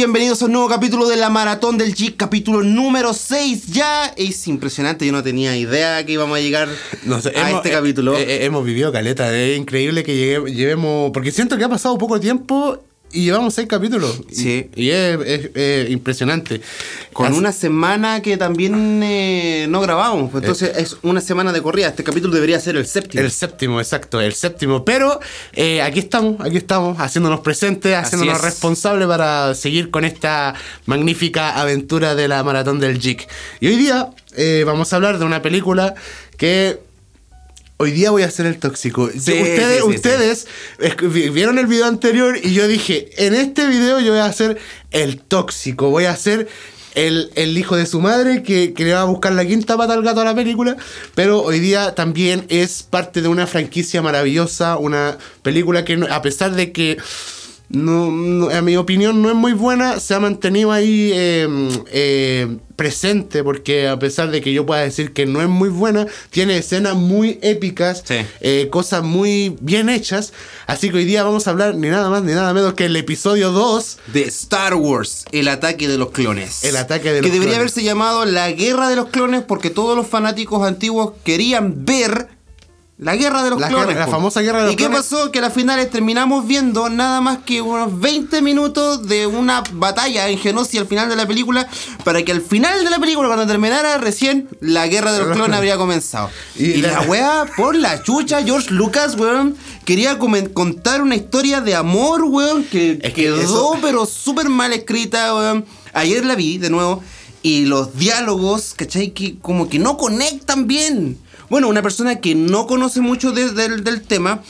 Bienvenidos a un nuevo capítulo de la Maratón del Geek, capítulo número 6. Ya es impresionante, yo no tenía idea que íbamos a llegar No sé, a hemos, este eh, capítulo. eh, hemos vivido caleta, es increíble que llegue- llevemos. Porque siento que ha pasado poco tiempo y llevamos seis capítulos. Sí. Y, es, es- es impresionante. con Así- una semana que también eh, no grabamos, pues entonces es una semana de corrida. Este capítulo debería ser el séptimo. El séptimo, exacto, el séptimo. Pero eh, aquí estamos, aquí estamos, haciéndonos presentes, haciéndonos es. responsables para seguir con esta magnífica aventura de la maratón del Geek. Y hoy día eh, vamos a hablar de una película que. Hoy día voy a ser el tóxico. Sí, ustedes, sí, sí, ustedes es- vi- vieron el video anterior y yo dije, en este video yo voy a ser el tóxico, voy a ser el, el hijo de su madre que, que le va a buscar la quinta pata al gato a la película, pero hoy día también es parte de una franquicia maravillosa, una película que a pesar de que no, no- a mi opinión no es muy buena, se ha mantenido ahí eh, eh, presente, porque a pesar de que yo pueda decir que no es muy buena, tiene escenas muy épicas, Sí. eh, cosas muy bien hechas, así que hoy día vamos a hablar ni nada más ni nada menos que el episodio 2 de Star Wars, el ataque de los clones. El ataque de que los debería clones. haberse llamado la guerra de los clones porque todos los fanáticos antiguos querían ver la guerra de los La clones. guerra- la famosa guerra de los ¿Y qué clones. pasó? Que a las finales terminamos viendo nada más que unos 20 minutos de una batalla en Geonosis al final de la película para que al final de la película, cuando terminara recién, la guerra de los clones habría comenzado. Y Y, la la- wea, por la chucha, George Lucas, weón, quería contar una historia de amor, weón, que Es que quedó eso- pero súper mal escrita, weón. Ayer la vi de nuevo y los diálogos, ¿cachai? Que como que no conectan bien. Bueno, una persona que no conoce mucho de- del- del tema,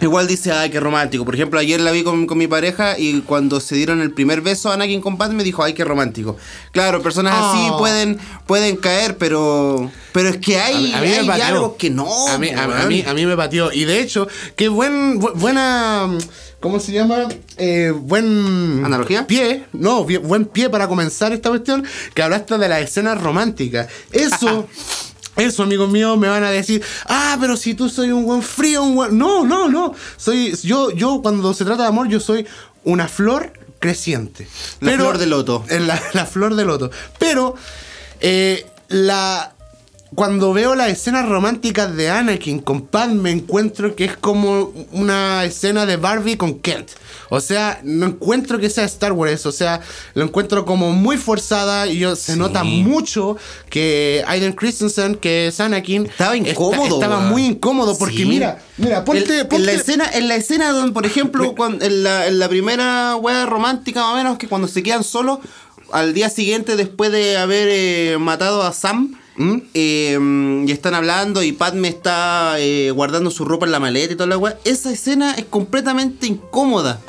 igual dice, ay, qué romántico. Por ejemplo, ayer la vi con, con mi pareja y cuando se dieron el primer beso, Anakin con Padme me dijo, ay, qué romántico. Claro, personas así Oh. pueden, pueden caer, pero, pero es que hay, A mí me hay diálogos que no. A mí, a- a mí, a mí me pateó. Y de hecho, qué buen, bu- buena. ¿Cómo se llama? Eh, buen. ¿Analogía? Pie. No, buen pie para comenzar esta cuestión. Que hablaste de las escenas románticas. Eso. Eso, amigos míos, me van a decir, ah, pero si tú soy un buen frío, un buen... No, no, no. Soy, yo, yo, cuando se trata de amor, yo soy una flor creciente. La flor de loto. La, la flor de loto. Pero, eh, la... Cuando veo las escenas románticas de Anakin con Padme, encuentro que es como una escena de Barbie con Kent. O sea, no encuentro que sea Star Wars. O sea, lo encuentro como muy forzada y yo, se nota mucho que Aiden Christensen, que es Anakin, Estaba está- incómodo, estaba muy incómodo porque Sí. mira, mira, ponte, El- ponte- En la escena, en la escena donde, por ejemplo, cuando- en, la, en la primera wea romántica más o menos, que cuando se quedan solos, al día siguiente, después de haber eh, matado a Sam, ¿Mm? eh, y están hablando y Padme está eh, guardando su ropa en la maleta y toda la wea, esa escena es completamente incómoda.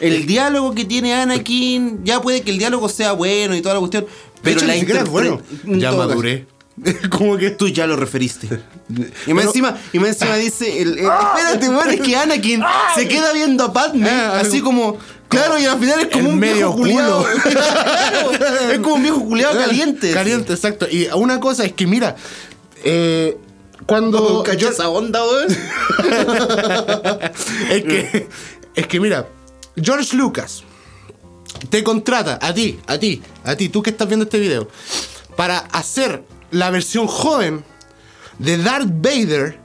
El diálogo que tiene Anakin, ya puede que el diálogo sea bueno y toda la cuestión, pero hecho, la es bueno. Ya maduré. como que Tú ya lo referiste. Y más encima, y más encima dice, el, el- espérate, weón, es que Anakin se queda viendo a Padme, Ah, así como, claro, y al final es como El un medio viejo culiado. es como un viejo culiado caliente. Caliente, exacto. Y una cosa es que, mira, eh, cuando. Cacho yo- esa onda, weón. es que, es que mira, George Lucas te contrata a ti, a ti, a ti, tú que estás viendo este video, para hacer la versión joven de Darth Vader,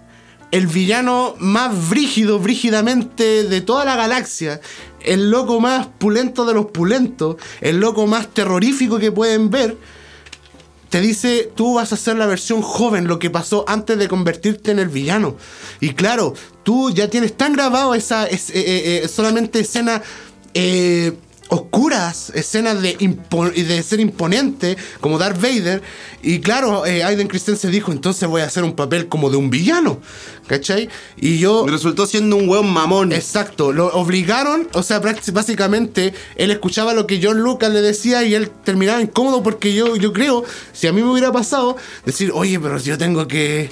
el villano más brígido, brígidamente de toda la galaxia, el loco más pulento de los pulentos, el loco más terrorífico que pueden ver. Te dice, tú vas a hacer la versión joven, lo que pasó antes de convertirte en el villano. Y claro, tú ya tienes tan grabado esa es- eh, eh, eh, solamente escena oscuras, escenas de, de ser imponente, como Darth Vader. Y claro, eh, Aiden Christensen dijo, entonces voy a hacer un papel como de un villano. ¿Cachai? Y yo... Resultó siendo un weón mamón. Exacto, lo obligaron, o sea, básicamente él escuchaba lo que John Lucas le decía y él terminaba incómodo porque yo, yo creo, si a mí me hubiera pasado, decir, oye, pero yo tengo que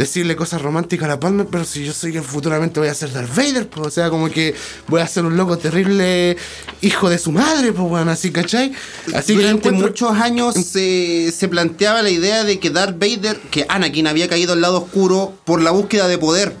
decirle cosas románticas a la Palmer, pero si yo soy que futuramente voy a ser Darth Vader, pues, o sea, como que voy a ser un loco terrible hijo de su madre, pues, bueno, así, ¿cachai? Así que Durante encuentro- muchos años se, se planteaba la idea de que Darth Vader, que Anakin había caído al lado oscuro por la búsqueda de poder.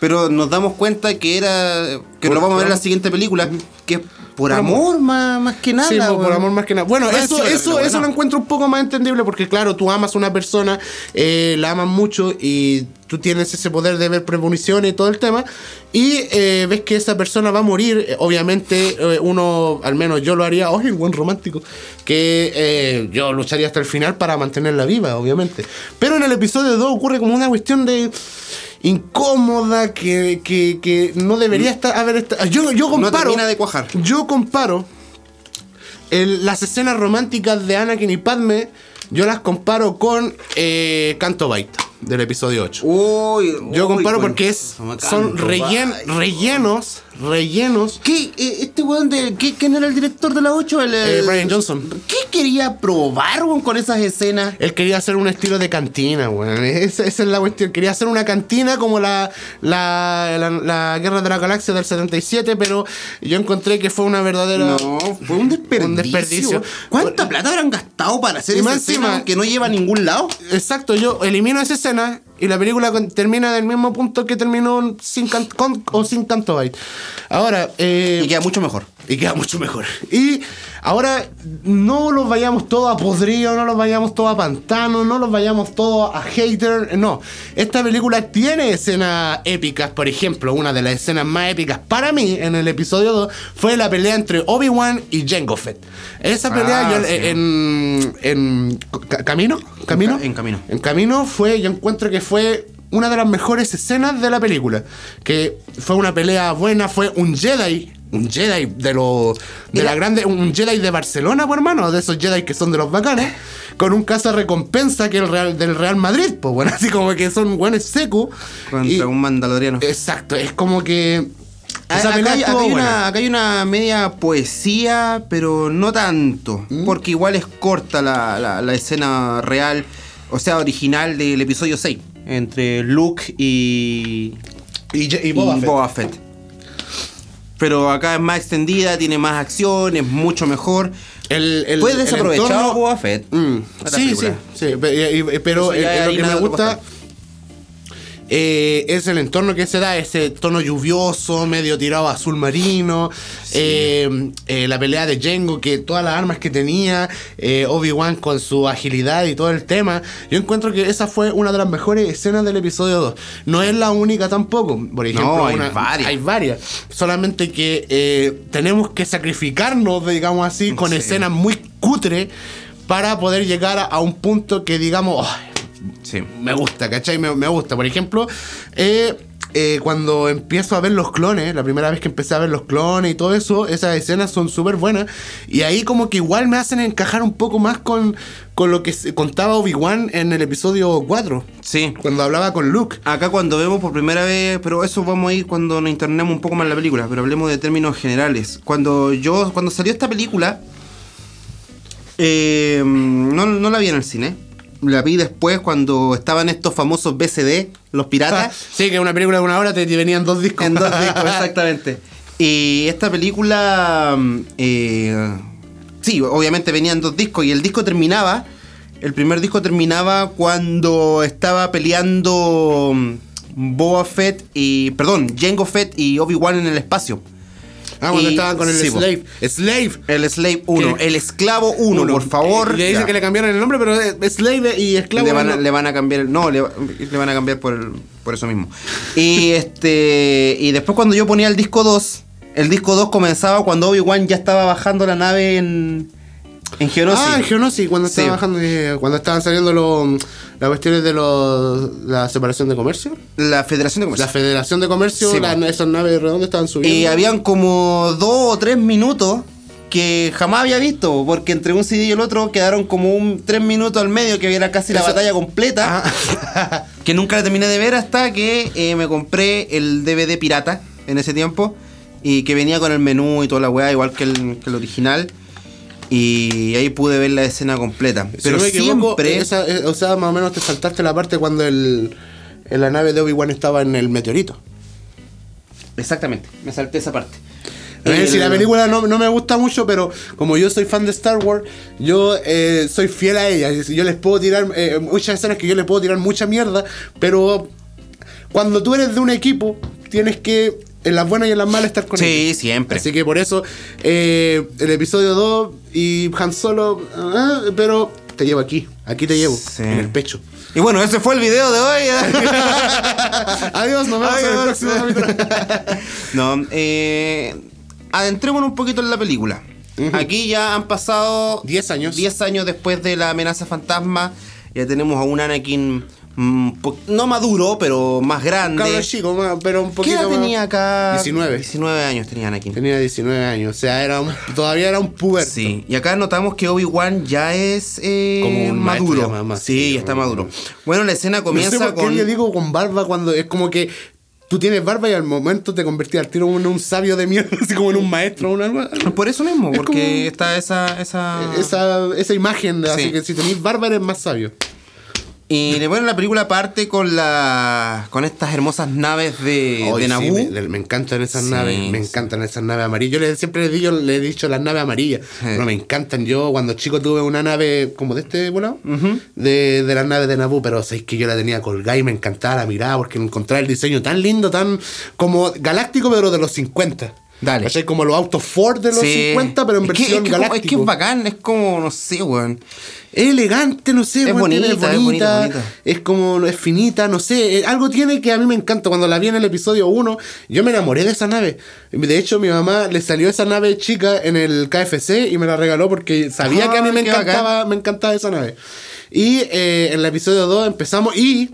Pero nos damos cuenta que era. que lo vamos a ver en la siguiente película. Que Por, amor, Más, más que nada. Sí, por, amor más que nada. Bueno, eso, eso, eso lo encuentro un poco más entendible porque, claro, tú amas a una persona, eh, la amas mucho y tú tienes ese poder de ver premoniciones y todo el tema. Y eh, ves que esa persona va a morir. eh, Obviamente, eh, uno, al menos yo lo haría, oye, buen romántico, que yo lucharía hasta el final para mantenerla viva, obviamente. Pero en el episodio 2 ocurre como una cuestión de incómoda que, que, que no debería estar haber estado. Yo, yo No comparo. termina de cuajar. Yo comparo el- las escenas románticas de Anakin y Padme, yo las comparo con eh, Canto Bite del episodio 8. Uy, Yo uy, comparo porque es, son canto, rellen- vaya. rellenos, rellenos. ¿Qué? Eh, ¿Este weón de. ¿qué, ¿Quién era el director de la 8? El, Eh, Brian Johnson. ¿Qué quería probar, weón, con esas escenas? Él quería hacer un estilo de cantina, weón. Esa, esa es la cuestión. Quería hacer una cantina como la, la, la, la Guerra de la Galaxia del 77, pero yo encontré que fue una verdadera... No, fue un desperdicio. Un desperdicio. ¿Cuánta plata habrán gastado para hacer Y esa escena que no lleva a ningún lado? Exacto, yo elimino esa escena y la película termina del mismo punto que terminó sin can- con o sin Canto Bite. Ahora, eh, Y queda mucho mejor. Y queda mucho mejor. Y ahora no los vayamos todos a podrido, no los vayamos todos a pantano, no los vayamos todos a hater. No, esta película tiene escenas épicas. Por ejemplo, una de las escenas más épicas para mí en el episodio 2 fue la pelea entre Obi-Wan y Jango Fett. Esa pelea Ah, yo, sí. en, en Ca- Camino, Camino, En Camino. en Camino fue, yo encuentro que fue una de las mejores escenas de la película. Que fue una pelea buena, fue un Jedi. Un Jedi de los. De la grande. Un Jedi de Barcelona, pues hermano. De esos Jedi que son de los bacanes. Con un caza recompensa que el Real, del Real Madrid. Pues bueno, así como que son buenos secos. Contra y- un mandaloriano. Exacto, es como que. Esa acá, hay, acá una, acá hay una media poesía, pero no tanto. ¿Mm? Porque igual es corta la, la- la escena real, o sea, original del episodio 6. Entre Luke y, Y, y y Boba Fett. Boba Fett. Pero acá es más extendida, tiene más acción, es mucho mejor. El, el- Fue el desaprovechado entorno- Boba Fett. Mm, Sí, sí, sí, pero Eso ya eh, lo que me gusta. Eh, es el entorno que se da, ese tono lluvioso, medio tirado azul marino, eh, eh, la pelea de Jengo, que todas las armas que tenía, Obi-Wan con su agilidad y todo el tema, yo encuentro que esa fue una de las mejores escenas del episodio 2. No es la única tampoco, por ejemplo, No, hay una- varias. hay varias, solamente que tenemos que sacrificarnos, digamos así, con Sí. escenas muy cutre para poder llegar a, a un punto que digamos, "Ay, Sí. me gusta, ¿cachai? Me, me gusta. Por ejemplo, eh, eh, cuando empiezo a ver los clones, la primera vez que empecé a ver los clones y todo eso, esas escenas son súper buenas. Y ahí como que igual me hacen encajar un poco más con, con lo que se- contaba Obi-Wan en el episodio 4, Sí. cuando hablaba con Luke. Acá cuando vemos por primera vez, pero eso vamos a ir cuando nos internemos un poco más en la película, pero hablemos de términos generales. Cuando yo, cuando salió esta película, eh, no, no la vi en el cine. La vi después cuando estaban estos famosos BCD, los piratas. Sí, que una película de una hora te, te venían dos discos. En dos discos, exactamente. Y esta película. mm, eh, sí, obviamente venían dos discos. Y el disco terminaba. El primer disco terminaba cuando estaba peleando mm, Boba Fett y. Perdón, Jango Fett y Obi-Wan en el espacio. Ah, cuando Y- estaban con el sí, po. Slave. Slave. El Slave 1, Que- el esclavo 1, Uno. por favor. Le dicen Ya. que le cambiaron el nombre, pero Slave y Esclavo. le, van a, no. le van a cambiar no le, le van a cambiar por el- por eso mismo y este y después cuando yo ponía el disco 2 el disco 2 comenzaba cuando Obi-Wan ya estaba bajando la nave en en Geonosis Ah, en Geonosis, cuando Sí. estaba bajando, eh, cuando estaban saliendo los, las cuestiones de los, la separación de comercio. la Federación de La Comercio Federación de Comercio, Sí, po. esas naves redondas estaban subiendo. y habían como dos o tres minutos que jamás había visto porque entre un CD y el otro quedaron como un tres minutos al medio que era casi la Eso- batalla completa Ah. que nunca la terminé de ver hasta que eh, me compré el DVD pirata en ese tiempo y que venía con el menú y toda la weá, igual que el, que el original. Y ahí pude ver la escena completa. Si Pero no equivoco, siempre. esa, eh, o sea, más o menos te saltaste la parte cuando el, la nave de Obi-Wan estaba en el meteorito. Exactamente, me salté esa parte. El- si la película no, no me gusta mucho, pero como yo soy fan de Star Wars, yo eh, soy fiel a ella. Yo les puedo tirar eh, muchas escenas que yo les puedo tirar mucha mierda, pero cuando tú eres de un equipo, tienes que en las buenas y en las malas estar con Sí, ellos. siempre. Así que por eso, eh, el episodio 2 y Han Solo, ah, pero te llevo aquí, aquí te llevo, Sí. en el pecho. Y bueno, ese fue el video de hoy. Adiós, nos vemos en el próximo capítulo. no, eh, adentrémonos un poquito en la película. Aquí ya han pasado 10 años. 10 años después de la amenaza fantasma. Ya tenemos a un Anakin no maduro, pero más grande. Cabro chico, más, pero un ¿Qué poquito edad más- tenía acá? 19. 19 años tenía Anakin. Tenía 19 años, o sea, era un- todavía era un puberto. Sí, y acá notamos que Obi-Wan ya es eh, Como un maduro. más, sí, sí, ya está maduro. Bueno, la escena No comienza sé por qué con. yo digo con barba cuando es como que tú tienes barba y al momento te convertís al tiro en un sabio de mierda, así como en un maestro o algo. Por eso mismo, Es porque como- está esa. esa... Esa, esa imagen, Sí. así que si tenés barba eres más sabio. Y bueno, la película parte con la con estas hermosas naves de, Ay, de sí, Naboo. me, me encantan esas Sí, naves, me sí. encantan esas naves amarillas. Yo siempre les digo, le he dicho las naves amarillas, pero me encantan. Yo cuando chico tuve una nave como de este volado, de, de las naves de Naboo, pero sabéis que yo la tenía colgada y me encantaba la mirada porque encontraba el diseño tan lindo, tan como galáctico, pero de los 50. Dale. ¿Cachai? Como los autos Ford de los Sí. 50, pero en Es que- versión es que, como- galáctico. Es que es bacán, es como, no sé, weón. Es elegante, no sé, Es weón, bonita, es bonita, bonita. es como, es finita, no sé, eh, algo tiene que a mí me encanta. Cuando la vi en el episodio 1, yo me enamoré de esa nave. De hecho, mi mamá le salió esa nave chica en el KFC y me la regaló porque sabía Ah, que a mí me qué encantaba, me encantaba esa nave. Y eh, en el episodio 2 empezamos y...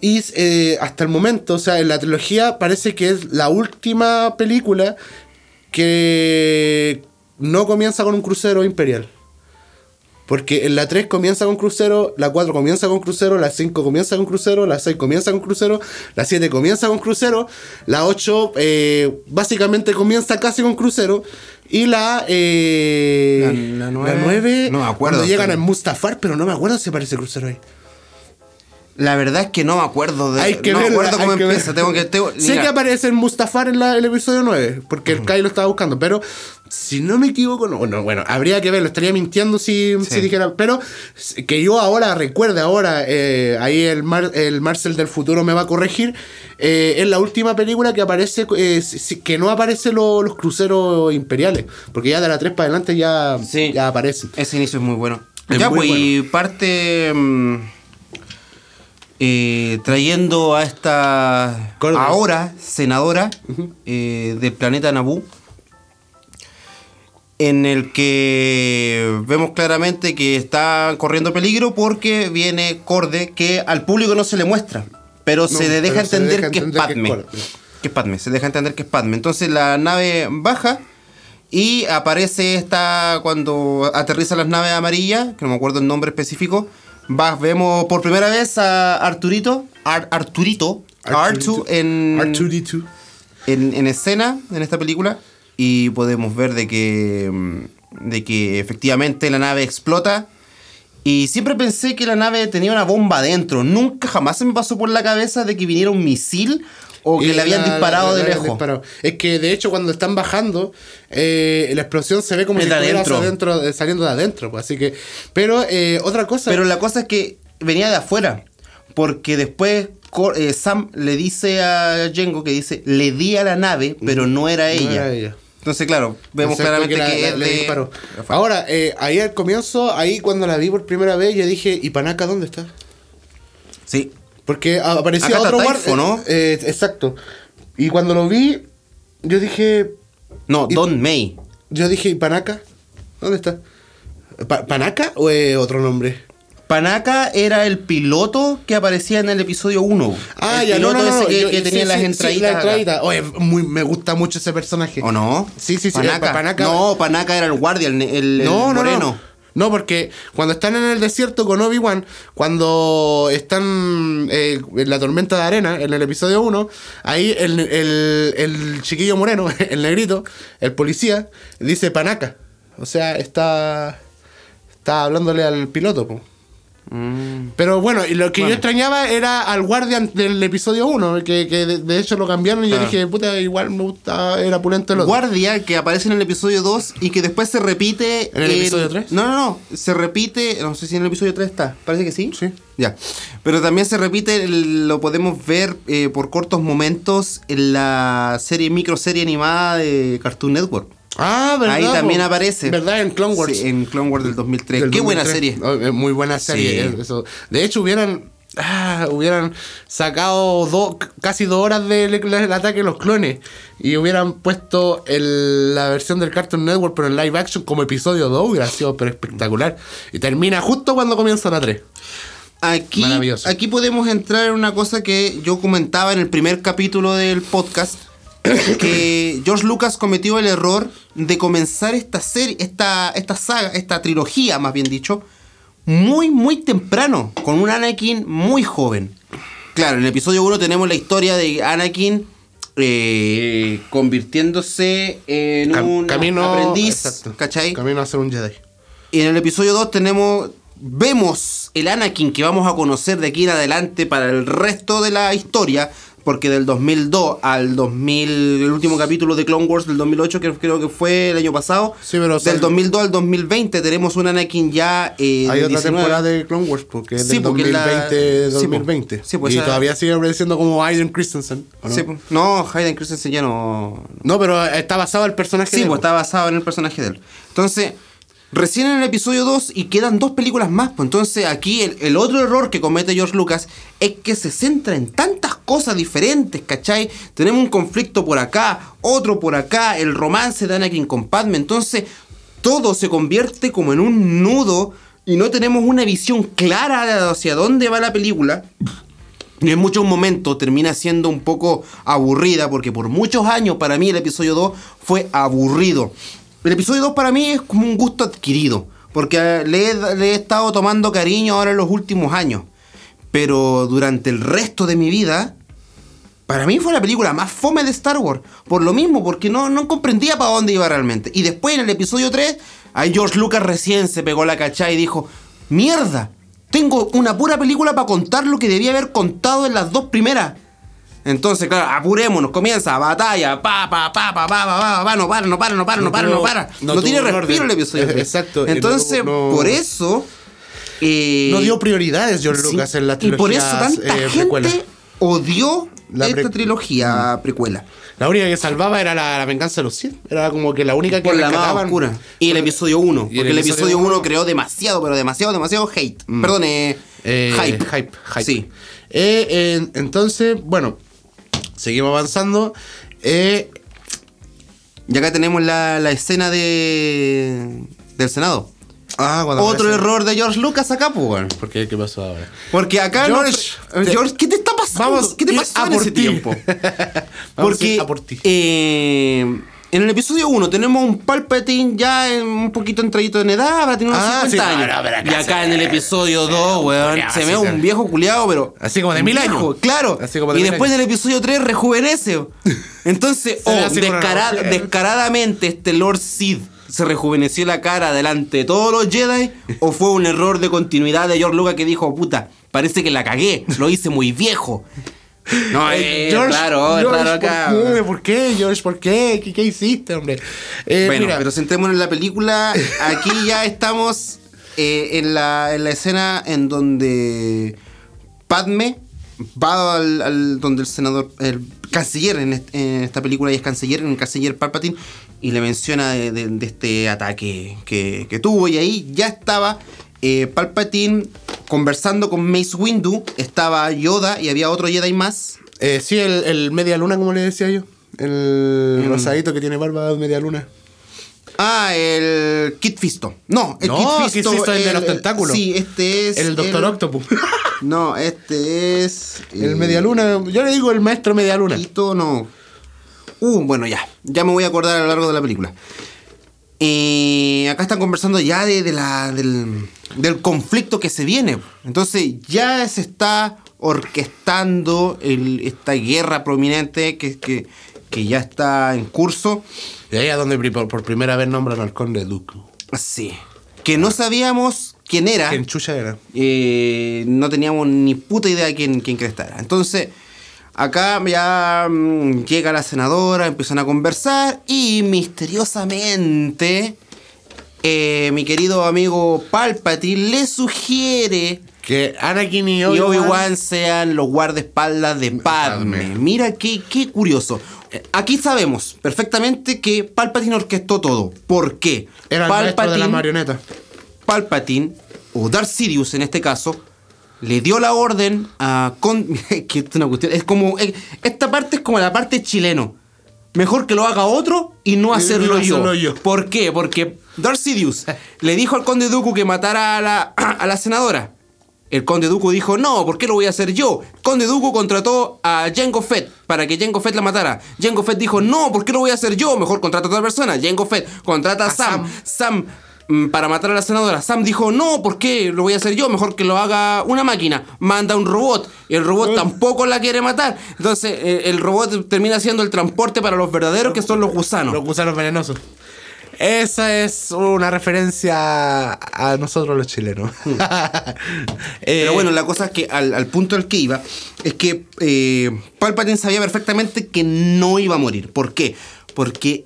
Y eh, hasta el momento, o sea, en la trilogía parece que es la última película que no comienza con un crucero imperial. Porque en la 3 comienza con crucero, la 4 comienza con crucero, la 5 comienza con crucero, la 6 comienza con crucero, la 7 comienza con crucero, la 8 eh, básicamente comienza casi con crucero y la, eh, La- la nueve- nueve, no me acuerdo, cuando llegan en Mustafar, pero no me acuerdo si aparece crucero ahí. La verdad es que no me acuerdo de. Hay que no me acuerdo cómo que empieza. Tengo que. tengo- sé mira, que aparece en Mustafar en la- el episodio 9, porque el Kai lo estaba buscando, pero si no me equivoco, no, no, bueno, habría que verlo, estaría mintiendo si, Sí. si dijera, pero que yo ahora recuerde, ahora, eh, ahí el, Mar- el Marcel del futuro me va a corregir, eh, es la última película que aparece, eh, que no aparece lo- los cruceros imperiales, porque ya de la 3 para adelante ya, Sí. ya aparecen. Ese inicio es muy bueno. Es ya, muy pues, y parte. mm, eh, trayendo a esta. Córdoba. Ahora, senadora eh, del planeta Naboo. En el que vemos claramente que está corriendo peligro porque viene Corde que al público no se le muestra. Pero se le deja entender, deja que, entender es que es Padme. Que es Padme, se deja entender que es Padme. Entonces la nave baja y aparece esta cuando aterriza las naves amarillas, que no me acuerdo el nombre específico. Va, vemos por primera vez a Arturito, Ar- Arturito, Artu en, R2D2. en, en escena en esta película y podemos ver de que mm, de que efectivamente la nave explota y siempre pensé que la nave tenía una bomba adentro nunca jamás se me pasó por la cabeza de que viniera un misil o que le habían la- disparado la- de la lejos disparado. Es que de hecho cuando están bajando, eh, la explosión se ve como Es si adentro. adentro, eh, saliendo de adentro. Pues, así que. Pero eh, otra cosa. pero la cosa es que venía de afuera porque después eh, Sam le dice a Jengo que dice le di a la nave pero no era no ella, era ella. entonces claro vemos Exacto, claramente que, la- la- es le de- disparó. Ahora, eh, ahí al comienzo, ahí cuando la vi por primera vez, yo dije, ¿y Panaka dónde está? sí Porque aparecía Acá otro guardia. ¿no? Eh, exacto. Y cuando lo vi, yo dije, no Don May yo dije, ¿y Panaka? ¿Dónde está? Pa- ¿Panaka o es otro nombre? Panaka era el piloto que aparecía en el episodio 1. Ah, el ya, no, piloto no, no. ese que, yo- que sí, tenía sí, las sí, entraditas. la acá. entradita. Oye, muy, me gusta mucho ese personaje. ¿O no? Sí, sí, sí, Panaka. Pa- Panaka- No, Panaka era el guardia, el, el- el No, no, moreno. no. No, porque cuando están en el desierto con Obi-Wan, cuando están eh, en la tormenta de arena, en el episodio 1, ahí el, chiquillo moreno, el negrito, el policía, dice Panaka. O sea, está, está hablándole al piloto. po. Mm. Pero bueno, y lo que Bueno. yo extrañaba era al Guardian del episodio 1, que, que de, de hecho lo cambiaron y yo Ah. dije, puta, igual me gusta, era pulento el otro. Guardia que aparece en el episodio 2 y que después se repite. ¿En el episodio tres? No, no, no. Se repite. No sé si en el episodio 3 está. Parece que sí. Sí. Ya. Pero también se repite, lo podemos ver eh, por cortos momentos en la serie, microserie animada de Cartoon Network. Ah, ¿verdad? Ahí también aparece. ¿Verdad? En Clone Wars. Sí, en Clone Wars del 2003. Del Qué buena 2003. serie. Muy buena serie. Sí. eso. De hecho, hubieran. ah, hubieran sacado casi dos horas del ataque de los clones y hubieran puesto el- la versión del Cartoon Network pero en live action como episodio 2 hubiera sido pero espectacular y termina justo cuando comienza la 3 Aquí, Maravilloso. aquí podemos entrar en una cosa que yo comentaba en el primer capítulo del podcast. Que George Lucas cometió el error de comenzar esta serie, esta, esta saga, esta trilogía, más bien dicho, muy, muy temprano, con un Anakin muy joven. Claro, en el episodio 1 tenemos la historia de Anakin eh, convirtiéndose en Cam- un camino aprendiz, exacto. ¿cachai? camino a ser un Jedi Y en el episodio 2 tenemos. Vemos el Anakin que vamos a conocer de aquí en adelante para el resto de la historia. Porque del 2002 al 2000. El último capítulo de Clone Wars del 2008, que creo que fue el año pasado. Sí, pero Del sal- 2002 al 2020 tenemos un Anakin ya. eh, hay otra 19. temporada de Clone Wars porque es Sí, del porque la- 2020 sí, po. 2020 Sí, pues y esa- todavía sigue apareciendo como Aiden Christensen ¿o no? Sí, pues. no, Hayden Christensen ya no. no pero está basado el personaje Sí, de- pues está basado en el personaje de él. Entonces, recién en el episodio 2 y quedan dos películas más. Pues entonces aquí el, otro error que comete George Lucas es que se centra en tantas cosas diferentes, ¿cachai? Tenemos un conflicto por acá, otro por acá, el romance de Anakin con Padme. Entonces, todo se convierte como en un nudo y no tenemos una visión clara de hacia dónde va la película. Y en muchos momentos termina siendo un poco aburrida, porque por muchos años para mí el episodio 2 fue aburrido. El episodio 2 para mí es como un gusto adquirido, porque le he, le he estado tomando cariño ahora en los últimos años. Pero durante el resto de mi vida, para mí fue la película más fome de Star Wars. Por lo mismo, porque no, no comprendía para dónde iba realmente. Y después en el episodio 3, ahí George Lucas recién se pegó la cachá y dijo, mierda, tengo una pura película para contar lo que debía haber contado en las dos primeras. Entonces, claro, apurémonos, comienza batalla, pa, pa, pa, pa, pa, pa, pa, pa, no para, no para, no para, no para, no para. no No, tiene respiro el episodio. Exacto, y no Entonces, no- por eso... eh, no dio prioridades George Sí, Lucas en la Y trilogía por eso tanta eh, gente precuela. odió La esta trilogía precuela. La única que salvaba era la, la venganza de los Sith. Era como que la única que Por la más oscura. Y el episodio 1. Y Porque el episodio episodio 1 uno- creó demasiado, pero demasiado, demasiado hate. Perdón, eh, Eh, hype. Hype, hype. Sí. Eh, eh, entonces, bueno, seguimos avanzando. Eh, Y acá tenemos la, la escena de del Senado. ah, Otro aparece- error de George Lucas acá, pues, weón. ¿Por qué? ¿Qué pasó ahora? Porque acá George, no- te- George, ¿qué te está pasando? Vamos ¿Qué te pasó a en por ese ti. tiempo? Porque a por ti. eh, en el episodio 1 tenemos un Palpatine ya en- un poquito entradito en edad, a tener unos Ah, 50 sí, no, años. no, pero acá y acá en el episodio 2, weón, se ve un viejo culiado, pero. Así como de mil viejo, años. Claro. Así como de y mil después años. del episodio 3 rejuvenece. Entonces, oh, descara- descaradamente este Lord Sid se rejuveneció la cara delante de todos los Jedi o fue un error de continuidad de George Lucas que dijo, puta, parece que la cagué, lo hice muy viejo. No, Eh, es raro, es George, raro acá. ¿por qué? ¿Por qué, George? ¿Por qué? ¿Qué, qué hiciste, hombre? Eh, Bueno, mira, pero centrémonos en la película. Aquí ya estamos eh, en, la, en la escena en donde Padme va al, al- donde el senador, el canciller en, est- en esta película y es canciller, el canciller Palpatine, y le menciona de, de- de este ataque que, que tuvo. Y ahí ya estaba eh, Palpatine conversando con Mace Windu, estaba Yoda y había otro Jedi más. eh, sí, el, el media luna, como le decía yo. El Mm. rosadito que tiene barba de media luna. Ah, el Kit Fisto. No, el No, Kit Kit Fisto. Fisto es el de los tentáculos. Sí, este es. El Doctor Octopus. No, este es. el media luna. Yo le digo el maestro media luna. Quito, no. Uh, bueno, ya. Ya me voy a acordar a lo largo de la película. Eh, acá están conversando ya de, de la, del, del conflicto que se viene. Entonces ya se está orquestando el- esta guerra prominente que, que, que ya está en curso. Y ahí es donde por, primera vez nombran al conde Duke. Sí. que no sabíamos quién era. ¿Quién chucha era? Eh, no teníamos ni puta idea de quién, quién crees era. Entonces, acá ya mm, llega la senadora, empiezan a conversar y misteriosamente eh, mi querido amigo Palpatine le sugiere Que Anakin y y Obi-Wan... Sean los guardaespaldas de Padme. Padme. Mira qué, qué curioso. Aquí sabemos perfectamente que Palpatine orquestó todo. ¿Por qué? Era el maestro de la marioneta. Palpatine, o Darth Sidious en este caso, le dio la orden a... Con, que esto es una cuestión... Es como... eh, Esta parte es como la parte chileno. Mejor que lo haga otro y no hacerlo, no yo. hacerlo yo. ¿Por qué? Porque Darth Sidious le dijo al conde Dooku que matara a la, a la senadora. El conde Dooku dijo, no, ¿por qué lo voy a hacer yo? Conde Dooku contrató a Jango Fett para que Jango Fett la matara. Jango Fett dijo, no, ¿por qué lo voy a hacer yo? Mejor contrata a otra persona. Jango Fett contrata a, A Sam. Sam. Sam para matar a la senadora. Sam dijo, no, ¿por qué lo voy a hacer yo? Mejor que lo haga una máquina. Manda un robot. Y el robot tampoco la quiere matar. Entonces eh, el robot termina siendo el transporte para los verdaderos que son los gusanos. Los gusanos venenosos. Esa es una referencia a nosotros los chilenos. Eh, Pero bueno, la cosa es que al, al punto al que iba es que eh, Palpatine sabía perfectamente que no iba a morir. ¿Por qué? Porque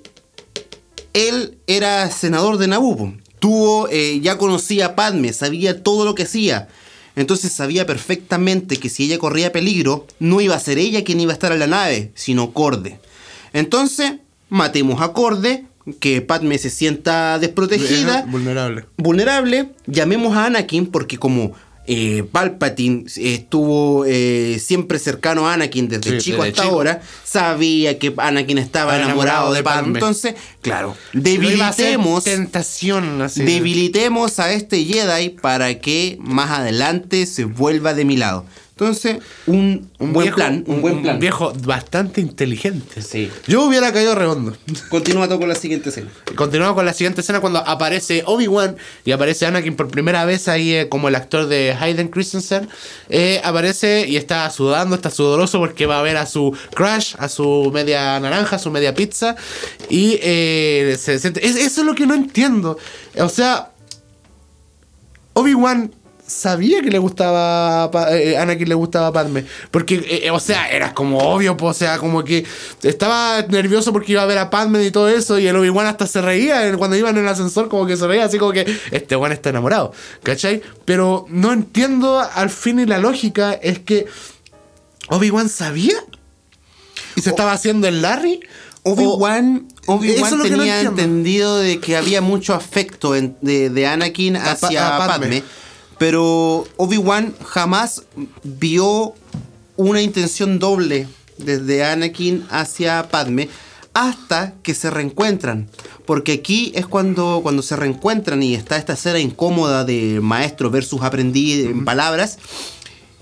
él era senador de Naboo. Tuvo, eh, ya conocía a Padme, sabía todo lo que hacía. Entonces sabía perfectamente que si ella corría peligro, no iba a ser ella quien iba a estar en la nave, sino Corde. Entonces, matemos a Corde, que Padme se sienta desprotegida Vulnerable. vulnerable, llamemos a Anakin porque como eh, Palpatine estuvo eh, siempre cercano a Anakin desde Sí, chico desde hasta chico. ahora, sabía que Anakin estaba enamorado, enamorado de Padme. Entonces, claro, debilitemos, Tentación, así. debilitemos a este Jedi para que más adelante se vuelva de mi lado. Entonces, un, buen viejo- plan, un buen plan. viejo bastante inteligente. Sí. Yo hubiera caído redondo. Continúa todo con la siguiente escena. Continuamos con la siguiente escena cuando aparece Obi-Wan y aparece Anakin por primera vez ahí eh, como el actor de Hayden Christensen. Eh, aparece y está sudando, está sudoroso porque va a ver a su crush, a su media naranja, a su media pizza. Y eh, se siente... es- eso es lo que no entiendo. O sea, Obi-Wan sabía que le gustaba Pa- eh, Anakin le gustaba Padme porque eh, eh, o sea era como obvio po, o sea como que estaba nervioso porque iba a ver a Padme y todo eso y el Obi-Wan hasta se reía cuando iban en el ascensor como que se reía así como que este Wan está enamorado ¿cachai? pero no entiendo al fin y la lógica es que Obi-Wan sabía y se estaba haciendo el Larry Obi-Wan que no tenía entendido de que había mucho afecto en- de, de Anakin A hacia a Padme. Padme. Pero Obi-Wan jamás vio una intención doble desde Anakin hacia Padme hasta que se reencuentran. Porque aquí es cuando, cuando se reencuentran y está esta escena incómoda de maestro versus aprendiz en palabras.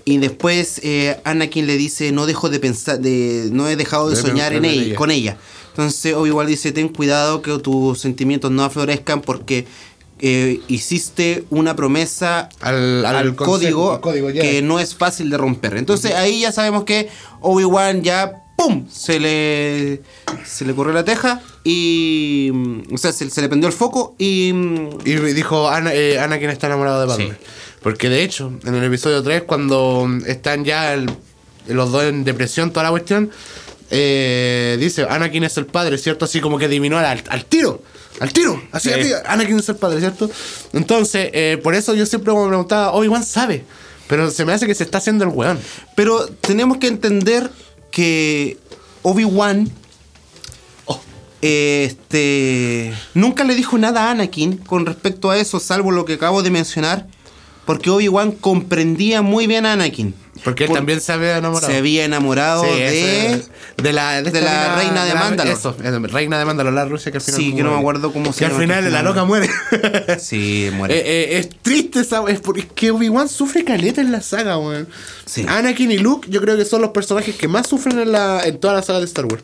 Y después eh, Anakin le dice, no dejo de pensar, de, no he dejado de De soñar en ella, ella". con ella. Entonces Obi-Wan dice, ten cuidado que tus sentimientos no aflorezcan porque eh, hiciste una promesa Al- al, al consejo, código, que no es fácil de romper. Entonces ahí ya sabemos que Obi-Wan ya, ¡pum! Se le, se le corrió la teja y... mm, O sea, se, se le prendió el foco y... mm, Y dijo, Ana, eh, Anakin está enamorado de Padme. Sí. Porque de hecho, en el episodio 3, cuando están ya el- los dos en depresión, toda la cuestión, eh, dice, Anakin es el padre, ¿cierto? Así como que adivinó al, al tiro. Al tiro, así, Sí. así, Anakin es el padre, ¿cierto? Entonces, eh, por eso yo siempre me preguntaba, Obi-Wan sabe, pero se me hace que se está haciendo el weón. Pero tenemos que entender que Obi-Wan Oh. este nunca le dijo nada a Anakin con respecto a eso, salvo lo que acabo de mencionar, porque Obi-Wan comprendía muy bien a Anakin. Porque él también se había enamorado. Se había enamorado Sí, de... ese- de la, de la reina de Mandalor. Eso, es, reina de Mandalor, la Rusia que al final. Sí, que no me acuerdo cómo se Que al final la loca muere. Sí, muere. Eh, eh, es triste esa. Es porque que Obi-Wan sufre caleta en la saga, weón. Sí. Anakin y Luke, yo creo que son los personajes que más sufren en, la, en toda la saga de Star Wars.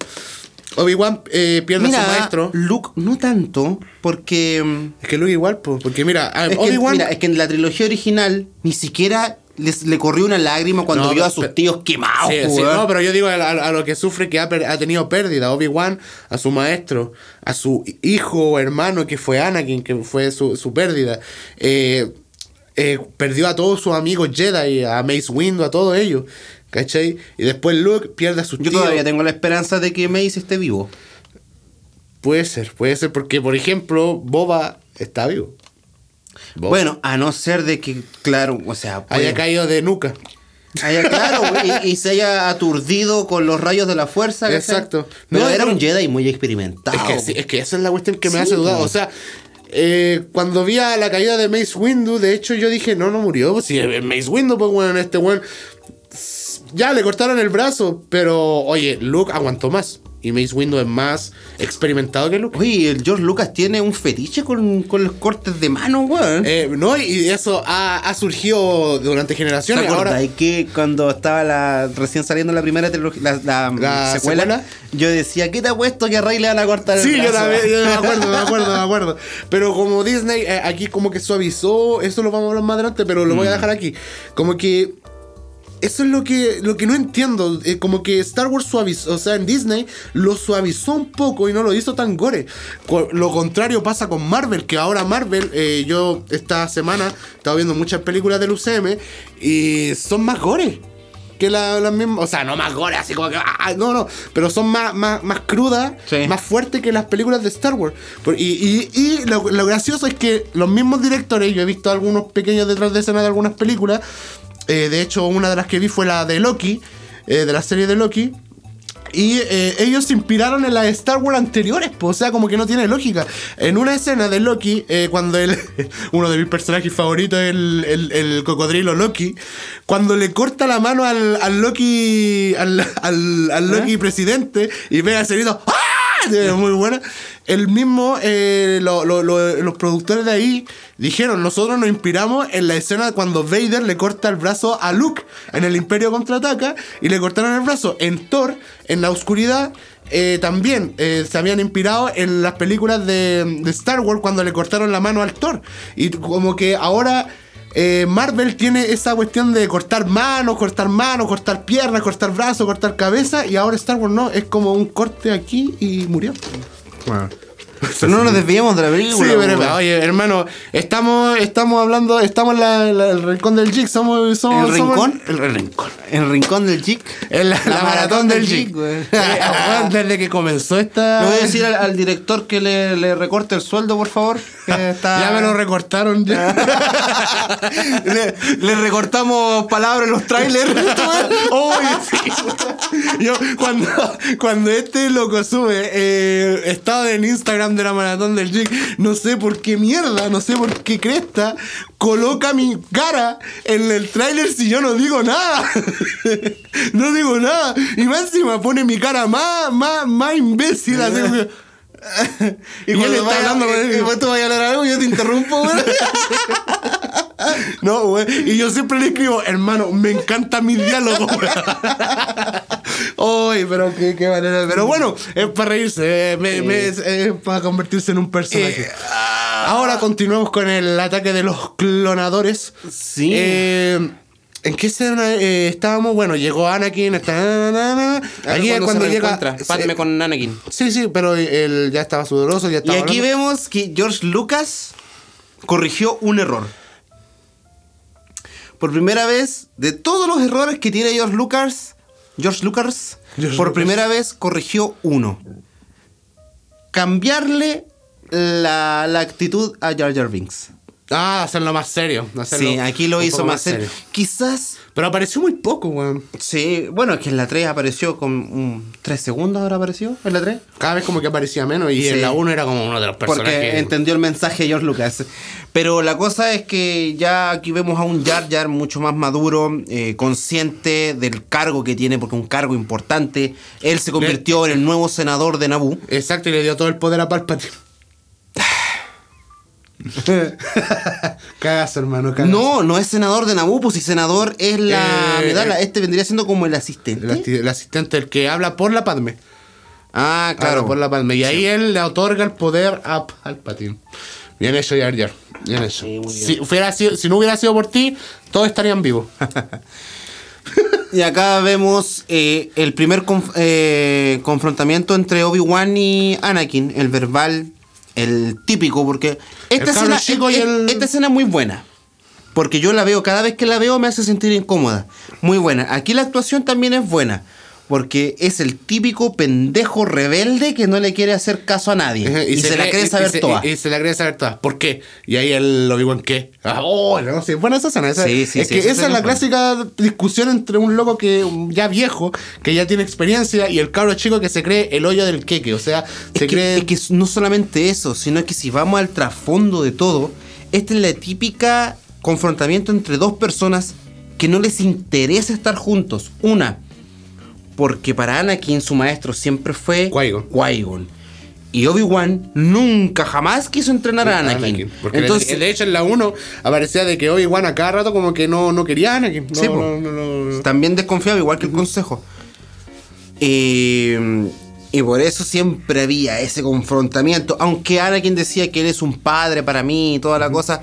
Obi-Wan eh, pierde a su maestro. Luke no tanto, porque... mm, Es que Luke igual, po, porque mira, a- Es que, Obi-Wan. mira, es que en la trilogía original ni siquiera les- le corrió una lágrima cuando No, vio a pero- sus tíos quemados. Sí, sí, no, pero yo digo a, a- a lo que sufre que ha, tenido pérdida. Obi-Wan, a su maestro, a su hijo o hermano que fue Anakin, que fue su, su pérdida. Eh, eh, perdió a todos sus amigos Jedi, a Mace Windu, a todos ellos. ¿Cachai? Y después Luke pierde a sus Yo tíos. todavía tengo la esperanza de que Mace esté vivo. Puede ser, puede ser, porque por ejemplo, Boba está vivo. Bueno, a no ser de que, claro, o sea, haya caído de nuca. haya- claro, y, y se haya aturdido con los rayos de la fuerza. Exacto. No, era un Jedi muy experimentado. Es que, sí, es que esa es la cuestión que me Sí, hace dudar. O sea, eh, cuando vi a la caída de Mace Windu, de hecho yo dije, no, no murió. Pues si Mace Windu, pues bueno, este weón. Ya le cortaron el brazo, pero oye, Luke aguantó más. Y Mace Windu es más experimentado que Luke. Oye, el George Lucas tiene un fetiche con, con los cortes de mano, weón. Eh, no, y eso ha, ha surgido durante ¿Te generaciones. acuerdas Ahora, que cuando estaba la, recién saliendo la primera trilogía, la, la, ¿La secuela, secuela? yo decía, ¿qué te ha puesto que a Rey le van a cortar el Sí, yo, también, yo me acuerdo, me acuerdo, me acuerdo. Pero como Disney eh, aquí como que suavizó, eso lo vamos a hablar más adelante, pero lo Mm. voy a dejar aquí. Como que eso es lo que, lo que no entiendo. eh, como que Star Wars suavizó, o sea, en Disney lo suavizó un poco y no lo hizo tan gore. Lo contrario pasa con Marvel, que ahora Marvel, eh, yo esta semana he estado viendo muchas películas del UCM y son más gore. Que la- las mismas, o sea, no más gore, así como que, ah, no, no, pero son más, más, más crudas, Sí. más fuertes que las películas de Star Wars. Por- y y- y lo, lo gracioso es que los mismos directores, yo he visto algunos pequeños detrás de escena de algunas películas, eh, de hecho una de las que vi fue la de Loki, eh, de la serie de Loki. Y eh, ellos se inspiraron en las Star Wars anteriores, po, o sea, como que no tiene lógica. En una escena de Loki, eh, cuando él, uno de mis personajes favoritos, el, el, el cocodrilo Loki, cuando le corta la mano al, al Loki, al, al, al Loki presidente y pega ese grito, ¡ah! Muy buena. El mismo, eh, lo- lo- lo- los productores de ahí dijeron, nosotros nos inspiramos en la escena cuando Vader le corta el brazo a Luke en el Imperio Contraataca y le cortaron el brazo. En Thor, en la oscuridad, eh, también eh, se habían inspirado en las películas de, de Star Wars cuando le cortaron la mano al Thor. Y como que ahora... eh, Marvel tiene esa cuestión de cortar manos, cortar manos, cortar piernas, cortar brazos, cortar cabeza. Y ahora Star Wars no, es como un corte aquí y murió. Pero no nos desviemos de la película. Sí, pero, oye, hermano, estamos, estamos hablando, estamos en la, la- el rincón del Jig, somos, somos ¿El somos- rincón? el, el rincón. El rincón del Jig. La, la maratón del Jig. Eh, desde que comenzó esta. Le voy a decir al, al director que le, le recorte el sueldo, por favor. que está- Ya me lo recortaron. ya. le, le recortamos palabras en los trailers. Yo, cuando este loco sube eh, estado en Instagram de la maratón del Jig, no sé por qué mierda, no sé por qué cresta, coloca mi cara en el tráiler si yo no digo nada. no digo nada. Y más encima pone mi cara más, más, más imbécil. así y él está vaya- hablando con él. y cuando tú vayas a hablar algo, yo te interrumpo, güey. No, güey. Y yo siempre le escribo, hermano, me encanta mi diálogo, güey. Uy, pero qué, qué manera. Pero bueno, es para reírse, eh, me- me- es, es para convertirse en un personaje. Eh, ah. Ahora continuamos con el ataque de los clonadores. Sí. Eh, ¿En qué escena eh, estábamos? Bueno, llegó Anakin. Está, na. Aquí es cuando llega. Padme con Anakin. Sí, sí, pero él ya estaba sudoroso, ya Y aquí hablando. vemos que George Lucas corrigió un error. Por primera vez, de todos los errores que tiene George Lucas, George Lucas, George por Lucas. primera vez corrigió uno. Cambiarle la, la actitud a Jar Jar Binks. Ah, hacerlo más serio. hacerlo Sí, aquí lo un hizo más serio. Quizás, Pero apareció muy poco, weón. sí, bueno, es que en la 3 apareció con 3 segundos, ahora apareció en la 3. Cada vez como que aparecía menos y Sí. en la 1 era como uno de los personajes. Porque entendió el mensaje de George Lucas. Pero la cosa es que ya aquí vemos a un Jar Jar mucho más maduro, eh, consciente del cargo que tiene, porque un cargo importante. Él se convirtió en el nuevo senador de Naboo. Exacto, y le dio todo el poder a Palpatine. cagas, hermano, cagas. No, no es senador de Naboo, pues si senador es la Eh, medalla. eh. Este vendría siendo como el asistente. El, asistente, el que habla por la Padme. Ah, Claro, por la Padme. Y ahí él le otorga el poder a Palpatine. Bien hecho, Jar Jar. Bien eso. Sí, bien. si, hubiera sido- si no hubiera sido por ti, todos estarían vivos. Y acá vemos eh, el primer conf- eh, confrontamiento entre Obi-Wan y Anakin, el verbal, el típico, porque esta escena, chico y es- el- esta escena es muy buena. Porque yo la veo, cada vez que la veo me hace sentir incómoda. Muy buena. Aquí la actuación también es buena. Porque es el típico pendejo rebelde que no le quiere hacer caso a nadie. y, se, la cree- saber y se- toda. Y, y se la cree saber todas. ¿Por qué? Y ahí el Obi-Wan, ¿qué? Ah, oh, no sé. Buena esa escena. esa- Sí, sí, es sí, que esa es la clásica discusión entre un loco que ya viejo, que ya tiene experiencia, y el cabro chico que se cree el hoyo del queque. O sea, Es se que, cree. es que no solamente eso, sino que si vamos al trasfondo de todo, esta es la típica confrontamiento entre dos personas que no les interesa estar juntos. Una, porque para Anakin su maestro siempre fue Qui-Gon. Y Obi-Wan nunca jamás quiso entrenar a Anakin. Porque Entonces, de, hecho en la 1 aparecía de que Obi-Wan a cada rato como que no, no quería a Anakin. No, Sí, no, no, también desconfiaba, igual que el consejo. Eh, y por eso siempre había ese confrontamiento. Aunque Anakin decía que él es un padre para mí y toda la cosa.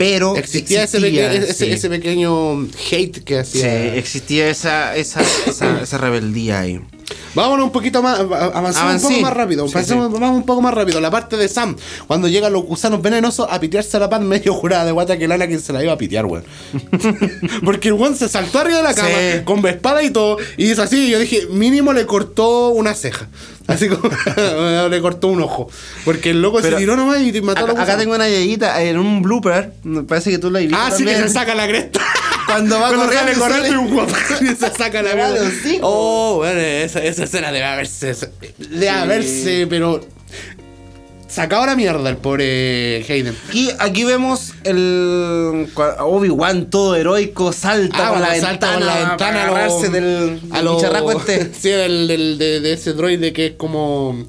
Pero Existía, ese, existía, ese, sí. ese pequeño hate que Sí, hacía. existía esa, esa, esa, esa rebeldía ahí. Vámonos un poquito más, avancemos un poco más rápido, Sí, vamos un poco más rápido. La parte de Sam, cuando llegan los gusanos venenosos a pitearse a la pan medio jurada de guata que el Anakin se la iba a pitear, weón. Porque el weón se saltó arriba de la cama, Sí. con espada y todo, y hizo así, yo dije, mínimo le cortó una ceja. Así como le cortó un ojo. Porque el loco Pero se tiró nomás y mató a los Acá, acá tengo una yayita en un blooper. Parece que tú la has visto Ah, sí que se saca la cresta. Cuando va Cuando corriendo sale y corriendo sale- y un guapo y se saca la sí, Oh, bueno, esa, esa escena debe haberse. Debe haberse, pero. Sacado la mierda el pobre Hayden. Aquí, aquí vemos el Obi-Wan todo heroico, salta Ah, por la salta ventana, la ventana para a lo- agarrarse del, a lo- bicharraco este. Sí, del, del- de, de ese droide que es como.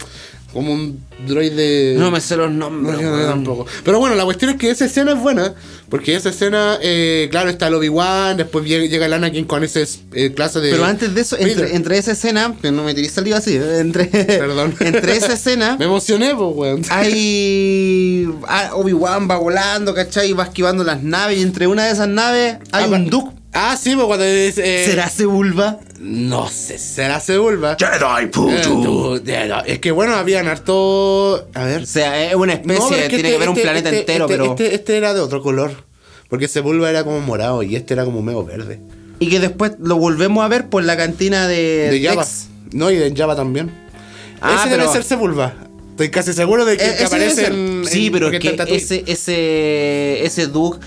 Como un droide. No me sé los No, nombres. tampoco. Pero bueno, la cuestión es que esa escena es buena. Porque esa escena, eh, claro, está el Obi-Wan. Después llega, el Anakin con ese eh, clase de. Pero antes de eso, entre, entre esa escena, no me tiré saliva así, entre, Perdón. entre esa escena Me emocioné, pues, weón. hay Obi-Wan va volando, ¿cachai? Va esquivando las naves y entre una de esas naves hay Ah, un Duke. Ah, sí, pues cuando dice. eh, ¿Será Sebulba? No sé, será Sebulba. Jedi tú, eh, no, Es que bueno, habían harto. A ver. O sea, es una especie, No, es tiene que este- haber un este- planeta este- entero, este- pero... Este, este era de otro color. Porque Sebulba era como morado y este era como medio verde. Y que después lo volvemos a ver por la cantina de... De Java. No, y de Java también. Ah, Ese pero- debe ser Sebulba. Estoy casi seguro de que, Eh, que aparece en. Sí, en- pero es que ese, ese, ese Duke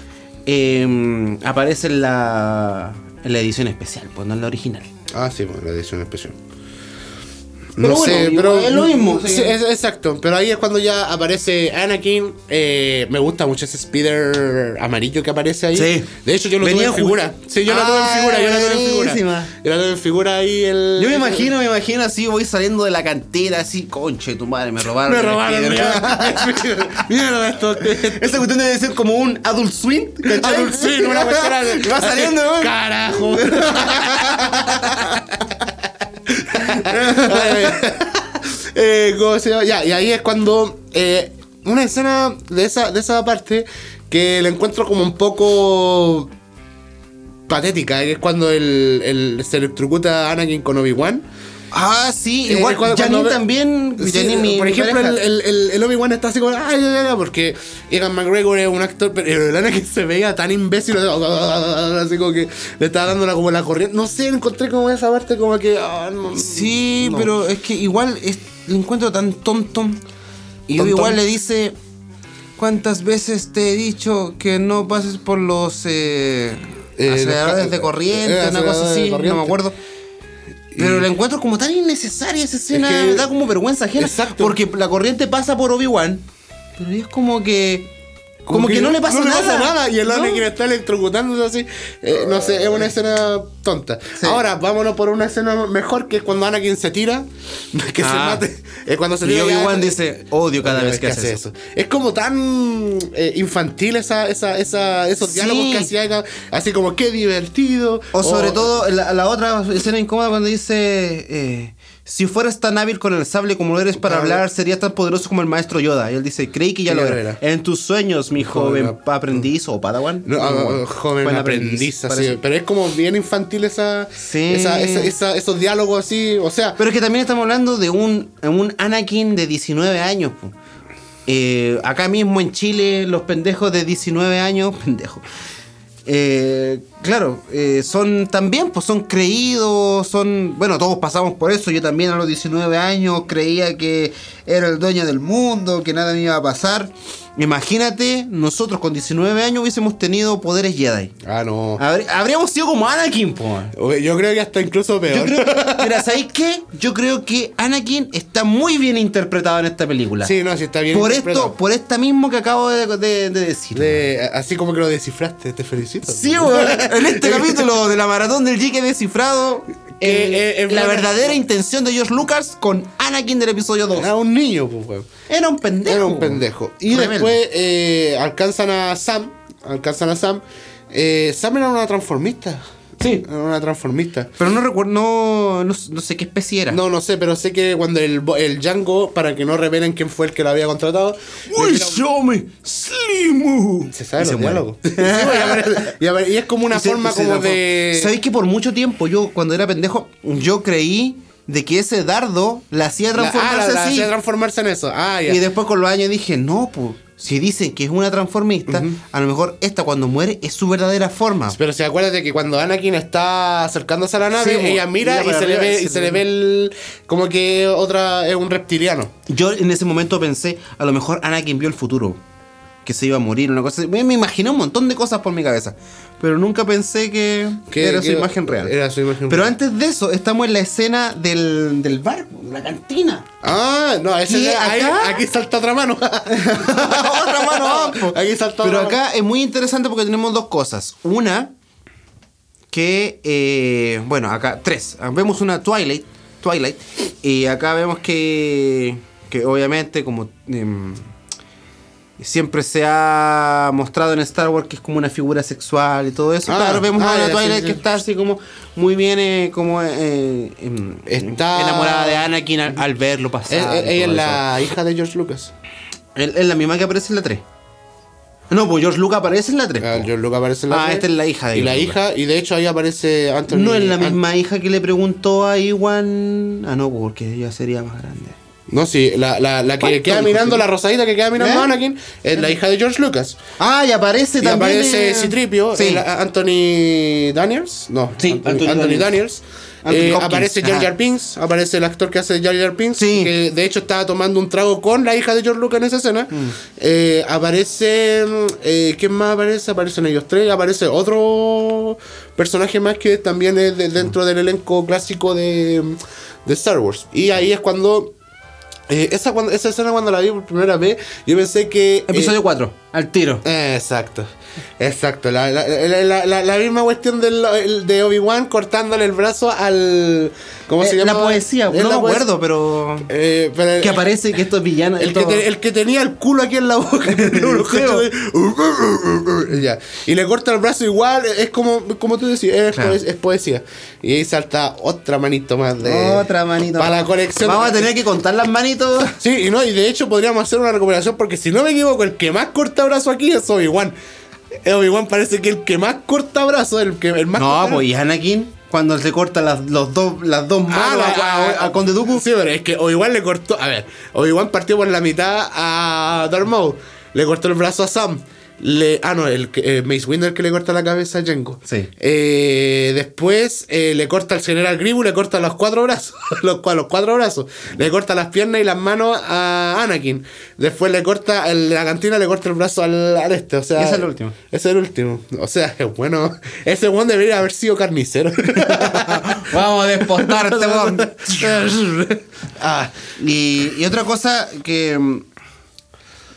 eh, aparece en la, en la edición especial, pues no en la original. Ah, sí, bueno, la edición especial. Pero no bueno, sé, pero. es lo mismo, sí. Sí, es- exacto. Pero ahí es cuando ya aparece Anakin. eh, me gusta mucho ese speeder amarillo que aparece ahí. Sí. De hecho, yo lo Venía tuve en figura. Sí, yo lo tuve en Ah, figura. Yo lo tuve en figura. Yo lo tuve en figura ahí. El, Yo me imagino, me imagino así, voy saliendo de la cantera, así, conche, tu madre, me robaron. Me robaron. speeder". Mira, mira esto. Esta cuestión debe ser como un Adult Swim. Adult Swim, una cuestión. Va saliendo. Carajo. eh, y ahí es cuando eh, una escena de esa, de esa parte que la encuentro como un poco patética, que es cuando el, el- se electrocuta a Anakin con Obi-Wan. Ah, sí, Eh, igual, cuando- Janine cuando también, Sí, Janine, mi- por mi ejemplo, el, el, el- el Obi-Wan está así como, ay, ay, ay, porque Egan McGregor es un actor, pero el Anakin se veía tan imbécil, así como que le estaba dando la, como la corriente. No sé, encontré como esa parte como que. ah, no, Sí, no. pero es que igual es, lo encuentro tan tonto. Y Tontón. igual le dice, ¿cuántas veces te he dicho que no pases por los eh, Eh, aceleradores de corriente, eh, una cosa así, no me acuerdo. Pero la encuentro como tan innecesaria esa escena, Es que- me da como vergüenza ajena. Exacto. Porque la corriente pasa por Obi-Wan, pero es como que... Como, que, no le pasa nada. Y el ¿no? Anakin está electrocutándose así. Eh, no sé, es una escena tonta. Sí. Ahora, vámonos por una escena mejor que es cuando Anakin se tira. Que se Ah. mate. Es cuando se Y tira. ya- Obi-Wan dice, odio cada vez que hace eso. Es como tan eh, infantil esa, esa, esa, esos Sí. diálogos que hacía. Así como, qué divertido. O sobre todo la, la otra escena incómoda cuando dice, eh, si fueras tan hábil con el sable como lo eres para Claro. hablar, serías tan poderoso como el maestro Yoda. Y él dice, creí que ya lo era. era. En tus sueños, mi joven Joven aprendiz o padawan. No, ah, Bueno, joven aprendiz, así, pero es como bien infantil esa, Sí. esa- esa- esa- esos diálogos así, o sea, Pero es que también estamos hablando de un, un Anakin de 19 años. po. Eh, acá mismo en Chile, los pendejos de 19 años, pendejos. Eh, claro, eh, son también, pues son creídos, son, bueno, todos pasamos por eso, yo también a los 19 años creía que era el dueño del mundo, que nada me iba a pasar. Imagínate, nosotros con 19 años hubiésemos tenido poderes Jedi. ah no, Habrí- habríamos sido como Anakin, po. Yo creo que hasta incluso Yo peor. creo, mira, ¿sabéis qué? Yo creo que Anakin está muy bien interpretado en esta película. Sí, no, sí está bien por interpretado. esto, por esta mismo que acabo de, de- de decir. De- así como que lo descifraste, te felicito. Sí, weón. En este capítulo de la maratón del he descifrado Eh, eh, eh, la verdadera intención de George Lucas con Anakin del episodio 2. Era un niño, pues, weón. Era un pendejo. Era un pendejo. Y Rebelde. después eh, alcanzan a Sam. Alcanzan a Sam. Eh, Sam era una transformista. Sí. Era una transformista. Pero no recuerdo, no, no, no sé qué especie era. No, no sé, pero sé que cuando el, bo- el Django, para que no revelen quién fue el que lo había contratado, me, Slimu. se sabe Y los diálogos. Sí, y es como una Y forma se como de. ¿Sabéis que por mucho tiempo yo, cuando era pendejo, yo creí de que ese dardo la hacía La- ah, transformarse la- la así? hacía transformarse en eso. Ah, ya. y después con los años dije, no, pues, si dicen que es una transformista, a lo mejor esta cuando muere es su verdadera forma. Pero se acuerda de que cuando Anakin está acercándose a la nave, Sí, mo- ella mira mira y se, le arriba ve, y y se se le le ve el, como que otra es un reptiliano. Yo en ese momento pensé, a lo mejor Anakin vio el futuro, que se iba a morir, una cosa así. Me, me imaginé un montón de cosas por mi cabeza, pero nunca pensé que, Que- era su imagen real. era su imagen pero real. antes de eso, estamos en la escena del, del bar, de la cantina. Ah, no, ese Y es- ahí- acá- aquí salta otra mano. Otra mano más, po. Aquí salta Pero otra acá es muy interesante porque tenemos dos cosas. Una, que, eh, bueno, acá tres. Vemos una Twilight, Twilight, y acá vemos que, que obviamente como em, siempre se ha mostrado en Star Wars que es como una figura sexual y todo eso. Ah, claro, vemos ah, a Twilight sí, sí. que está así como muy bien, eh, como eh, em, Está- enamorada de Anakin al, al verlo pasar. ella es la hija de George Lucas. Es la misma que aparece en la 3. No, pues George Lucas aparece en la 3. Ah, George Lucas aparece en la Ah, tres. esta es la hija de Y la hija, y de hecho ahí aparece Anthony. No es la An- misma hija que le preguntó a Iwan. Ah, no, porque ella sería más grande. No, sí, la, la, la que ¿Cuánto queda mirando, la rosadita que queda mirando ¿Eh? a Anakin, es la hija de George Lucas. Ah, y aparece Y también. aparece eh, Citripio, Sí. Anthony Daniels. No, Sí, Anthony, Anthony Anthony Daniels. Eh, aparece Jar. Jar Binks, aparece el actor que hace Jar Jar Binks, Sí. que de hecho estaba tomando un trago con la hija de George Lucas en esa escena. Mm. Eh, aparece, eh, ¿quién más aparece? Aparecen ellos tres, aparece otro personaje más que también es de- dentro del elenco clásico de, de Star Wars. Y ahí es cuando... eh, esa, cuando, esa escena cuando la vi por primera vez, yo pensé que... eh, Episodio 4, al tiro. Exacto, exacto. La, la, la, misma cuestión del, el- de Obi-Wan cortándole el brazo al. ¿Cómo se Eh, llama? la poesía, Es no me acuerdo, pero. Eh, pero Que aparece que estos villanos. el, que estos- te- el que tenía el culo aquí en la boca. Ya. Y le corta el brazo igual. Es como, como tú decías, es, Claro. es poesía. Y ahí salta otra manito más de. Otra manito. Para la colección. Vamos a tener que contar las manitos. Sí, y no, y de hecho podríamos hacer una recuperación porque si no me equivoco, el que más corta brazo aquí es Obi-Wan. Obi-Wan parece que el que más corta brazo, el que el más No, pues y Anakin, cuando se corta las, los dos, las dos Ah, manos la- a, a- a Conde Dooku. Sí, pero es que Obi-Wan le cortó. A ver, Obi-Wan partió por la mitad a Darth Maul. Le cortó el brazo a Sam. Le, ah, no, el, que- eh, Mace Windu el que le corta la cabeza a Jango. Sí. Eh, después eh, le corta al general Grievous, le corta los cuatro brazos. los, los cuatro brazos. Le corta las piernas y las manos a Anakin. Después le corta, en la cantina le corta el brazo al, al este. O sea, Ese es el último. Ese es el último. O sea, es bueno. Ese one debería haber sido carnicero. Vamos a despostar a este. Ah, y, y otra cosa que.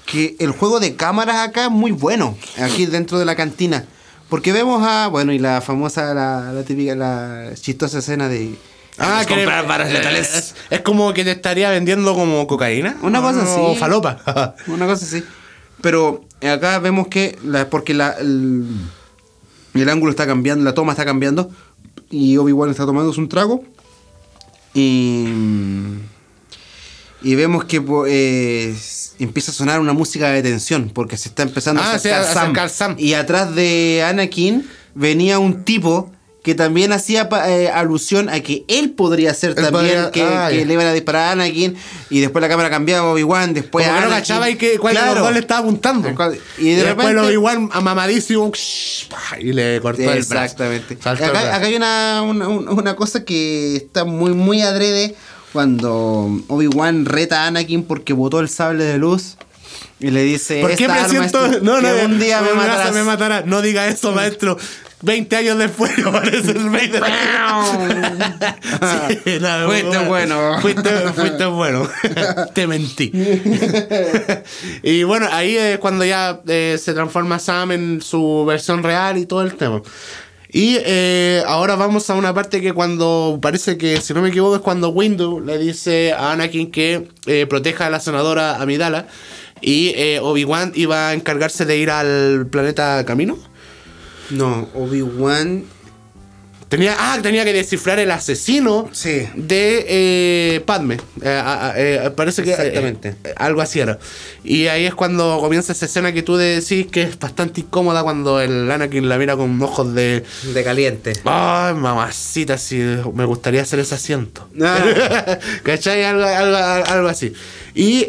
Que el juego de cámaras acá es muy bueno. Aquí dentro de la cantina. Porque vemos a. Bueno, y la famosa, la, la típica, la chistosa escena de. Ah, que varas eh, letales. Es, es como que te estaría vendiendo como cocaína. Una cosa así. O falopa. Una cosa así. Pero acá vemos que. La, porque la, el, el ángulo está cambiando, la toma está cambiando. Y Obi-Wan está tomando un trago. Y, y vemos que eh, empieza a sonar una música de tensión porque se está empezando Ah, a acercar, a Sam. acercar Sam. Y atrás de Anakin venía un tipo que también hacía eh, alusión a que él podría ser Él también podría- que, ah, que le iban a disparar a Anakin y después la cámara cambiaba a Obi-Wan, después Como a no Anakin. cachaba y que cuál Claro. le estaba apuntando. Y de después repente- lo igual a mamadísimo y le cortó el brazo. Exactamente. Acá, acá hay una, una, una cosa que está muy, muy adrede cuando Obi-Wan reta a Anakin porque botó el sable de luz y le dice: ¿Por qué "Esta arma presiento? No, no, que un día me matarás". me matará. No diga eso, maestro. 20 años después aparece el Vader. Sí, no, Fuiste bueno. Fuiste, fuiste bueno. Te mentí. y bueno, ahí es cuando ya eh, se transforma Sam en su versión real y todo el tema. Y eh, ahora vamos a una parte que cuando parece que, si no me equivoco, es cuando Windu le dice a Anakin que eh, proteja a la senadora Amidala. Y eh, Obi-Wan iba a encargarse de ir al planeta Camino. No, Obi-Wan. Tenía, ah, tenía que descifrar el asesino Sí. de eh, Padme. Eh, a- a- eh, parece que. Exactamente. algo así era. Y ahí es cuando comienza esa escena que tú decís que es bastante incómoda cuando el Anakin la mira con ojos de. De caliente. Ay, mamacita, si me gustaría hacer ese asiento. Ah. ¿Cachai? Algo, algo, algo así. Y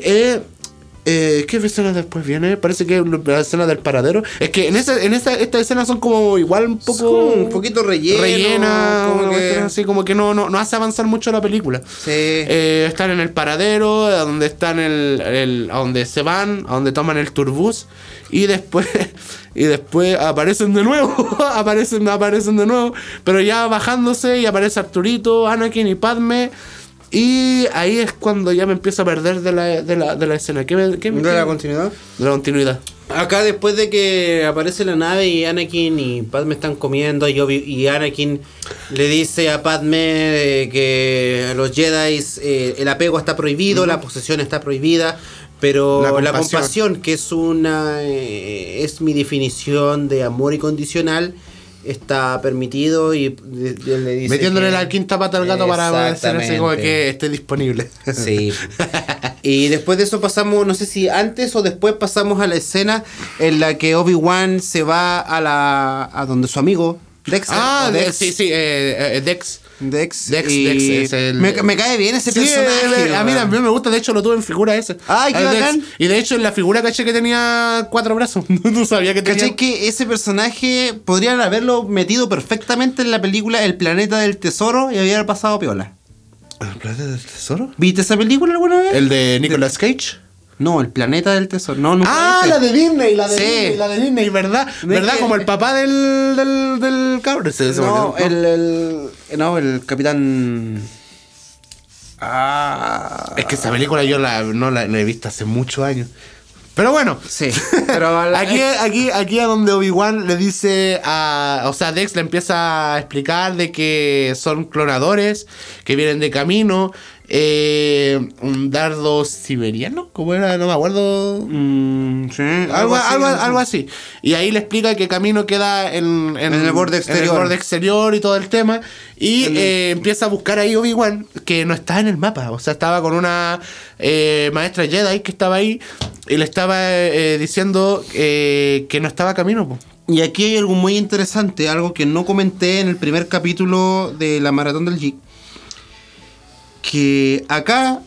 eh, ¿qué escena después viene? Parece que la escena del paradero. Es que en esa, en esa, estas escenas son como igual un poco. un poquito relleno, Rellena, como que- así, como que no, no, no hace avanzar mucho la película. Sí. Eh, están en el paradero, a donde están el, el- a donde se van, a donde toman el turbús y después y después aparecen de nuevo, aparecen aparecen de nuevo, pero ya bajándose y aparece Arturito, Anakin y Padme y ahí es cuando ya me empiezo a perder de la, de la, de la escena. ¿Qué, me- qué me- ¿De la continuidad? de la continuidad. Acá después de que aparece la nave y Anakin y Padme están comiendo y, Obi- y Anakin le dice a Padme eh, que a los Jedi eh, el apego está prohibido, la posesión está prohibida, pero La compasión, que es una eh, es mi definición de amor incondicional está permitido y le dice Metiéndole que- la quinta pata al gato para hacer así como que esté disponible. Sí. Y después de eso pasamos, no sé si antes o después pasamos a la escena en la que Obi-Wan se va a la a donde su amigo Dex. ah, o de- Dex, sí, sí, eh, eh, Dex. Dex. Dex, y Dex es el- me, me cae bien ese Sí, personaje. a mí también me gusta, de hecho lo tuve en figura ese. Ay, qué bacán. Y de hecho en la figura caché que tenía cuatro brazos. no sabía que tenía. ¿Cachai que ese personaje podrían haberlo metido perfectamente en la película El planeta del tesoro y había pasado piola? ¿El planeta del tesoro? ¿Viste esa película alguna vez? ¿El de Nicolas Cage? No, El planeta del tesoro. No, nunca Ah, la de Disney, la de Sí. Disney, la de Disney, ¿verdad? Es ¿Verdad? que- Como el papá del, del, del cabrón. Se- se No, el, el. No, el capitán. Ah. Es que esa película yo la, no la, he visto hace muchos años. Pero bueno. Sí, pero Aquí, aquí, aquí a donde Obi-Wan le dice a. O sea, Dex le empieza a explicar de que son clonadores, que vienen de camino. Eh, un dardo siberiano, ¿cómo era? No me acuerdo. Mm, sí, Algo, así, algo, algo así. Y ahí le explica que Camino queda en, En el borde exterior. borde exterior y todo el tema. Y En el- eh, empieza a buscar ahí Obi-Wan, que no está en el mapa. O sea, estaba con una eh, maestra Jedi que estaba ahí y le estaba eh, diciendo que no estaba Camino. po. Y aquí hay algo muy interesante, algo que no comenté en el primer capítulo de la Maratón del Geek. Que acá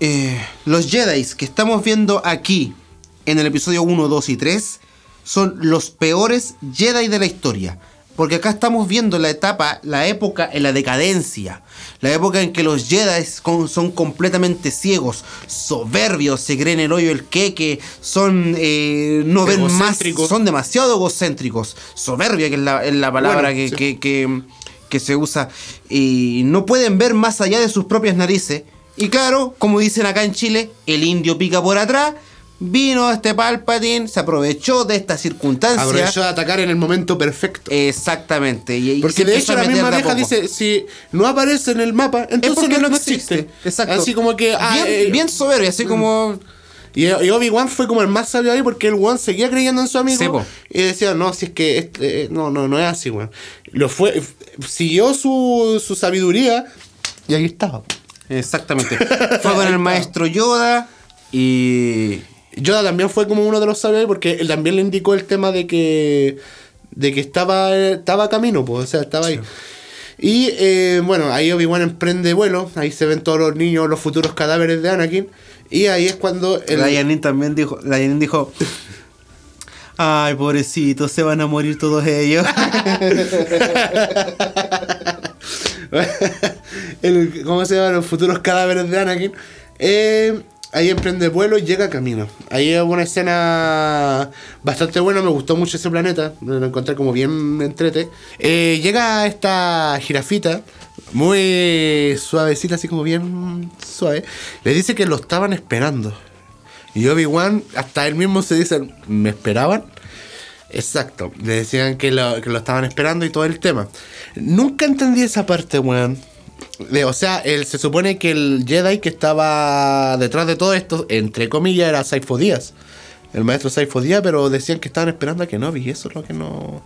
eh, los Jedi que estamos viendo aquí en el episodio 1, 2 y 3 son los peores Jedi de la historia. Porque acá estamos viendo la etapa, la época en la decadencia. La época en que los Jedi son completamente ciegos, soberbios, se creen el hoyo el queque, son. eh, no ven más. Son demasiado egocéntricos. Soberbia, que es la, es la palabra Bueno, que, sí. que, que- que se usa. Y no pueden ver más allá de sus propias narices. Y claro, como dicen acá en Chile, el indio pica por atrás. Vino este Palpatine, se aprovechó de esta circunstancia. Aprovechó de atacar en el momento perfecto. Exactamente. Y, y Porque de hecho la misma vieja dice, si no aparece en el mapa, Es entonces porque no, existe. existe. Exacto. Así como que... ah, bien, eh, bien soberbio, así como. Y, y Obi-Wan fue como el más sabio ahí porque el Wan seguía creyendo en su amigo. Sí, y decía, no, si es que este, no, no, no es así, weón. Lo fue, siguió su, su sabiduría Y ahí estaba. Exactamente. Fue con el maestro Yoda y. Yoda también fue como uno de los sabios porque él también le indicó el tema de que de que estaba estaba a camino, pues, o sea, estaba ahí. Y eh, bueno, ahí Obi-Wan emprende vuelo, ahí se ven todos los niños, los futuros cadáveres de Anakin, y ahí es cuando el, La Yanin también dijo. La Yanin dijo. Ay, pobrecitos, se van a morir todos ellos. el- ¿cómo se llama? Los futuros cadáveres de Anakin. Eh, ahí emprende vuelo y llega camino. Ahí hay una escena bastante buena, me gustó mucho ese planeta, lo encontré como bien entrete. Eh, llega esta jirafita, muy suavecita, así como bien suave. Le dice que lo estaban esperando. Y Obi-Wan, hasta él mismo se dice, ¿me esperaban? Exacto, le decían que lo, que lo estaban esperando y todo el tema. Nunca entendí esa parte, weón. De- o sea, él, se supone que el Jedi que estaba detrás de todo esto, entre comillas, era Saifo Díaz. El maestro Saifo Díaz, pero decían que estaban esperando a Kenobi. Y eso es lo que no...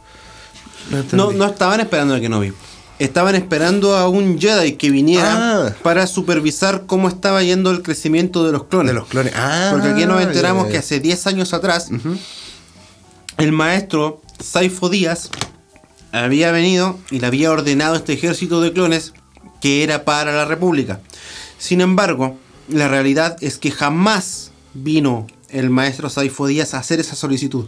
No. No, no estaban esperando a Kenobi. Estaban esperando a un Jedi que viniera Ah. para supervisar cómo estaba yendo el crecimiento de los clones. De los clones. Ah, Porque aquí nos enteramos que hace 10 años atrás, el maestro Saifo Díaz había venido y le había ordenado este ejército de clones que era para la República. Sin embargo, la realidad es que jamás vino el maestro Saifo Díaz a hacer esa solicitud,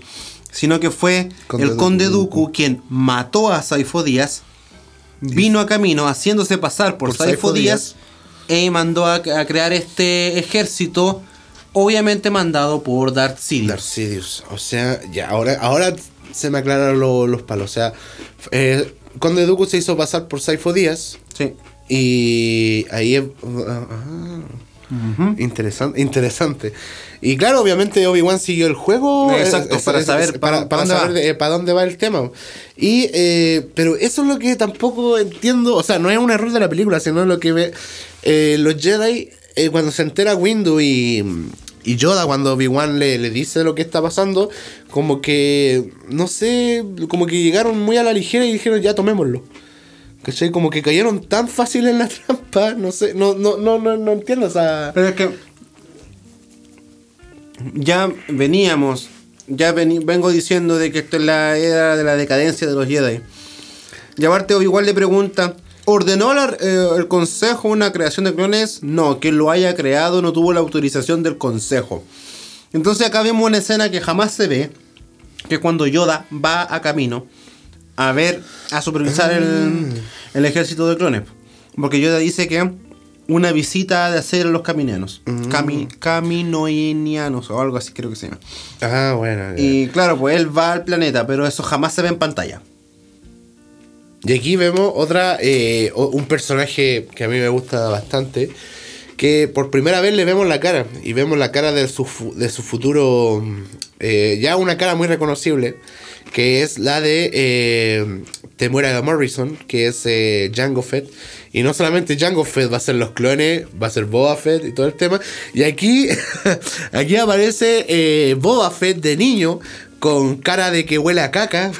sino que fue Conde el conde Dooku quien mató a Saifo Díaz, vino a camino haciéndose pasar por, Por Saifo Díaz y mandó a, a crear este ejército, obviamente mandado por Darth Sidious. Darth Sidious. O sea, ya, ahora, ahora se me aclararon lo- los palos. O sea, eh, Conde Dooku se hizo pasar por Saifo Díaz. Sí. Y ahí es. Interesante, interesante. Y claro, obviamente Obi-Wan siguió el juego. Exacto, para saber para, dónde saber de- para dónde va el tema. Y, eh, pero eso es lo que tampoco entiendo. O sea, no es un error de la película, sino lo que ve. eh, los Jedi, eh, cuando se entera Windu y. Y Yoda, cuando Obi-Wan le, le dice lo que está pasando, como que, no sé, como que llegaron muy a la ligera y dijeron, ya tomémoslo. ¿Cachai? Como que cayeron tan fácil en la trampa, no sé, no, no, no, no, no entiendo, o sea... Pero es que ya veníamos, ya veni- vengo diciendo de que esto es la era de la decadencia de los Jedi. Y aparte igual le pregunta, ¿ordenó eh, el consejo una creación de clones? No, quien lo haya creado no tuvo la autorización del consejo. Entonces acá vemos una escena que jamás se ve, que es cuando Yoda va a camino a ver, a supervisar el, el ejército de clones. Porque Yoda dice que una visita de hacer a los caminianos. Cami, caminoinianos o algo así creo que se llama. Ah, bueno. ya. Y claro, pues él va al planeta, pero eso jamás se ve en pantalla. Y aquí vemos otra, eh, un personaje que a mí me gusta bastante, que por primera vez le vemos la cara, y vemos la cara de su, de su futuro, mm, eh, ya una cara muy reconocible, que es la de eh, Temuera Morrison, que es eh, Jango Fett. Y no solamente Jango Fett va a ser los clones, va a ser Boba Fett y todo el tema. Y aquí, aquí aparece eh, Boba Fett de niño con cara de que huele a caca.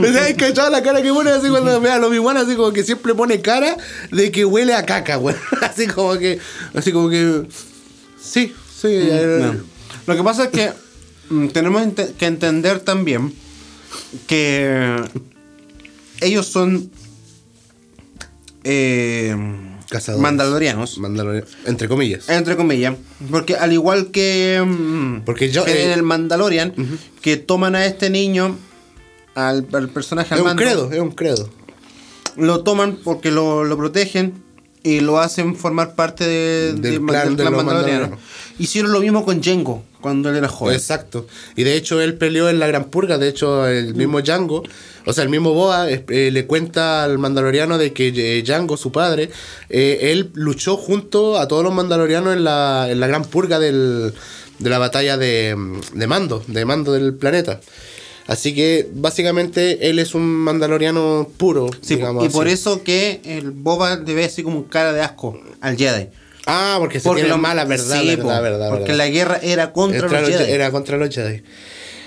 ¿Me has cachado la cara que pone así cuando ve a los Obi-Wan? Así como que siempre pone cara de que huele a caca, güey. Así como que. Así como que. Sí, sí. eh, No. Lo que pasa es que mm, tenemos ente- que entender también que ellos son eh, Cazadores. mandalorianos, Mandalorian- entre comillas. entre comillas, porque al igual que, mm, Porque yo- que en eh, el Mandalorian, que toman a este niño, al, al personaje es al un mando, credo, es un credo. lo toman porque lo, lo protegen y lo hacen formar parte de- Del de- clan del mandaloriano. Hicieron lo mismo con Jengo cuando él era joven. Exacto. Y de hecho él peleó en la Gran Purga. De hecho, el mismo Django, o sea, el mismo Boa, eh, eh, le cuenta al mandaloriano de que eh, Django, su padre, eh, él luchó junto a todos los mandalorianos en la, en la Gran Purga del, de la batalla de, de Mando, de Mando del planeta. Así que básicamente él es un mandaloriano puro. Sí, digamos y por eso que el Boba debe así como un cara de asco al Jedi. Ah, porque se tiene lo- mala verdad, sí, verdad, po, verdad, Porque verdad. la guerra era contra Contra los Jedi. Era contra los Jedi.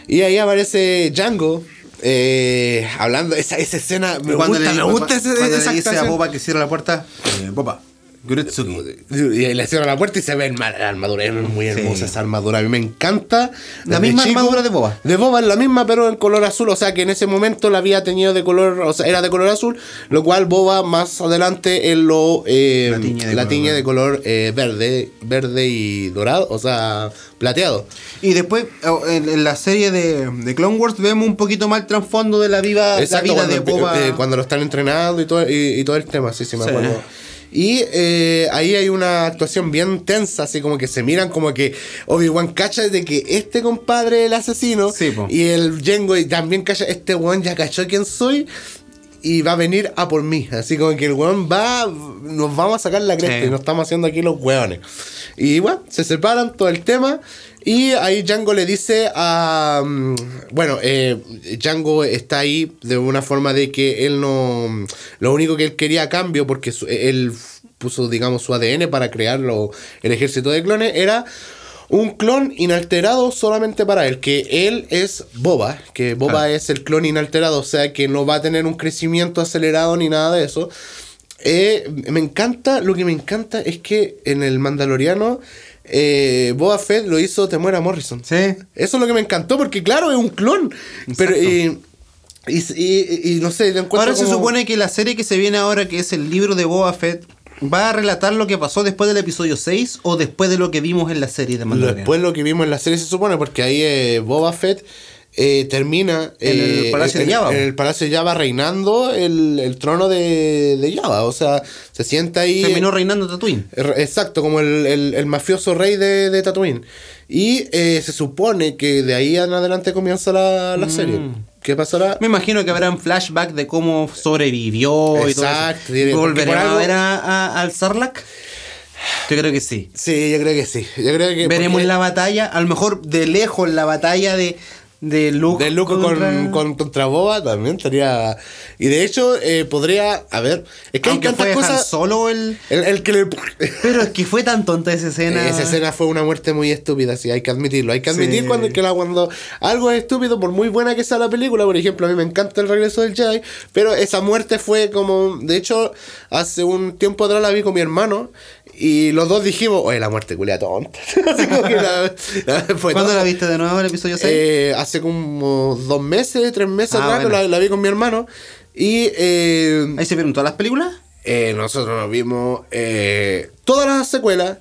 Y ahí aparece Django. eh, hablando, esa, esa escena me Cuando gusta, le, me gusta ese, cuando esa le dice a. Boba que cierra la puerta, eh, Boba, Guretsuki. Y le cierra la puerta y se ve la armadura. Es muy hermosa esa armadura. A mí me encanta. La Desde misma armadura de Boba. De Boba es la misma, pero en color azul. O sea que en ese momento la había tenido de color. O sea, era de color azul. Lo cual Boba más adelante él lo. eh, La tiñe de la color de color eh, verde. Verde y dorado. O sea, plateado. Y después, oh, en, en la serie de, de Clone Wars, vemos un poquito más el trasfondo de la, viva, Exacto, la vida cuando, de Boba. eh, cuando lo están entrenando y todo, y, y todo el tema, sí, sí, me Sí. Y eh, ahí hay una actuación bien tensa, así como que se miran como que Obi-Wan cacha de que este compadre es el asesino Sí, y el Jengo y también cacha, este weón ya cachó quién soy y va a venir a por mí. Así como que el weón va, nos vamos a sacar la cresta Sí. y nos estamos haciendo aquí los weones. Y bueno, se separan todo el tema. Y ahí Django le dice a. mm, Bueno, eh, Django está ahí de una forma de que él no. Lo único que él quería a cambio, porque su- él puso, digamos, su ADN para crear lo- el ejército de clones, era un clon inalterado solamente para él, que él es Boba, que Boba Ah. es el clon inalterado, o sea que no va a tener un crecimiento acelerado ni nada de eso. Eh, me encanta, lo que me encanta es que en el Mandaloriano eh, Boba Fett lo hizo Temuera Morrison. Sí. Eso es lo que me encantó, porque claro, es un clon. Pero, y, y, y- y no sé, lo encuentro Ahora se supone que la serie que se viene ahora, que es el libro de Boba Fett, va a relatar lo que pasó después del episodio 6 o después de lo que vimos en la serie de Mandalorian. Después lo que vimos en la serie se supone, porque ahí eh, Boba Fett eh, termina En el eh, Palacio de en-. En el Palacio de Jabba reinando el, el trono de, de Jabba. O sea, se sienta ahí. Terminó reinando Tatooine. Er- Exacto, como el, el- el mafioso rey de, de Tatooine. Y eh, se supone que de ahí en adelante comienza la, Mm. la serie. ¿Qué pasará? Me imagino que habrán flashback de cómo sobrevivió Exacto, y todo eso. porque ¿Volveremos por algo- a ver a- a- al Sarlacc? Yo creo que sí. Sí, yo creo que sí. Yo creo que Veremos porque- la batalla, a lo mejor de lejos la batalla de, de Luke, De Luke con, contra- con- contra Boba también estaría. Y de hecho, eh, podría. A ver, es que Aunque hay tantas fue Han cosas. Solo el... El, el que le. Pero es que fue tan tonta esa escena. Esa escena fue una muerte muy estúpida, sí, hay que admitirlo. Hay que admitir Sí. cuando, que la- cuando algo es estúpido, por muy buena que sea la película, por ejemplo, a mí me encanta el regreso del Jedi, pero esa muerte fue como. De hecho, hace un tiempo atrás la vi con mi hermano y los dos dijimos, oye, la muerte culia tonta. Así como que la- la- fue ¿Cuándo tonta. la viste de nuevo el episodio 6? Eh, hace como dos meses, tres meses Ah, atrás, bueno. la, la vi con mi hermano. Y eh, Ahí se vieron todas las películas. eh, nosotros nos vimos eh, todas las secuelas.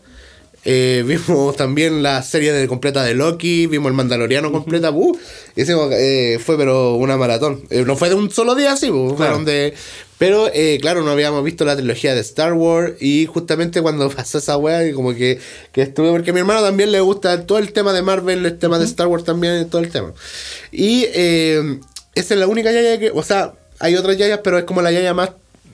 Eh, vimos también la serie de completa de Loki, vimos el Mandaloriano completa, uh, hicimos, eh, fue pero una maratón. No fue de un solo día, sí, pues, fueron de... Pero eh, claro, no habíamos visto la trilogía de Star Wars y justamente cuando pasó esa wea, como que, que estuve, porque a mi hermano también le gusta todo el tema de Marvel, el tema de Star Wars también, todo el tema. Y eh, esa es la única yaya que, o sea, hay otras yayas, pero es como la yaya más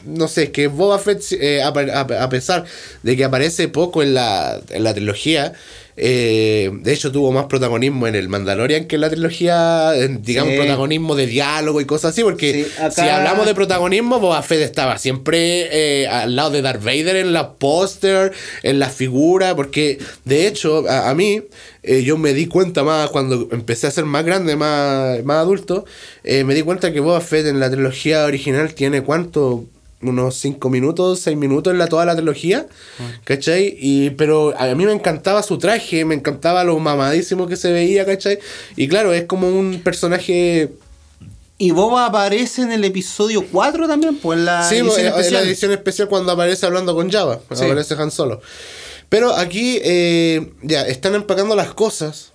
no sé, que Boba Fett, eh, a, a- a pesar de que aparece poco en la, en la trilogía, eh, de hecho tuvo más protagonismo en el Mandalorian que en la trilogía, en, digamos, Sí. protagonismo de diálogo y cosas así, porque Sí, acá- si hablamos de protagonismo, Boba Fett estaba siempre eh, al lado de Darth Vader en la póster, en la figura, porque de hecho, a, a mí, eh, yo me di cuenta más cuando empecé a ser más grande, más, más adulto, me di cuenta que Boba Fett en la trilogía original tiene cuánto unos 5 minutos, 6 minutos en la, toda la trilogía, ¿cachai? Y, pero a mí me encantaba su traje, me encantaba lo mamadísimo que se veía, ¿cachai? Y claro, es como un personaje... Y Boba aparece en el episodio 4 también, pues en la sí, edición en la especial. edición especial cuando aparece hablando con Java, Sí. aparece Han Solo. Pero aquí eh, ya están empacando las cosas.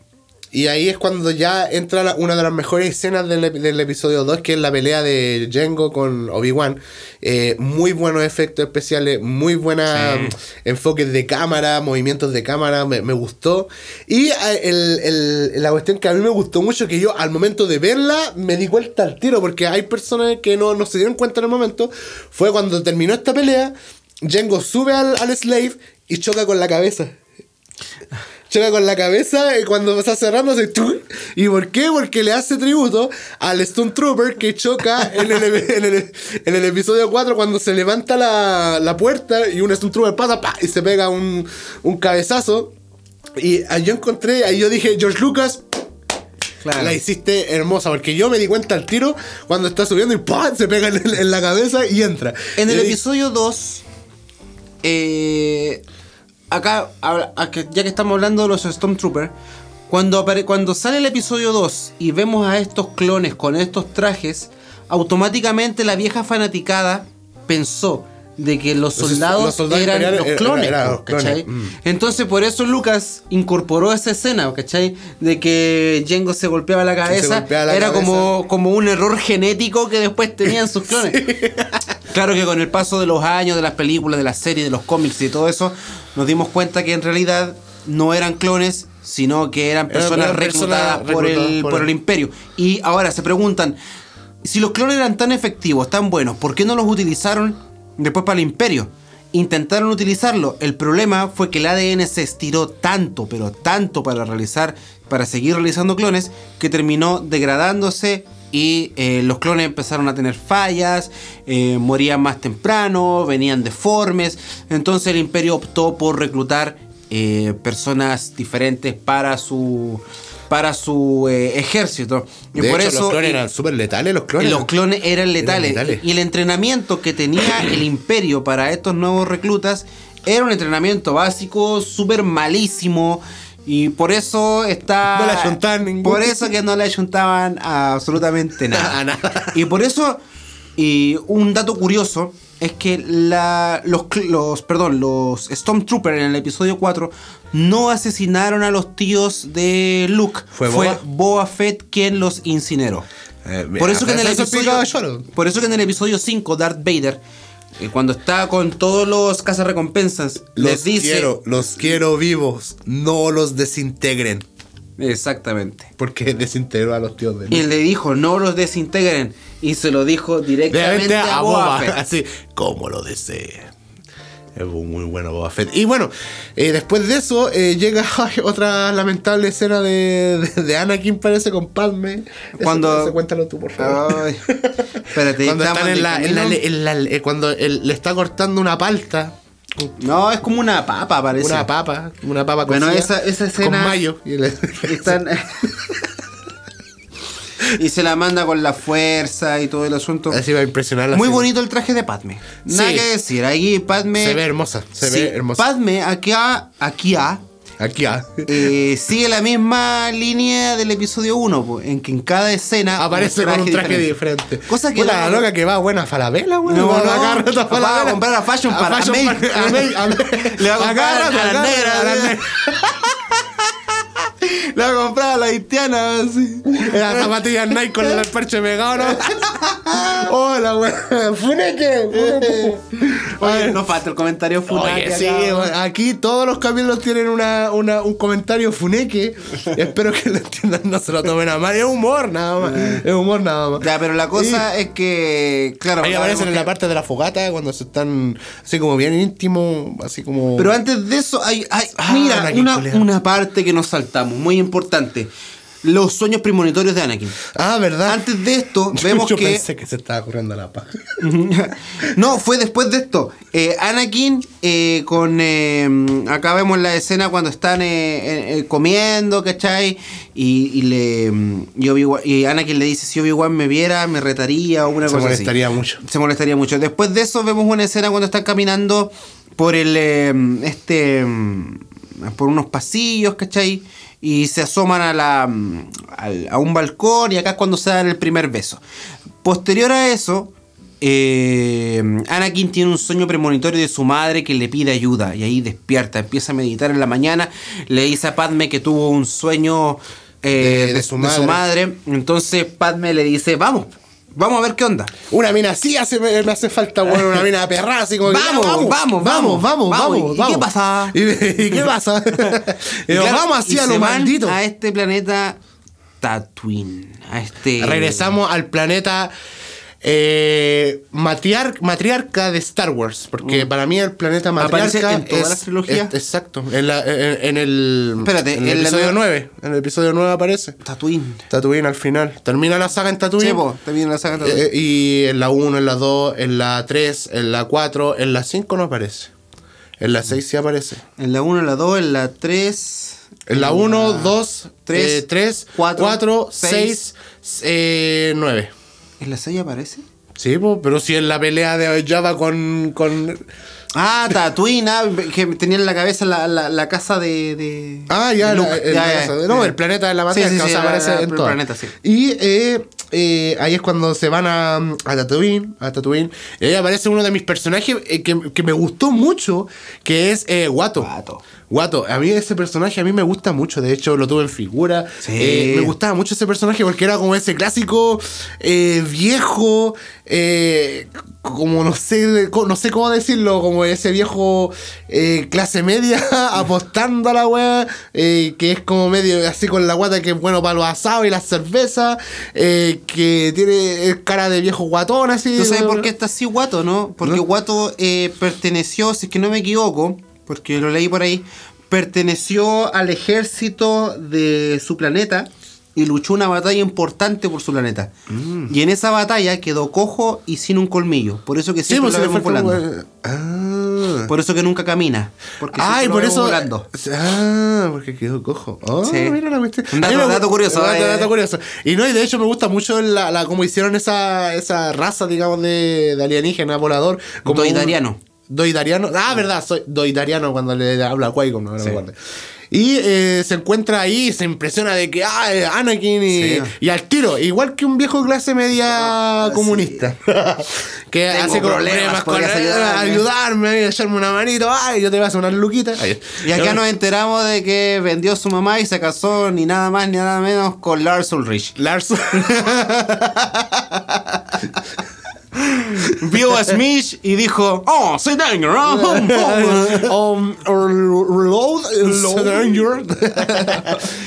Y ahí es cuando ya entra la- una de las mejores escenas del, del episodio 2, que es la pelea de Jango con Obi-Wan. Eh, muy buenos efectos especiales, muy buenos Sí. enfoques de cámara, movimientos de cámara, me, me gustó. Y eh, el- el- la cuestión que a mí me gustó mucho, que yo al momento de verla me di cuenta al tiro, porque hay personas que no, no se dieron cuenta en el momento, fue cuando terminó esta pelea, Jango sube al, al slave y choca con la cabeza choca con la cabeza y cuando está cerrando hace ¡tum! ¿Y por qué? Porque le hace tributo al Stone Trooper que choca en el, en el- en el episodio 4 cuando se levanta la, la puerta y un Stone Trooper pasa ¡pa! y se pega un, un cabezazo. Y ahí yo encontré, ahí yo dije, George Lucas, Claro. la hiciste hermosa. Porque yo me di cuenta al tiro cuando está subiendo y ¡pam! se pega en, en la cabeza y entra. En el Y- episodio 2, eh, acá, ya que estamos hablando de los Stormtroopers, cuando, cuando sale el episodio 2 y vemos a estos clones con estos trajes, automáticamente la vieja fanaticada pensó de que los soldados, los soldados eran los clones, los ¿cachai? mm. Entonces por eso Lucas incorporó esa escena, ¿cachai? De que Jengo se golpeaba la cabeza, golpeaba la era cabeza. como, como un error genético que después tenían sus clones. Claro que con el paso de los años, de las películas, de las series, de los cómics y todo eso, nos dimos cuenta que en realidad no eran clones, sino que eran personas eran reclutadas por, el, por el imperio. Y ahora se preguntan, si los clones eran tan efectivos, tan buenos, ¿por qué no los utilizaron después para el imperio? Intentaron utilizarlo. El problema fue que el ADN se estiró tanto, pero tanto para realizar, para seguir realizando clones, que terminó degradándose y eh, los clones empezaron a tener fallas, eh, morían más temprano, venían deformes. Entonces el imperio optó por reclutar eh, personas diferentes para su para su ejército. Y De por hecho, eso los clones eran súper letales, los clones. los clones eran letales. letales. Y el entrenamiento que tenía el imperio para estos nuevos reclutas era un entrenamiento básico, súper malísimo. Y por eso está. No le ayuntaban ningún- Por eso que no le ayuntaban a absolutamente nada. A nada. Y por eso. Y un dato curioso es que la, los, los, perdón, los Stormtroopers en el episodio 4 no asesinaron a los tíos de Luke. ¿Fue Fue Boba? Fett quien los incineró. Eh, Por eso, que en el episodio, por eso que en el episodio 5 Darth Vader, cuando está con todos los cazarrecompensas, les Los dice... quiero, los quiero vivos, no los desintegren. Exactamente. Porque desintegró a los tíos de Y le dijo, no los desintegren. Y se lo dijo directamente a, a Boba así como lo desee. Es muy bueno Boba Fett. Y bueno, eh, después de eso eh, llega otra lamentable escena de, de, de Anakin, parece, con Padme. Eso, Cuando- cuéntalo tú, por favor. Ay, espérate, cuando están en la, en la- camino. en la- eh, cuando él le está cortando una palta, No, es como una papa, parece. una papa, una papa Bueno, cocida esa- esa con escena- mayo. Y le- Están- y se la manda con la fuerza y todo el asunto. Así va a impresionar la Muy serie. bonito el traje de Padme. Nada Sí. que decir. Ahí Padme. Se ve hermosa, se Sí, ve hermosa. Padme, aquí a. Aquí a. Aquí ah. eh, sigue la misma línea del episodio 1, po, en que en cada escena Aparece con un traje diferente. Cosa que Puta, la no- loca que va buena a Falabella, güey. No, no, a cada rato a va a Falabella. comprar a Fashion para May. Fashion para- a May, a May. Le va a comprar a negras, rato, a las ¿sí? Negras. Le va a comprar a la haitiana, así. Las zapatillas Nike con el parche pegado, ¿no? Hola, güey. Funeque. funeque. Oye, no falta el comentario funaki Oye, sí, acá. güey, aquí todos los capítulos tienen una, una- un comentario funeque. Espero que lo entiendan, no se lo tomen a mal. Es humor nada más. Es humor nada más. Ya, pero la cosa es que, claro. Ahí aparecen en la parte de la fogata cuando se están así como bien íntimo, así como. Pero antes de eso, hay, hay- Ah, mira, una, una parte que nos saltamos, muy importante. Los sueños premonitorios de Anakin. Ah, ¿verdad? Antes de esto, vemos Yo que. pensé que se estaba corriendo la paja. no, fue después de esto. Eh, Anakin eh, con... eh, acá vemos la escena cuando están comiendo, ¿cachai? Y, y le... Y, Anakin le dice, si Obi-Wan me viera, me retaría o una Se cosa molestaría así. mucho. Se molestaría mucho. Después de eso vemos una escena cuando están caminando por el... este... por unos pasillos, ¿cachai? Y se asoman a, la, al- a un balcón y acá es cuando se dan el primer beso. Posterior a eso, eh, Anakin tiene un sueño premonitorio de su madre que le pide ayuda y ahí despierta, empieza a meditar en la mañana, le dice a Padme que tuvo un sueño eh, De- su de su madre, entonces Padme le dice, vamos, vamos a ver qué onda. Una mina así hace, me, hace falta, bueno, una mina perra, así como que, Vamos, vamos, vamos, vamos, vamos, vamos. vamos, ¿Y vamos. qué pasa? ¿Y, y qué pasa? y claro, vamos así y a lo maldito. A este planeta Tatooine, a este... Regresamos al planeta eh, matriar- matriarca de Star Wars. Porque para mí el planeta ¿Aparece matriarca en todas es- las trilogías? es- exacto. En, la- en- en el, Espérate, en el en la episodio nueva- 9. En el episodio 9 aparece. Tatooine. Tatooine al final. Termina la saga en Tatooine. Sí, po, también la saga Tatooine. Eh, y en la 1, en la 2, en la 3, en la 4, en la 5 no aparece. En la 6 sí aparece. En la 1, en la 2, en la 3. En la 1, 2, tres, 3, cuatro, 4, seis. 6, 9. ¿En la 6 aparece? Sí, po, pero si en la pelea de Java con. con... Ah, Tatooine, ah, que tenía en la cabeza la, la, la casa de, de Ah, ya, de la- Luke. el, Ya, ya, ya. no, el planeta de la matriarca, sí, sí, o sea, aparece en sí. Y eh, eh, ahí es cuando se van a, a Tatooine, a Tatooine, y ahí aparece uno de mis personajes eh, que, que me gustó mucho, que es eh, Watto. Watto, a mí ese personaje a mí me gusta mucho, de hecho lo tuve en figura. Sí. Eh, me gustaba mucho ese personaje porque era como ese clásico eh, viejo, eh, como no sé, no sé cómo decirlo, como ese viejo eh, clase media apostando a la eh, que es como medio así con la guata que es bueno para los asados y las cervezas, eh, que tiene cara de viejo guatón así. ¿Tú sabes por qué está así Guato, no? Porque ¿No? Guato eh, perteneció, si es que no me equivoco, porque lo leí por ahí, perteneció al ejército de su planeta y luchó una batalla importante por su planeta. Mm. Y en esa batalla quedó cojo y sin un colmillo. Por eso que Sí, siempre pues lo vemos fue volando. como- Ah. Por eso que nunca camina. Porque Ay, por eso. volando. Ah, porque quedó cojo. Oh, Sí. mira la cuestión. Un dato- me curioso, un dato, eh. dato curioso. Y no, y de hecho me gusta mucho la, la cómo hicieron esa, esa raza, digamos, de, de alienígena volador. Como un- Doidariano. Ah, verdad, soy doidariano cuando le habla a Qui-Gon, no, no Sí. me acuerdo. Y eh, se encuentra ahí, se impresiona de que, ah, Anakin y, Sí. y al tiro, igual que un viejo clase media comunista. que Tengo hace problemas, problemas con ayudarme. ayudarme, echarme una manito, ay, yo te voy a hacer unas luquitas. Ay. Y acá nos enteramos de que vendió su mamá y se casó ni nada más ni nada menos con Lars Ulrich. Lars. Vio a Smith y dijo, oh, soy danger, ¿no? um, reload, Stranger.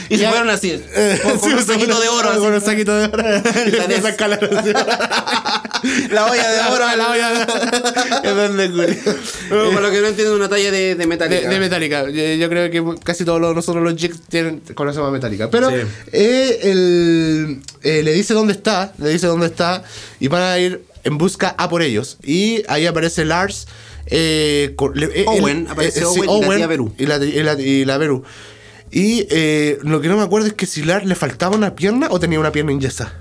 y se fueron así, con, con un saquito de oro. Con un saquito de oro. Y La a olla de oro. La olla de. No, por lo que no entiendo, una talla de, de De, metálica. de metálica. Yo, yo creo que casi todos los- nosotros los jigs tienen conocemos metálica. Pero Sí. eh, el- eh, le dice dónde está, le dice dónde está y van a ir en busca a por ellos. Y ahí aparece Lars. eh, le- eh, Owen, sí, y la. Y la, y la- y la. Y eh, lo que no me acuerdo es que si Lars le faltaba una pierna o tenía una pierna inyesa.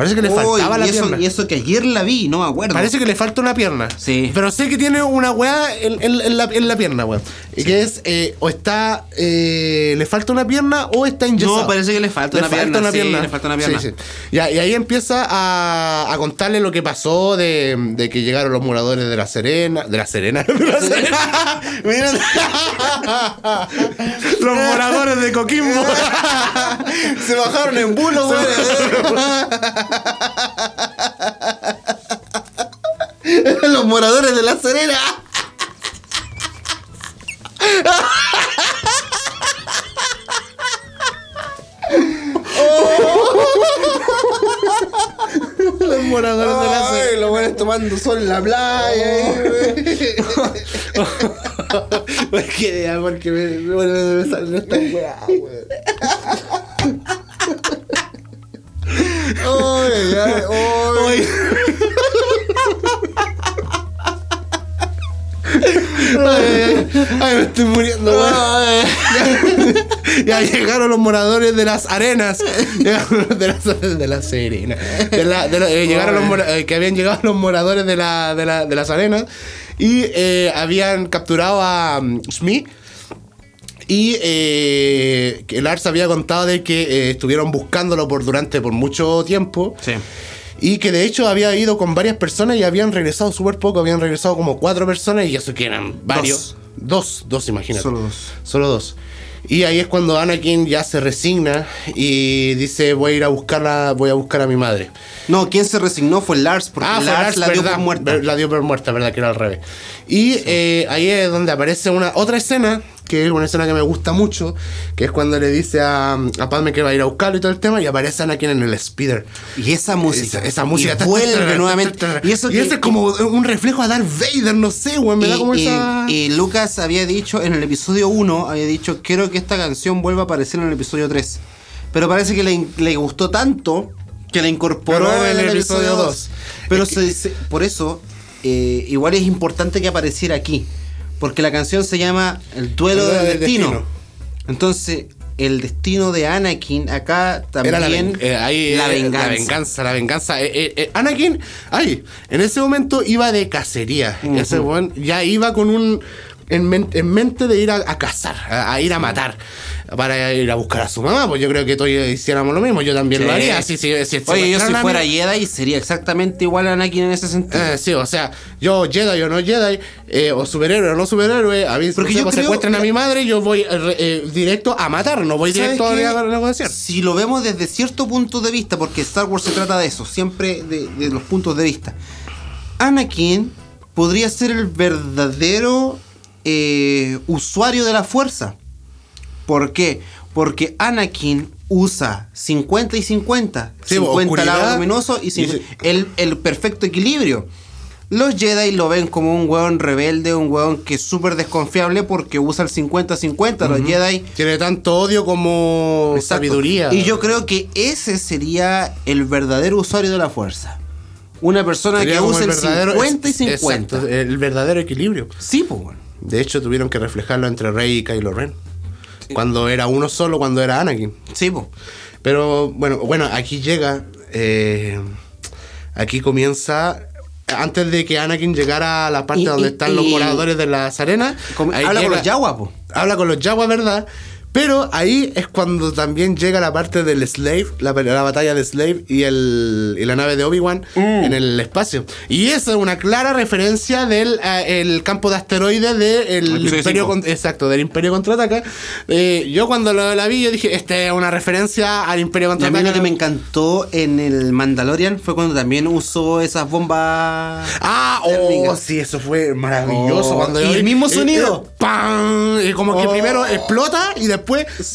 Parece que le Uy, faltaba la y eso, pierna. y eso que ayer la vi, no me acuerdo. Parece que le falta una pierna. Sí. Pero sé que tiene una weá en, en- en la, en la pierna, weón. Y que es, eh, o está, eh, le falta una pierna o está inyectado. No, parece que le falta una pierna, sí, le falta una pierna. Sí, sí. Ya, y ahí empieza a, a contarle lo que pasó de, de que llegaron los moradores de La Serena. De La Serena. De La Serena. Los moradores de Coquimbo. se bajaron en bulo, güey. Los moradores de la Serena. los moradores de La Serena. Los buenos tomando sol en la playa. Porque, ya, porque me, me vuelve a salir esta weá, weón. Ay, ay, ay. Ay, ay, me estoy muriendo. Ay. Ya llegaron los moradores de las arenas. Llegaron los de las de la Serena. De la- de la- eh, llegaron los mora- eh, que habían llegado los moradores de, la, de, la- de las arenas. Y eh, habían capturado a um, Smith. Y eh, Lars había contado de que eh, estuvieron buscándolo por durante por mucho tiempo. Sí. Y que de hecho había ido con varias personas y habían regresado súper poco, habían regresado como cuatro personas y eso que eran varios. Dos, dos, imagínate. Solo dos. Solo dos. Y ahí es cuando Anakin ya se resigna y dice voy a ir a buscarla, voy a buscar a mi madre. No, quien se resignó fue Lars, porque Ah, Lars, Lars, la dio por muerta. La dio por muerta, verdad que era al revés. Y eh, ahí es donde aparece una otra escena, que es una escena que me gusta mucho, que es cuando le dice a, a Padme que va a ir a buscarlo y todo el tema, y aparece Anakin en el speeder. Y esa música. Esa, esa música Y vuelve nuevamente. Y eso que- es como un reflejo a Darth Vader, no sé, weón. Me da como y, esa. y- y Lucas había dicho en el episodio 1, había dicho, quiero que esta canción vuelva a aparecer en el episodio 3. Pero parece que le, le gustó tanto que la incorporó Pero en el, episodio episodio 2. dos. Pero Es que- se- se- por eso, eh, igual es importante que apareciera aquí. Porque la canción se llama El duelo El duelo del del destino. destino. Entonces, el destino de Anakin acá también. Era la, ven- eh, ahí, la eh, venganza. La venganza, la venganza. Eh, eh, eh, Anakin, ay, en ese momento iba de cacería. Ese weón ya iba con un. En, men- en mente de ir a, a cazar, a, a ir a matar, para ir a buscar a su mamá. Pues yo creo que todos hiciéramos lo mismo. Yo también lo haría. Si, si, si Oye, yo si a fuera Jedi sería exactamente igual a Anakin en ese sentido. Eh, sí, o sea, yo Jedi o no Jedi, eh, o superhéroe o no superhéroe, a mí Porque yo me creo- secuestran a mi madre, yo voy eh, re- directo a matar, no voy ¿Sabes directo a qué? la negociación. Si lo vemos desde cierto punto de vista, porque Star Wars se trata de eso, siempre de, de los puntos de vista. Anakin podría ser el verdadero eh, usuario de la fuerza. ¿Por qué? Porque Anakin usa 50 y 50. Sí, 50 lado luminoso y 50 y- el, el perfecto equilibrio. Los Jedi lo ven como un hueón rebelde, un hueón que es súper desconfiable porque usa el 50-50. Los Jedi Tiene tanto odio como Exacto. sabiduría. Y yo creo que ese sería el verdadero usuario de la fuerza. Una persona Sería que usa el verdadero- 50 y es- 50. exacto, el verdadero equilibrio. Sí, pues bueno. De hecho, tuvieron que reflejarlo entre Rey y Kylo Ren. Cuando era uno solo, cuando era Anakin. Sí, pues. Pero bueno, bueno, aquí llega. eh, aquí comienza. Antes de que Anakin llegara a la parte Y- donde y- están los moradores de las arenas. Habla con los Yaguas, pues. Habla con los Yaguas, ¿verdad? Pero ahí es cuando también llega la parte del Slave, la, la batalla de Slave y, el, y la nave de Obi-Wan Mm. en el espacio. Y eso es una clara referencia del eh, el campo de asteroides del Episodio Imperio con- Exacto, del Imperio Contraataca. Eh, yo cuando lo- la vi, yo dije, esta es una referencia al Imperio Y a mí Contraataca. lo que me encantó en el Mandalorian fue cuando también usó esas bombas. Ah, oh, sí, eso fue maravilloso. Oh, cuando y yo el mismo sonido. eh, ¡Pam! Y como que Oh. primero explota y después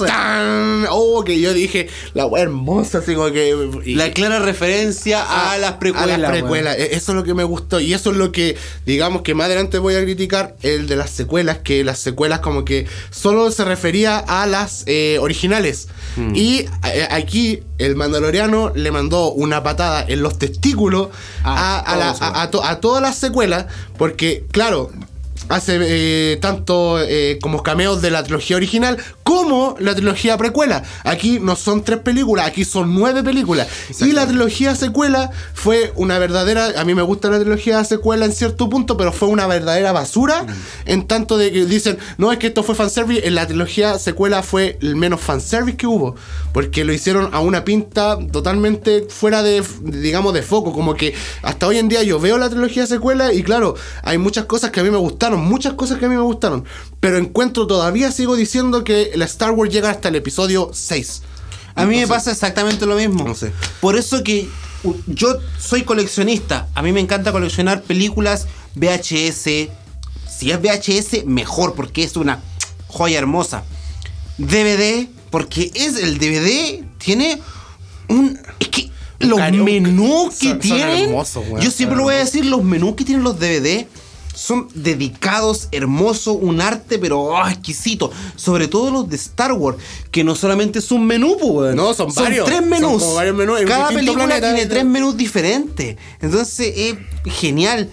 ¡tan! Oh, que yo dije, la wea hermosa, así como que. y- La clara referencia a, las precuelas. a las precuelas. E- Eso es lo que me gustó. Y eso es lo que, digamos, que más adelante voy a criticar, el de las secuelas, que las secuelas como que solo se refería a las eh, originales. Hmm. Y eh, aquí el mandaloriano le mandó una patada en los testículos A a, a la- todos, a- a to- a todas las secuelas, porque, claro, hace eh, tanto eh, como cameos de la trilogía original como la trilogía precuela. Aquí no son tres películas, aquí son nueve películas. Y la trilogía secuela fue una verdadera. A mí me gusta la trilogía secuela en cierto punto, pero fue una verdadera basura. En tanto de que dicen, no es que esto fue fanservice. En la trilogía secuela fue el menos fanservice que hubo. Porque lo hicieron a una pinta totalmente fuera de, digamos, de foco. Como que hasta hoy en día yo veo la trilogía secuela y claro, hay muchas cosas que a mí me gustaron, muchas cosas que a mí me gustaron. Pero encuentro, todavía sigo diciendo que la Star Wars llega hasta el episodio 6. A mí me pasa exactamente lo mismo. No sé. Por eso que yo soy coleccionista. A mí me encanta coleccionar películas VHS. Si es VHS, mejor, porque es una joya hermosa. DVD, porque es el DVD, tiene un. Es que los menús que son tienen. hermosos, weón, yo siempre lo voy a decir, los menús que tienen los DVD son dedicados, hermosos, un arte, pero ah, exquisito. Sobre todo los de Star Wars, que no solamente es un menú, pues. No, son varios. tres Son menús. como varios menús en Cada película tiene tres menús diferentes. Entonces es genial.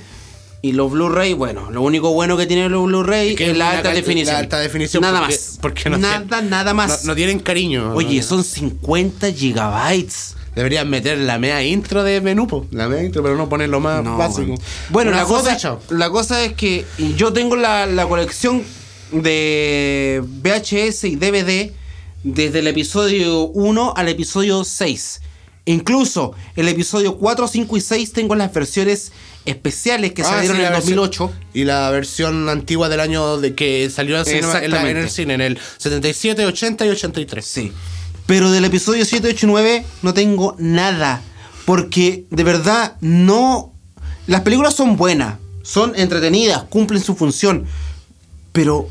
Y los Blu-ray, bueno, lo único bueno que tiene los Blu-ray Que es la alta definición. la alta definición Nada porque- más. porque no nada, tienen- nada más. No, no tienen cariño. Oye, No, son 50 gigabytes. Deberían meter la media intro de menú, po. La media intro, pero no poner lo más No, básico. bueno. La cosa, la cosa es que yo tengo la, la colección de VHS y DVD desde el episodio 1 al episodio 6. Incluso el episodio 4, 5 y 6 tengo las versiones especiales que Ah, salieron sí, en el versión- 2008. Y la versión antigua del año de que salió en, cinema- en, el cine, en el 77, 80 y 83. Sí. Pero del episodio 7, 8 y 9 no tengo nada. Porque de verdad no. Las películas son buenas, son entretenidas, cumplen su función. Pero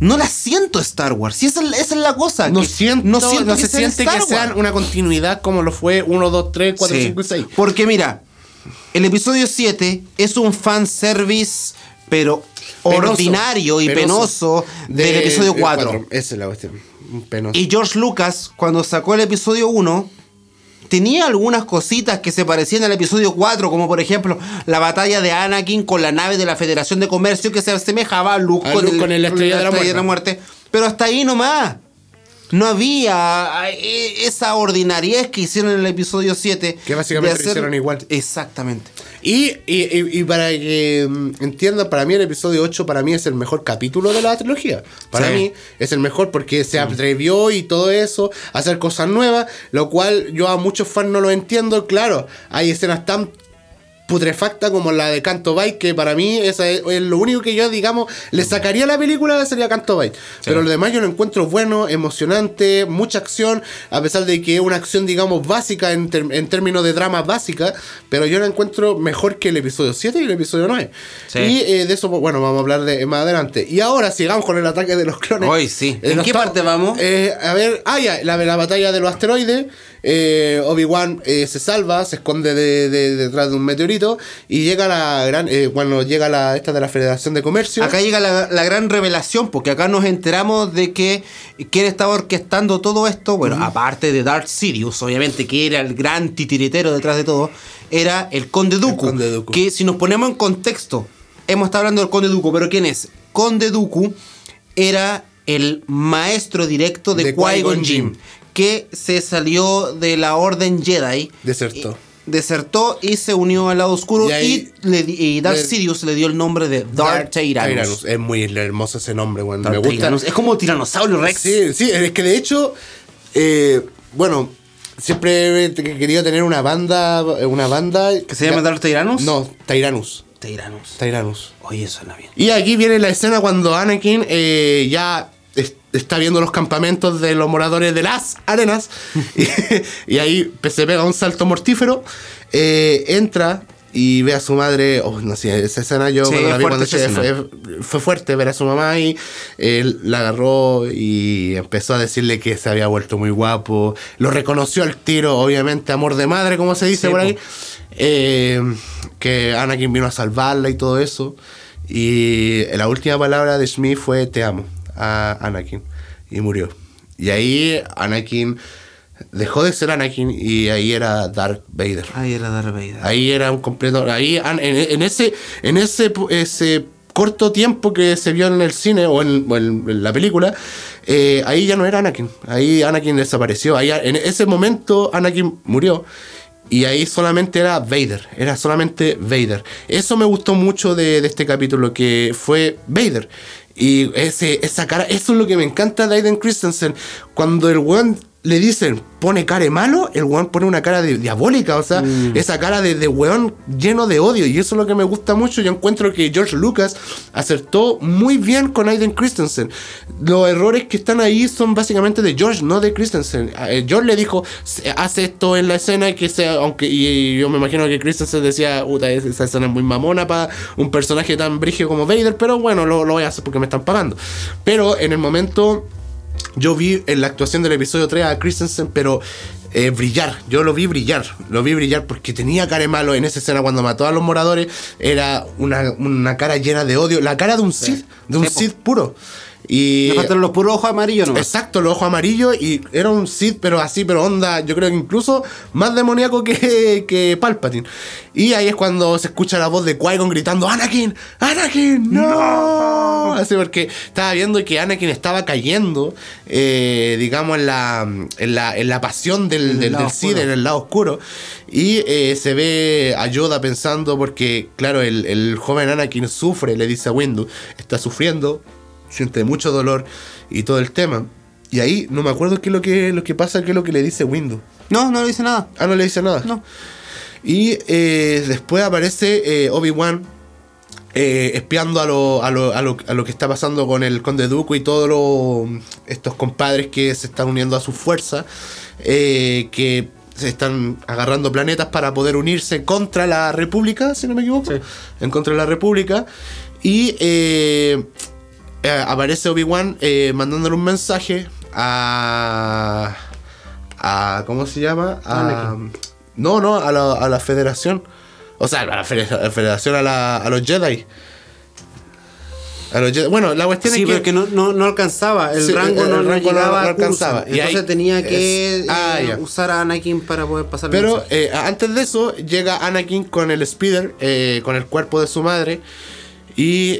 no las siento Star Wars. Y esa, es- esa es la cosa. No siento, no, siento que se sean siente Star que sean Wars. una continuidad como lo fue 1, 2, 3, 4, Sí. 5 y 6. Porque mira, el episodio 7 es un fanservice, pero Penoso. ordinario y penoso, del de- episodio del 4. cuatro. Esa es la cuestión. Penoso. Y George Lucas, cuando sacó el episodio 1, tenía algunas cositas que se parecían al episodio 4, como por ejemplo la batalla de Anakin con la nave de la Federación de Comercio que se asemejaba a Luke, A con, Luke el, con el Estrella de la Muerte. Pero hasta ahí nomás. No había eh, esa ordinariez que hicieron en el episodio 7. Que básicamente lo hicieron igual. Exactamente. Y, y, para que mm, entiendan, para mí el episodio 8 para mí es el mejor capítulo de la trilogía. Para Sí. mí es el mejor porque se atrevió y todo eso a hacer cosas nuevas, lo cual yo a muchos fans no lo entiendo. Claro, hay escenas tan putrefacta como la de Canto Bite, que para mí esa es, es lo único que yo, digamos, le sacaría a la película sería Canto Bite. Pero lo demás yo lo encuentro bueno, emocionante, mucha acción, a pesar de que es una acción, digamos, básica en, en términos de drama básica, pero yo la encuentro mejor que el episodio 7 y el episodio 9. Sí. Y eh, de eso, bueno, vamos a hablar de más adelante. Y ahora sigamos con el ataque de los clones. Hoy sí. Eh, ¿En qué parte vamos? eh, a ver, ah, ya, la, la batalla de los asteroides. Eh, Obi-Wan eh, se salva, se esconde de- de- detrás de un meteorito y llega la gran. eh, cuando llega la esta de la Federación de Comercio. Acá llega la, la gran revelación, porque acá nos enteramos de que quien estaba orquestando todo esto, bueno, aparte de Darth Sirius, obviamente, que era el gran titiritero detrás de todo, era el Conde Dooku. Conde Dooku. Que si nos ponemos en contexto, hemos estado hablando del Conde Dooku, pero ¿quién es? Conde Dooku era el maestro directo de, De Qui-Gon Jinn, Jinn. Que se salió de la Orden Jedi. Desertó. Y- Desertó y se unió al lado oscuro Y y, ahí- le y Darth le- Sidious le dio el nombre de Darth Tyrannus. Es muy hermoso ese nombre. Darth Me gusta. Tyrannus. Es como Tiranosaurio Rex. Sí, sí, es que de hecho, eh, bueno, siempre querido tener una banda, una banda ¿Que se llama Darth Tyrannus? No, Tyrannus. Tyrannus. Tyrannus. Oye, suena bien. Y aquí viene la escena cuando Anakin eh, ya está viendo los campamentos de los moradores de las arenas. y, y ahí se pega un salto mortífero. eh, entra y ve a su madre. Oh, no sé, esa escena yo Sí, cuando la vi cuando fue, fue fuerte ver a su mamá y él la agarró y empezó a decirle que se había vuelto muy guapo. Lo reconoció al tiro, obviamente, amor de madre, como se dice Sí, por po. ahí. Eh, que Anakin vino a salvarla y todo eso. Y la última palabra de Smith fue te amo a Anakin. Y murió. Y ahí Anakin dejó de ser Anakin y ahí era Darth Vader. Ahí era Darth Vader. Ahí era un completo. Ahí en, en ese, en ese, ese corto tiempo que se vio en el cine o en, o en- en la película, eh, ahí ya no era Anakin. Ahí Anakin desapareció. Ahí, en ese momento Anakin murió. Y ahí solamente era Vader, era solamente Vader. Eso me gustó mucho de, de este capítulo, que fue Vader. Y ese, esa cara, eso es lo que me encanta de Aiden Christensen. Cuando el weón le dicen, pone cara malo, el weón pone una cara de, diabólica, o sea, esa cara de, de weón lleno de odio. Y eso es lo que me gusta mucho. Yo encuentro que George Lucas acertó muy bien con Aiden Christensen. Los errores que están ahí son básicamente de George, no de Christensen. Eh, George le dijo, "Se- hace esto en la escena que sea, aunque, y yo me imagino que Christensen decía, puta, es- esa escena es muy mamona para un personaje tan brigio como Vader, pero bueno, lo, lo voy a hacer porque me están pagando. Pero en el momento yo vi en la actuación del episodio 3 a Christensen, pero eh, brillar. Yo lo vi brillar. Lo vi brillar porque tenía cara de malo en esa escena cuando mató a los moradores. Era una, una cara llena de odio. La cara de un Sith, de un. Sith puro. Y Me faltan los puros ojos amarillos nomás. Exacto, los ojos amarillos y era un Sith, pero así, pero onda, yo creo que incluso más demoníaco que, que Palpatine. Y ahí es cuando se escucha la voz de Qui-Gon gritando, ¡Anakin! ¡Anakin! ¡No! Así porque estaba viendo que Anakin estaba cayendo, eh, digamos, en la, en la, en la pasión del, En el del, Sith, en el lado oscuro. Y eh, se ve a Yoda pensando, porque, claro, el, el joven Anakin sufre, le dice a Windu, está sufriendo, siente mucho dolor y todo el tema. Y ahí no me acuerdo qué es lo que, lo que pasa, qué es lo que le dice Windu. No, no le dice nada. Ah, no le dice nada. No. Y eh, después aparece eh, Obi-Wan eh, espiando a lo, a, lo, a, lo, a lo que está pasando con el Conde Dooku y todos los- estos compadres que se están uniendo a su fuerza, que se están agarrando planetas para poder unirse contra la República, si no me equivoco, Sí. en contra de la República. Y eh, aparece Obi-Wan eh, mandándole un mensaje a, a. ¿Cómo se llama? A, Anakin. no, no, a la, a la Federación. O sea, a la, Federación, a, la- a los Jedi. A los Jedi. Bueno, la cuestión Sí, es que. porque no, no, no alcanzaba. El Sí, rango el no, no rango no- llegaba no a curso. alcanzaba. Y Entonces ahí tenía que es- ah, eh, ya. usar a Anakin para poder pasar Pero eh, antes de eso, llega Anakin con el speeder, eh, con el cuerpo de su madre. Y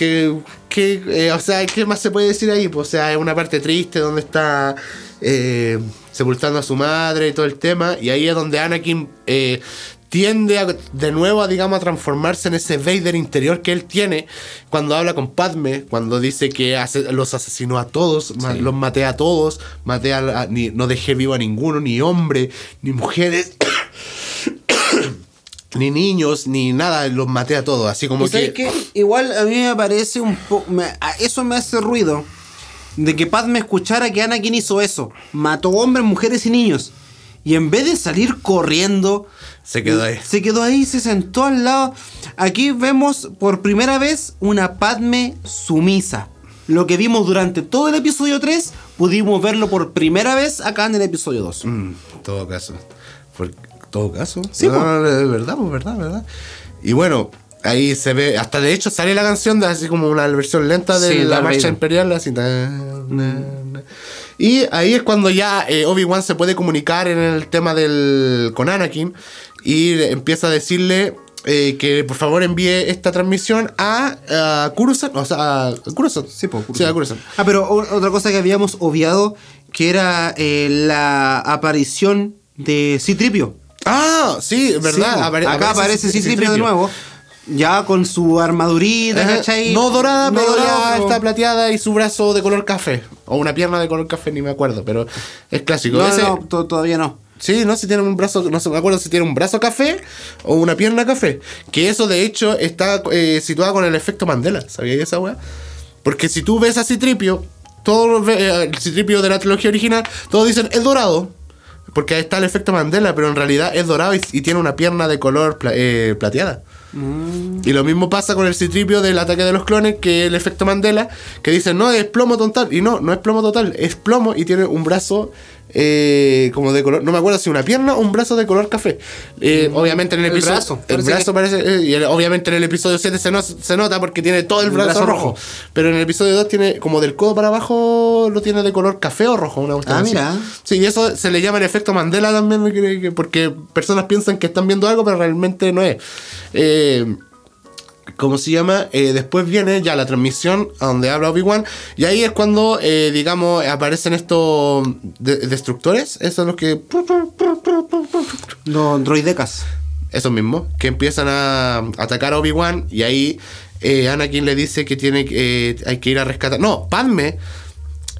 que que, eh, o sea, ¿qué más se puede decir ahí? Pues, o sea, es una parte triste donde está eh, sepultando a su madre y todo el tema. Y ahí es donde Anakin eh, tiende a- de nuevo a, digamos, a transformarse en ese Vader interior que él tiene cuando habla con Padme, cuando dice que ase- los asesinó a todos, ma- los maté a todos, maté a, a- ni- no dejé vivo a ninguno, ni hombre, ni mujeres. Ni niños, ni nada, los maté a todos. Así como ¿Y sabes que. Igual a mí me parece un poco. Eso me hace ruido. De que Padme escuchara que Anakin hizo eso. Mató hombres, mujeres y niños. Y en vez de salir corriendo. Se quedó ahí. Se quedó ahí, se sentó al lado. Aquí vemos por primera vez una Padme sumisa. Lo que vimos durante todo el episodio 3, pudimos verlo por primera vez acá en el episodio 2. Mm, todo caso. Por todo caso. Sí, no, no, es verdad, pues verdad, verdad. Y bueno, ahí se ve, hasta de hecho sale la canción de así como una versión lenta de Sí, la marcha imperial, así. na, na, na. Y ahí es cuando ya eh, Obi-Wan se puede comunicar en el tema del con Anakin y empieza a decirle eh, que por favor envíe esta transmisión a, a Kurusan, o sea, a Kurusan. Sí, po, Sí, a Kurusan. Ah, pero o- otra cosa que habíamos obviado, que era eh, la aparición de Citripio. Ah, sí, verdad. Sí, apare- acá aparece Citripio de nuevo. Ya con su armadurita, Ajá. ¿cachai? No dorada, No pero dorada, está plateada y su brazo de color café. O una pierna de color café, ni me acuerdo, pero es clásico. No, Ese- no, to- todavía no. Sí, no, si tiene un brazo, no me acuerdo si tiene un brazo café o una pierna café. Que eso de hecho está eh, situado con el efecto Mandela, ¿sabías esa weá? Porque si tú ves a Citripio, todos los ve- eh, el Citripio de la trilogía original, todos dicen es dorado. Porque ahí está el efecto Mandela, pero en realidad es dorado y, y tiene una pierna de color pla- eh, plateada. Y lo mismo pasa con el citripio del ataque de los clones, que el efecto Mandela, que dicen, no, es plomo total. Y no, no es plomo total, es plomo y tiene un brazo eh, como de color, no me acuerdo si una pierna o un brazo de color café. Eh, Obviamente en el El episodio... brazo, el brazo parece... eh, y obviamente en el episodio 7 se, no- se nota porque tiene todo el El brazo, brazo rojo. rojo. Pero en el episodio 2 tiene como del codo para abajo, lo tiene de color café o rojo. Una Ah, mira. Sí, y eso se le llama el efecto Mandela también, que- que- porque personas piensan que están viendo algo, pero realmente no es. Eh, ¿Cómo se llama? Eh, después viene ya la transmisión donde habla Obi-Wan. Y ahí es cuando, eh, digamos, aparecen estos de- destructores. Esos son los que. Los droidecas. Esos mismos. Que empiezan a atacar a Obi-Wan. Y ahí eh, Anakin le dice que tiene que, hay que ir a rescatar. No, Padme.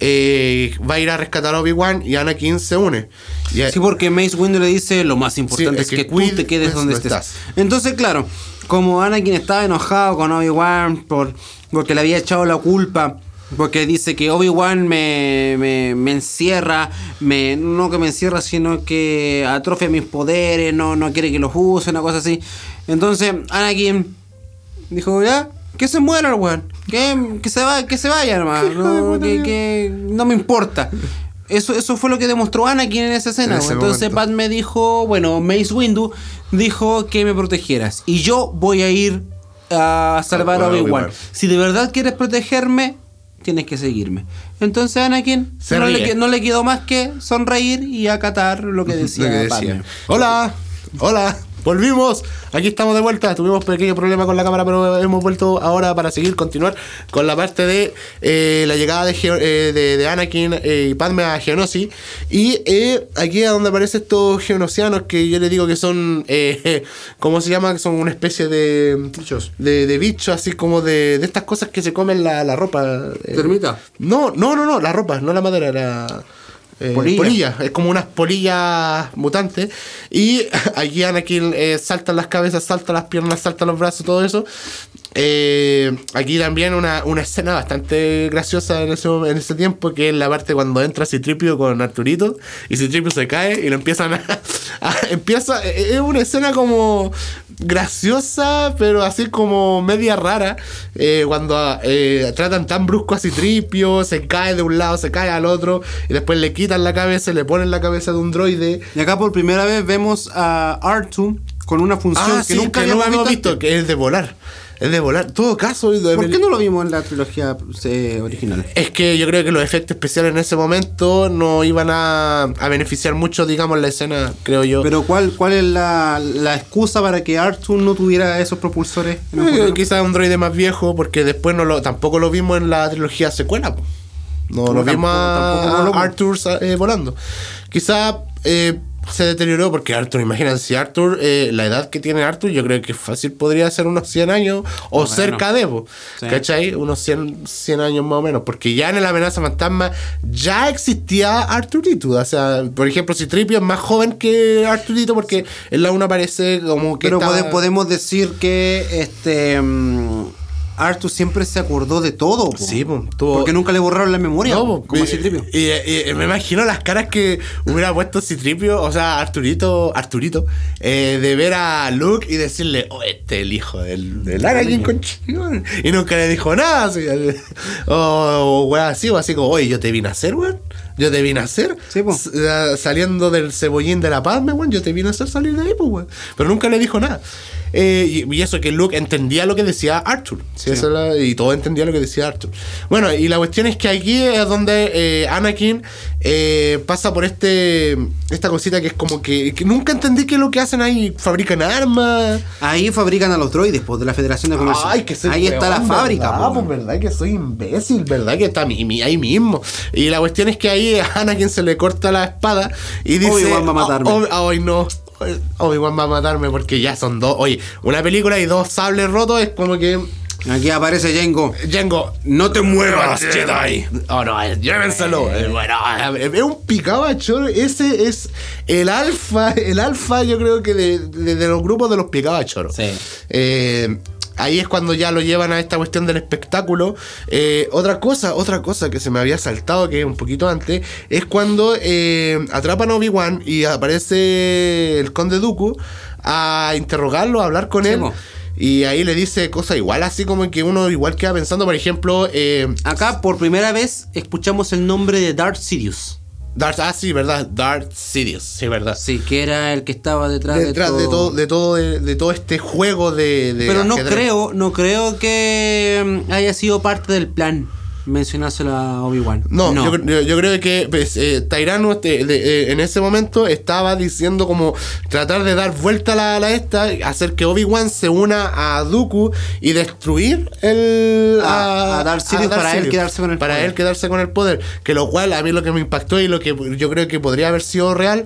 eh, va a ir a rescatar a Obi-Wan y Anakin se une. Y, Sí, porque Mace Windu le dice lo más importante Sí, es que, que tú te quedes pues, donde estés. estás. Entonces, claro, como Anakin estaba enojado con Obi-Wan por, porque le había echado la culpa, porque dice que Obi-Wan me, me, me encierra, me, no que me encierra, sino que atrofia mis poderes, no, no quiere que los use, una cosa así. Entonces, Anakin dijo, ya, que se muera el weón, que, que, se, va, que se vaya nomás, no, que, que no me importa. Eso, eso fue lo que demostró Anakin en esa escena. En Entonces momento. Padme dijo, bueno, Mace Windu dijo que me protegieras. Y yo voy a ir a salvar a Obi-Wan. Si de verdad quieres protegerme, tienes que seguirme. Entonces Anakin Se no le, no quedó más que sonreír y acatar lo que decía, Lo que Padme. decía. Hola, hola, volvimos. Aquí estamos de vuelta. Tuvimos pequeño problema con la cámara, pero hemos vuelto ahora para seguir, continuar con la parte de eh, la llegada de, Geo- eh, de, de Anakin eh, y Padme a Geonosis. Y eh, aquí es donde aparecen estos geonosianos que yo les digo que son, eh, ¿cómo se llama? Que son una especie de Bichos. de, de bichos, así como de, de estas cosas que se comen la, la ropa. ¿Termita? No, no, no, no, la ropa, no la madera, la. Eh, Polilla. polilla. es como unas polillas mutantes. Y aquí Anakin eh, saltan las cabezas, salta las piernas, salta los brazos, todo eso. Eh, aquí también una, una escena bastante graciosa en ese, en ese tiempo, que es la parte cuando entra Citripio con Arturito y Citripio se cae y lo empiezan a... a- empieza, eh, es una escena como graciosa, pero así como media rara, eh, cuando eh, tratan tan brusco a Citripio, se cae de un lado, se cae al otro, y después le quitan la cabeza, le ponen la cabeza de un droide. Y acá por primera vez vemos a R2 con una función Ah, que sí, nunca que habíamos visto, que es de volar. Es de volar. En todo caso, de- ¿Por qué no lo vimos en la trilogía eh, original? es que yo creo que los efectos especiales en ese momento no iban a, a beneficiar mucho, digamos, la escena, creo yo. Pero ¿cuál, cuál es la, la excusa para que Arthur no tuviera esos propulsores? Eh, quizás un droide más viejo, porque después no lo, tampoco lo vimos en la trilogía secuela. po. No, No, lo tampoco- vimos a, tampoco a lo- Arthur eh, volando. Quizás eh, se deterioró porque Arthur, imagínate, si Arthur, eh, la edad que tiene Arthur, yo creo que fácil podría ser unos 100 años o cerca de, po, Sí. ¿cachai? Unos 100, 100 años más o menos, porque ya en el amenaza fantasma ya existía Arturito. O sea, por ejemplo, si Tripio es más joven que Arturito, porque en la 1 aparece como que. Pero pode- podemos decir que este mm, Arthur siempre se acordó de todo. po. Sí, po, tuvo- Porque nunca le borraron la memoria. No, como Citripio. Y, y- y me imagino las caras que hubiera puesto Citripio, o sea, Arturito, Arturito, eh, de ver a Luke y decirle, oh, este es el hijo del, del Anakin, conchín. Y nunca le dijo nada, así, o, así, o así como, oye, yo te vine a hacer, weón. Yo te vine a hacer. Sí, eh, Saliendo del cebollín de la Palme, weón. Yo te vine a hacer salir de ahí, pues, weón. Pero nunca le dijo nada. Eh, y, y eso que Luke entendía lo que decía Arthur. Sí, y todo entendía lo que decía Arthur. Bueno, y la cuestión es que aquí es donde eh, Anakin eh, pasa por este esta cosita que es como que, que nunca entendí qué es lo que hacen ahí. Fabrican armas. Ahí fabrican a los droides pues, de la Federación de Comercio. Ay, que Ahí está la fábrica. Pues verdad que soy imbécil, verdad que está mi- mi- ahí mismo. Y la cuestión es que ahí a Anakin se le corta la espada y dice... Obi-Wan va a matarme. "Oh, oh, no. Obi-Wan va a matarme porque ya son dos. Oye, una película y dos sables rotos es como que... Aquí aparece Jengo. Django, No te muevas, Jedi. Oh, no, eh, llévenselo. Eh, Bueno, eh, es un picado a choro. Ese es el alfa, el alfa yo creo que de, de- de los grupos de los picados a choro. Sí. Eh, ahí es cuando ya lo llevan a esta cuestión del espectáculo. Eh, otra cosa, otra cosa que se me había saltado, que es un poquito antes, es cuando eh, atrapan a Obi-Wan y aparece el conde Dooku a interrogarlo, a hablar con Sí, él. Y ahí le dice cosas igual, así como que uno igual queda pensando, por ejemplo, eh, Acá por primera vez escuchamos el nombre de Darth Sidious. Darth, ah, sí, verdad, Darth Sidious, sí, verdad. Sí, que era el que estaba detrás, Detrás de todo, de todo, de, de todo este juego de. de Pero no ajedrez. creo, no creo que mm, haya sido parte del plan mencionárselo a Obi-Wan. No, Yo, yo- yo creo que pues, eh, Tyrano este, de- eh, en ese momento estaba diciendo como tratar de dar vuelta a la, esta, hacer que Obi-Wan se una a Dooku y destruir el A- a Darth Sidious para él quedarse con el para poder. él quedarse con el poder. Que lo cual a mí lo que me impactó y lo que yo creo que podría haber sido real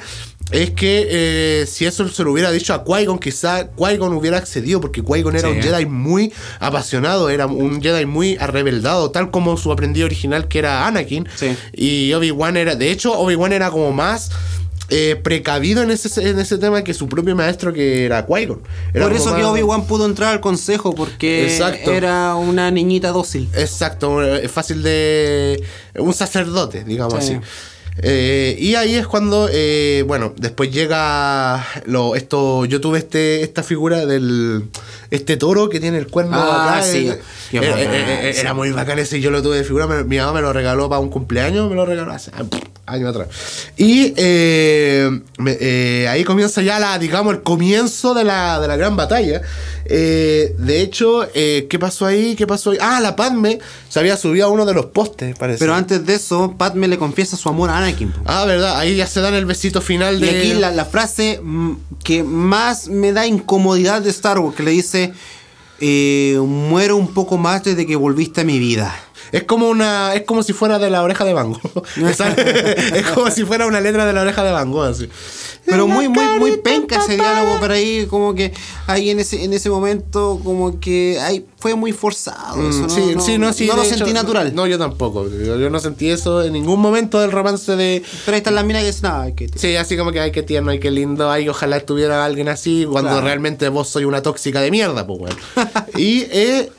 es que eh, si eso se lo hubiera dicho a Qui-Gon, quizá Qui-Gon hubiera accedido, porque Qui-Gon era Sí. un Jedi muy apasionado, era un Jedi muy arrebeldado, tal como su aprendiz original que era Anakin. Sí. Y Obi-Wan era, de hecho, Obi-Wan era como más eh, precavido en ese, en ese tema que su propio maestro que era Qui-Gon. Era Por eso que Obi-Wan pudo entrar al consejo, porque Exacto. era una niñita dócil. Exacto, es fácil de. Un sacerdote, digamos Sí. así. Eh, y ahí es cuando, eh, bueno, después llega lo, esto, yo tuve este, esta figura del, este toro que tiene el cuerno Ah, acá. sí. eh. Era muy bacán ese, yo lo tuve de figura, mi mamá me lo regaló para un cumpleaños, me lo regaló hace años atrás. Y eh, eh, ahí comienza ya la, digamos, el comienzo de la, de la gran batalla. Eh, de hecho, ¿qué pasó ahí? ¿Qué pasó ahí? Ah, la Padme se había subido a uno de los postes, parece. Pero antes de eso, Padme le confiesa su amor a Anakin. Ah, verdad, ahí ya se dan el besito final Y de. aquí la, la frase mm, que más me da incomodidad de Star Wars, que le dice, muero un poco más desde que volviste a mi vida. Es como una. Es como si fuera de la oreja de Bango. Esa- es como si fuera una letra de la oreja de Bango, así. Pero muy, muy, muy penca ese diálogo por ahí, como que ahí en ese, en ese momento, como que ahí fue muy forzado. eso, Mm, no, sí, no, sí, no, sí. no lo sentí natural. No, yo tampoco. Yo, yo no sentí eso en ningún momento del romance de. Pero ahí están las minas que dicen, ay, que Sí, así como que, ay, qué tierno, ay, qué lindo, ay, ojalá estuviera alguien así, cuando Claro. realmente vos soy una tóxica de mierda, pues, weón. y, eh,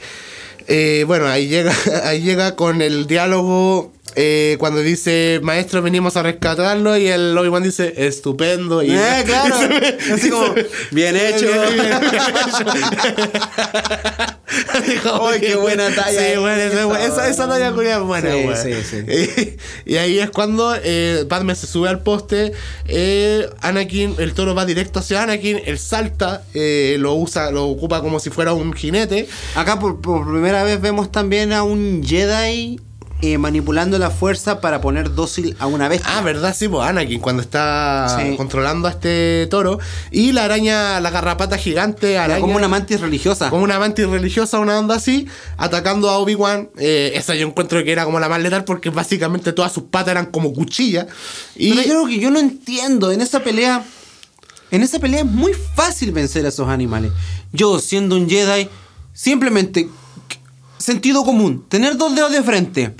eh, bueno, ahí llega, ahí llega con el diálogo eh, cuando dice, maestro, venimos a rescatarlo, y el Obi-Wan dice, estupendo. Y, Eh, claro. y se ve- Así como, bien hecho. Ay, qué buena talla Sí, bueno, esa, esa, esa, esa talla culia es buena, Sí, weón. sí, sí. Y, y ahí es cuando eh, Padme se sube al poste. eh, Anakin, el toro va directo hacia Anakin. Él salta, eh, lo usa, lo ocupa como si fuera un jinete. Acá por, por primera vez vemos también a un Jedi eh, manipulando la fuerza para poner dócil a una bestia. Ah, ¿verdad? Sí, pues Anakin cuando está Sí. controlando a este toro. Y la araña, la garrapata gigante, araña. como una mantis religiosa. como una mantis religiosa, una onda así, atacando a Obi-Wan. Eh, esa yo encuentro que era como la más letal porque básicamente todas sus patas eran como cuchillas. Y Pero yo lo que yo no entiendo, en esa pelea, en esa pelea es muy fácil vencer a esos animales. Yo, siendo un Jedi, simplemente, sentido común, tener dos dedos de frente.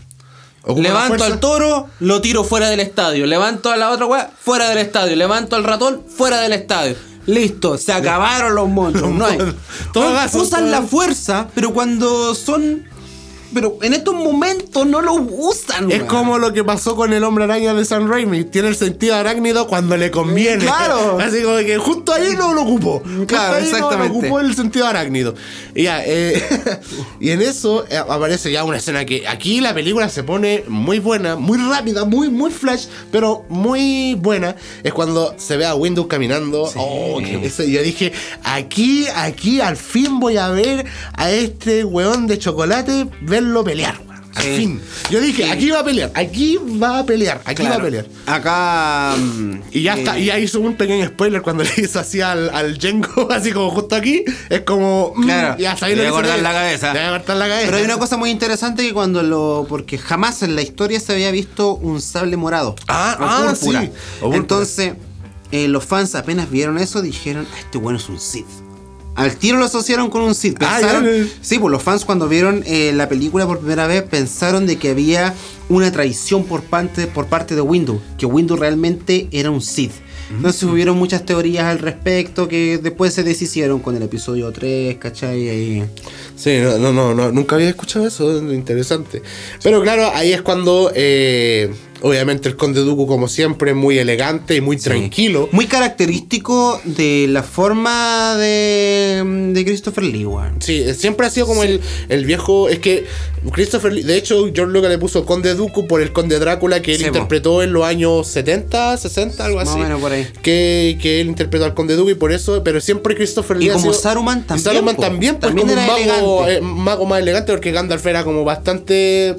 Ocupa Levanto al toro, lo tiro fuera del estadio. Levanto a la otra weá, fuera del estadio. Levanto al ratón, fuera del estadio. Listo, se acabaron los monstruos. No hay. Todo No, gaso, usan la fuerza, pero cuando son. Pero en estos momentos no lo usan. Es weón. como lo que pasó con el hombre araña de San Raimi. Tiene el sentido arácnido cuando le conviene. Claro. Así como que justo ahí no lo ocupó. Claro, ahí no exactamente. lo ocupó el sentido arácnido. Y, ya, eh, y en eso eh, aparece ya una escena que aquí la película se pone muy buena, muy rápida, muy, muy flash, pero muy buena. Es cuando se ve a Windows caminando. Oh, que eso- yo dije, aquí, aquí al fin voy a ver a este weón de chocolate verlo pelear. Al Sí. fin. Yo dije, aquí va a pelear, aquí va a pelear, aquí va a Claro. pelear. Acá. mm, Y ya eh, está, y ahí hizo un pequeño spoiler cuando le hizo así al, al Jenko, así como justo aquí, es como, mm, Claro, ya sabéis lo voy a que cortar la cabeza. Le voy a cortar la cabeza. Pero hay una cosa muy interesante que cuando lo. Porque jamás en la historia se había visto un sable morado. Ah, o ah, púrpura. sí, o. Entonces, eh, los fans apenas vieron eso, dijeron: "Ah, Este bueno es un Sith. Al tiro lo asociaron con un Sith. Ah, sí, pues los fans cuando vieron eh, la película por primera vez pensaron de que había una traición por parte, por parte de Windows, que Windows realmente era un Sith. Entonces hubieron muchas teorías al respecto que después se deshicieron con el episodio 3, ¿cachai? Ahí- Sí, no, no, no, no, nunca había escuchado eso, interesante. Pero claro, ahí es cuando, eh, obviamente, el Conde Dooku, como siempre, muy elegante y muy tranquilo. Muy característico de la forma de, de Christopher Lee, weón. Sí, siempre ha sido como el, el viejo. Es que Christopher Lee, de hecho, George Lucas le puso Conde Dooku por el Conde Drácula que él Sí, interpretó en los años 70, 60, algo Más así. o menos por ahí. Que, que él interpretó al Conde Dooku y por eso, pero siempre Christopher Lee. Y ha como sido- Saruman también, Saruman po. también, pues También como un mago, eh, mago más elegante, porque Gandalf era como bastante.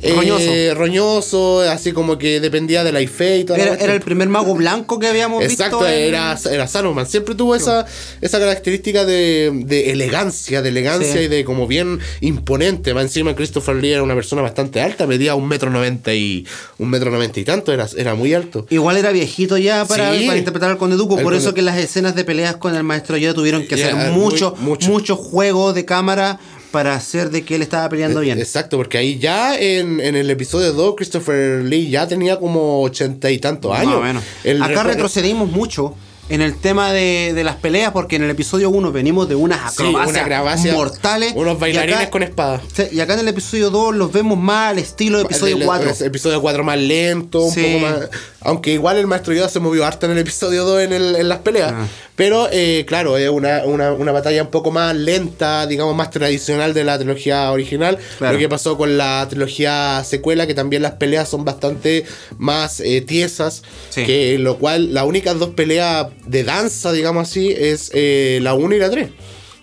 Eh, Roñoso. roñoso, así como que dependía de la fe y toda la Era, el primer mago blanco que habíamos Exacto, visto. en- era, era Saruman. Siempre tuvo esa, esa característica de, de elegancia, de elegancia Sí. y de como bien imponente. Más encima Christopher Lee era una persona bastante alta, medía un metro noventa y un metro noventa y tanto, era, era muy alto. Igual era viejito ya para, Sí. para interpretar al Conde. El Por eso que las escenas de peleas con el maestro Yoda tuvieron que Ya, hacer muy- mucho, mucho. mucho, juego de cámara para hacer de que él estaba peleando bien. Exacto, porque ahí ya en, en el episodio 2 Christopher Lee ya tenía como ochenta y tantos Más años. o menos. El Acá retrocedimos mucho en el tema de, de las peleas porque en el episodio 1 venimos de unas Sí, acrobacias una acrobacia, mortales. Unos bailarines acá- con espada. Sí, Y acá en el episodio 2 los vemos más al estilo de episodio El- el- 4. el episodio 4 más lento, un Sí. poco más. Aunque igual el maestro Yoda se movió harto en el episodio 2 en, el- en las peleas. Ah. Pero eh, claro, es una, una, una batalla un poco más lenta, digamos más tradicional de la trilogía original. Claro. Lo que pasó con la trilogía secuela, que también las peleas son bastante más eh, tiesas. Sí. Que lo cual, las únicas dos peleas de danza, digamos así, es eh, la 1 y la 3.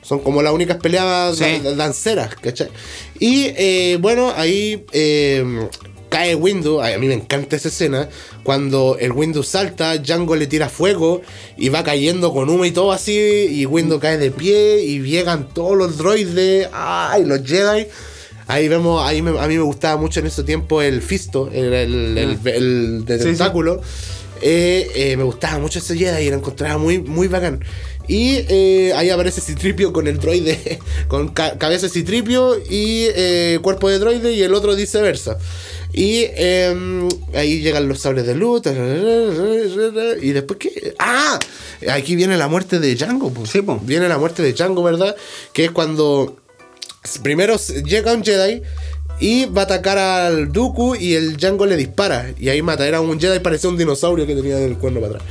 Son como las únicas peleas Sí. da- danceras, ¿cachai? Y eh, bueno, ahí eh, cae Windows. A mí me encanta esa escena. Cuando el Windows salta, Django le tira fuego y va cayendo con humo y todo así. Y Windows cae de pie y llegan todos los droides. ¡Ay! Los Jedi. Ahí vemos, ahí me- a mí me gustaba mucho en ese tiempo el Fisto, el, el, el- el de Sí, sí. Eh, eh, me gustaba mucho ese Jedi y lo encontraba muy, muy bacán. Y eh, ahí aparece Citripio con el droide, con ca- cabeza de Citripio y cuerpo de droide y el otro viceversa. Y eh, ahí llegan los sables de luz. Y después, ¿qué? ¡Ah! Aquí viene la muerte de Django. Sí, po. Viene la muerte de Django, ¿verdad? Que es cuando primero llega un Jedi Y va a atacar al Dooku y el Django le dispara. Y ahí mata. Era un Jedi, parecía un dinosaurio que tenía el cuerno para atrás.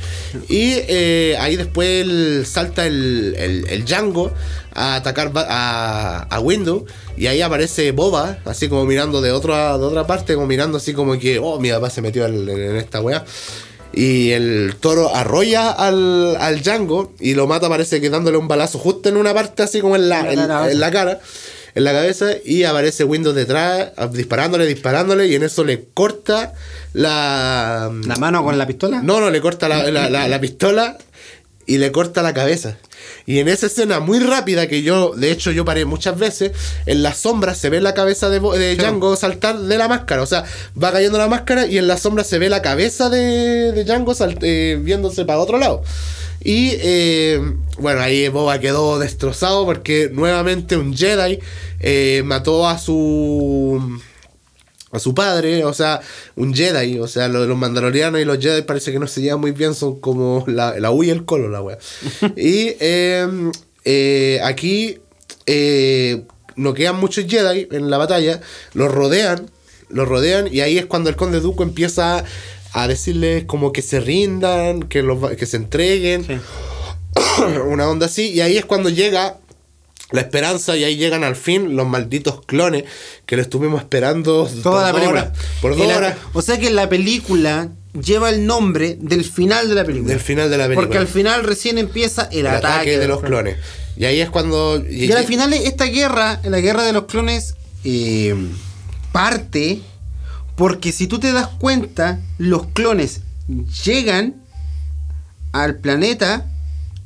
Y eh, ahí después el- salta el, el, el Django a atacar a, a Windu. Y ahí aparece Boba, así como mirando de otra, de otra parte, como mirando así como que, oh, mi papá se metió en, en esta weá. Y el toro arrolla al, al Django y lo mata, parece que dándole un balazo justo en una parte, así como en la, en la cara, en la cabeza, y aparece Windows detrás, disparándole, disparándole, y en eso le corta la. ¿La mano con la pistola? No, no, le corta la, la- la- la pistola y le corta la cabeza. Y en esa escena muy rápida que yo, de hecho, yo paré muchas veces, en las sombras se ve la cabeza de Django saltar de la máscara. O sea, va cayendo la máscara y en la sombra se ve la cabeza de, de Django salt- eh, viéndose para otro lado. Y eh, bueno, ahí Boba quedó destrozado porque nuevamente un Jedi eh, mató a su a su padre, o sea, un Jedi, o sea, lo- los mandalorianos y los Jedi parece que no se llevan muy bien, son como la, la U y el colo, la wea. y eh, eh, aquí eh, no quedan muchos Jedi en la batalla, los rodean, los rodean, y ahí es cuando el conde Duco empieza a decirles como que se rindan, que, los, que se entreguen, Sí. una onda así, y ahí es cuando llega la esperanza y ahí llegan al fin los malditos clones que lo estuvimos esperando Toda por la película. horas, por Y dos la- horas O sea que la película lleva el nombre del final de la película. del final de la película. Porque al final recién empieza el, el ataque, de los clones. Y ahí es cuando Y al final esta guerra, la guerra de los clones, eh, parte porque si tú te das cuenta, los clones llegan al planeta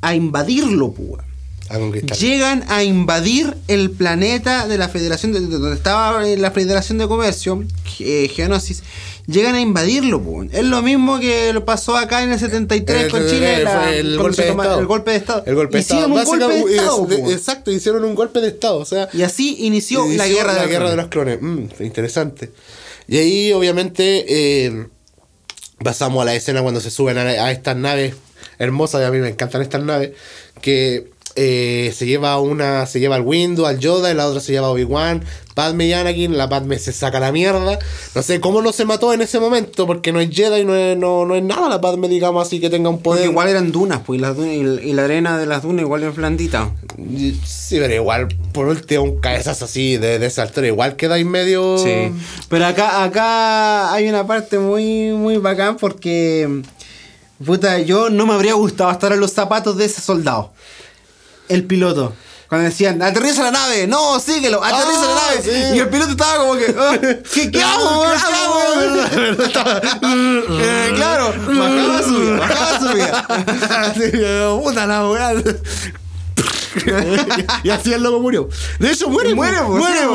a invadirlo, púa. a conquistar. Llegan a invadir el planeta de la Federación, de, de donde estaba eh, la Federación de Comercio, eh, Geonosis. Llegan a invadirlo, po. Es lo mismo que lo pasó acá en el 73 con El- Chile, el- la- el cuando golpe toma- el golpe de Estado. El golpe de Estado. Hicieron un golpe de Estado, es- exacto, hicieron un golpe de Estado. O sea, Y así inició, la guerra, la de, los guerra de clones. los clones. Mm, interesante. Y ahí, obviamente, eh, pasamos a la escena cuando se suben a, a estas naves hermosas. Y a mí me encantan estas naves. Que eh, se lleva una, se lleva al Windu, al Yoda, y la otra se lleva a Obi-Wan, Padme y Anakin. La Padme se saca la mierda. No sé cómo no se mató en ese momento, porque no es Jedi, no es, no, no es nada la Padme, digamos así, que tenga un poder. Porque igual eran dunas, pues, y, las dunas- y la- y la arena de las dunas igual es blandita. Sí, pero igual, por último, un cabezazo así de, de esa altura, igual queda ahí medio. Sí. Pero acá, acá hay una parte muy, muy bacán porque. Puta, yo no me habría gustado estar en los zapatos de ese soldado. El piloto. Cuando decían, aterriza la nave, no, síguelo, aterriza la Ah, nave. sí. Y el piloto estaba como que, ah, ¿qué, qué hago? ¿Qué hago? Eh, Claro, bajaba su vida, bajaba su vida. Puta la weá. y así el loco murió. De hecho, muere. Muere, po, pues, muere,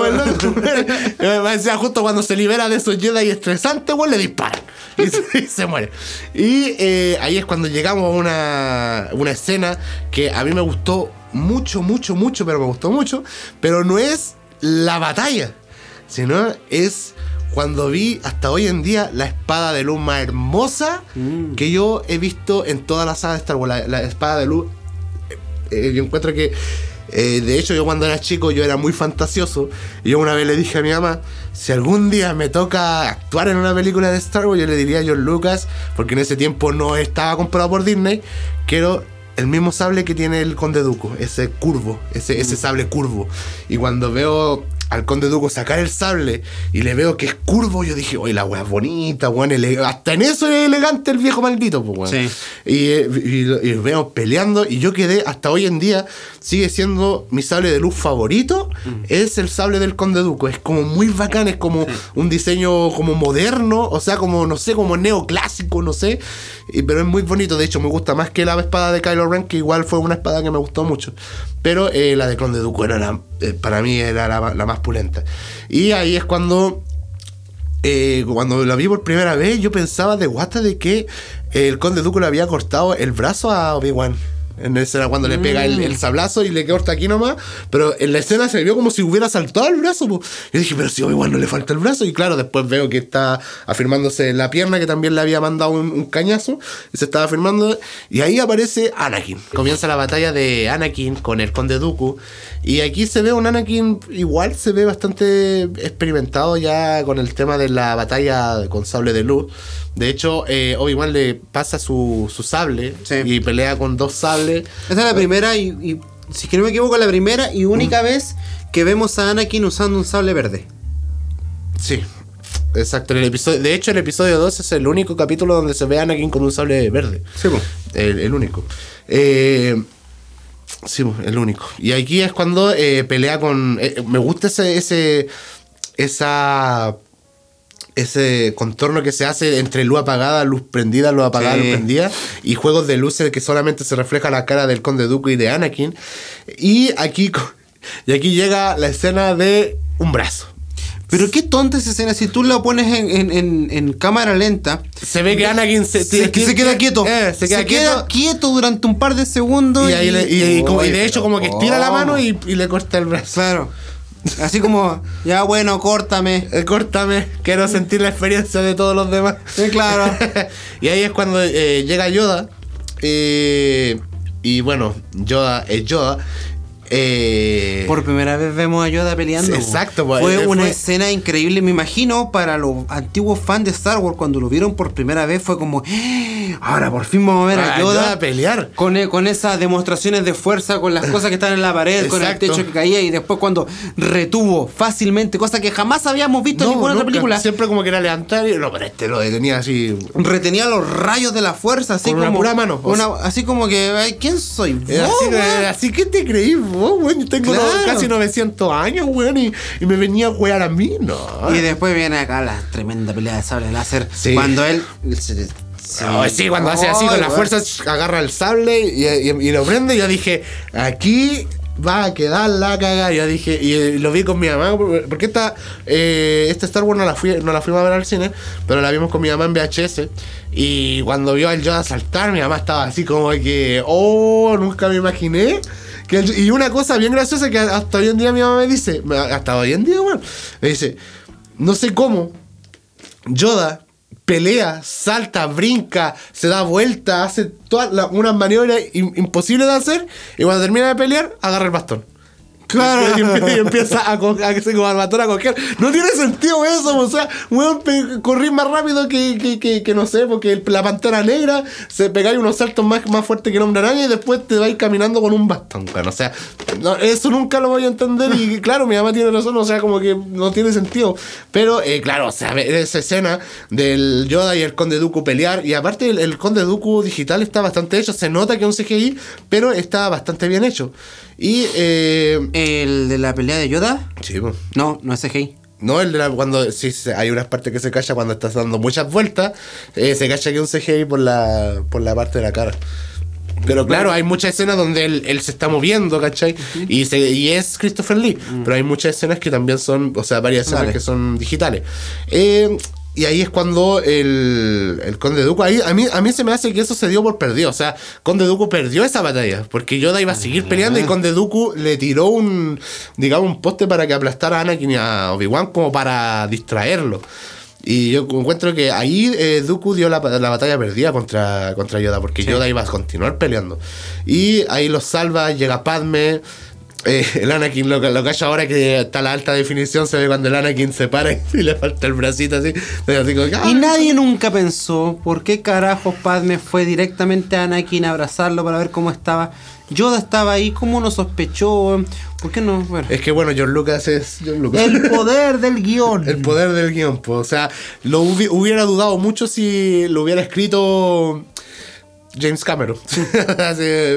muere. Eh, me decía, justo cuando se libera de esos Jedi estresantes, weón, le disparan. Y se, y se muere. Y eh, ahí es cuando llegamos a una, una escena que a mí me gustó mucho, mucho, mucho, pero me gustó mucho. Pero no es la batalla, sino es cuando vi hasta hoy en día la espada de luz más hermosa que yo he visto en toda la saga de Star Wars. La, la espada de luz eh, yo encuentro que eh, de hecho yo cuando era chico yo era muy fantasioso y yo una vez le dije a mi mamá si algún día me toca actuar en una película de Star Wars yo le diría a George Lucas porque en ese tiempo no estaba comprado por Disney quiero el mismo sable que tiene el Conde Duco ese curvo ese, ese sable curvo. Y cuando veo al Conde Duco sacar el sable y le veo que es curvo yo dije oye la wea es bonita weón, hasta en eso es elegante el viejo maldito pues, weón. Sí. Y, eh, y, veo peleando y yo quedé hasta hoy en día sigue siendo mi sable de luz favorito es el sable del conde duco. Es como muy bacán es como un diseño como moderno o sea como no sé como neoclásico no sé y- pero es muy bonito. De hecho me gusta más que la espada de Kylo Ren que igual fue una espada que me gustó mucho pero eh, la de conde duco era la, eh, para mí era la, más pulenta y ahí es cuando eh, cuando la vi por primera vez, yo pensaba de guata de que el conde Duco le había cortado el brazo a Obi-Wan. En la escena cuando le pega el, el sablazo y le corta aquí nomás. Pero en la escena se vio como si hubiera saltado el brazo. po. Yo dije, pero si Obi-Wan no le falta el brazo. Y claro, después veo que está afirmándose en la pierna, que también le había mandado un, un cañazo. Y se estaba afirmando. Y ahí aparece Anakin. Comienza la batalla de Anakin con el Conde Dooku. Y aquí se ve un Anakin igual, se ve bastante experimentado ya con el tema de la batalla con sable de luz. De hecho, eh, Obi-Wan le pasa su, su sable Sí. y pelea con dos sables. Esta es la primera y, y, si que no me equivoco, la primera y única Mm. vez que vemos a Anakin usando un sable verde. Sí. Exacto, en el episodio, de hecho el episodio 2 es el único capítulo donde se ve a Anakin con un sable verde. Sí. El, el único. Eh, sí, pues, el único. Y aquí es cuando eh, pelea con. eh, me gusta ese. ese esa. Ese contorno que se hace entre luz apagada, luz prendida, luz apagada, Sí. luz prendida. Y juegos de luces que solamente se refleja la cara del Conde Dooku y de Anakin. Y aquí, y aquí llega la escena de un brazo. Pero qué tonta esa escena. Si tú la pones en, en- en- en cámara lenta, Se ve que Anakin se, se, que se queda quieto. Eh, se queda quieto. quieto durante un par de segundos. Y, y- y y de Oye, hecho, como que estira la ¿cómo? mano y, y le corta el brazo. Claro. Así como, ya bueno, córtame. Eh, córtame, quiero sentir la experiencia de todos los demás. Sí, claro. y ahí es cuando eh, llega Yoda. eh, y bueno, Yoda es Yoda. Eh, Por primera vez vemos a Yoda peleando. Exacto, pues, Fue eh, una fue- escena increíble. Me imagino para los antiguos fans de Star Wars, cuando lo vieron por primera vez, fue como, "Ah, ahora por fin vamos a ver a a Yoda, Yoda pelear. Con, e- con esas demostraciones de fuerza, con las cosas que están en la pared, con el techo que caía y después cuando retuvo fácilmente, cosa que jamás habíamos visto en ninguna otra película. Siempre como que era levantar y no, pero este lo detenía así. Retenía los rayos de la fuerza, así Con una como. pura mano. una- así como que, ay, ¿quién soy? ¿Vos, eh, así que te creí weón. Yo tengo Claro. no- casi 900 años, weón, y, y me venía a jugar a mí, no. Y después viene acá la tremenda pelea de sable láser. Sí. Cuando él. se- se- Oh, sí, cuando hace así con Ay, la weón. fuerza, ch, agarra el sable y, y- y lo prende. Yo dije, aquí va a quedar la cagada. Yo dije, y eh, lo vi con mi mamá, porque esta, eh, esta Star Wars no la, fui, no la fuimos a ver al cine, pero la vimos con mi mamá en VHS. Y cuando vio al Yoda saltar, mi mamá estaba así como que, oh, nunca me imaginé. Que y una cosa bien graciosa que hasta hoy en día mi mamá me dice, hasta hoy en día, bueno, me dice, no sé cómo, Yoda pelea, salta, brinca, se da vuelta, hace todas unas maniobras im- imposibles de hacer y cuando termina de pelear, agarra el bastón. Claro. Y, empie- y empieza a, co- a como bastón a coger. No tiene sentido eso, o sea, weón, corrí más rápido que, que, que, que no sé, porque la pantera negra se pegáis unos saltos más, más fuertes que el hombre araña y después te vais caminando con un bastón, weón. O sea, no, eso nunca lo voy a entender y claro, mi mamá tiene razón, o sea, como que no tiene sentido. Pero, eh, claro, o sea, esa escena del Yoda y el Conde Dooku pelear y aparte el, el Conde Dooku digital está bastante hecho, se nota que es un CGI, pero está bastante bien hecho. Y, eh, El de la pelea de Yoda. Sí, po. No, no es CGI. No, el de la, cuando sí, hay unas partes que se calla cuando estás dando muchas vueltas, eh, se calla que es un CGI por la, por la parte de la cara. Pero claro, hay muchas escenas donde él, él se está moviendo, ¿cachai? y, se, y es Christopher Lee. Pero hay muchas escenas que también son, o sea, varias escenas Vale. que son digitales. Eh, y ahí es cuando el, el Conde Dooku, ahí a mí, a mí se me hace que eso se dio por perdido. O sea, Conde Dooku perdió esa batalla. Porque Yoda iba a seguir peleando y Conde Dooku le tiró un, digamos, un poste para que aplastara a Anakin y a Obi-Wan como para distraerlo. Y yo encuentro que ahí eh, Dooku dio la, la batalla perdida contra, contra Yoda, porque Yoda iba a continuar peleando. Y ahí los salva, llega Padme. Eh, el Anakin lo, lo calla ahora que está la alta definición, se ve cuando el Anakin se para y le falta el bracito así. así como que, ¡ah! Y nadie nunca pensó por qué carajos Padme fue directamente a Anakin a abrazarlo para ver cómo estaba. Yoda estaba ahí, ¿cómo no sospechó? ¿Por qué no? Bueno, Es que bueno, George Lucas es George Lucas. el poder del guion. El poder del guion, pues. O sea, lo hubi- hubiera dudado mucho si lo hubiera escrito James Cameron.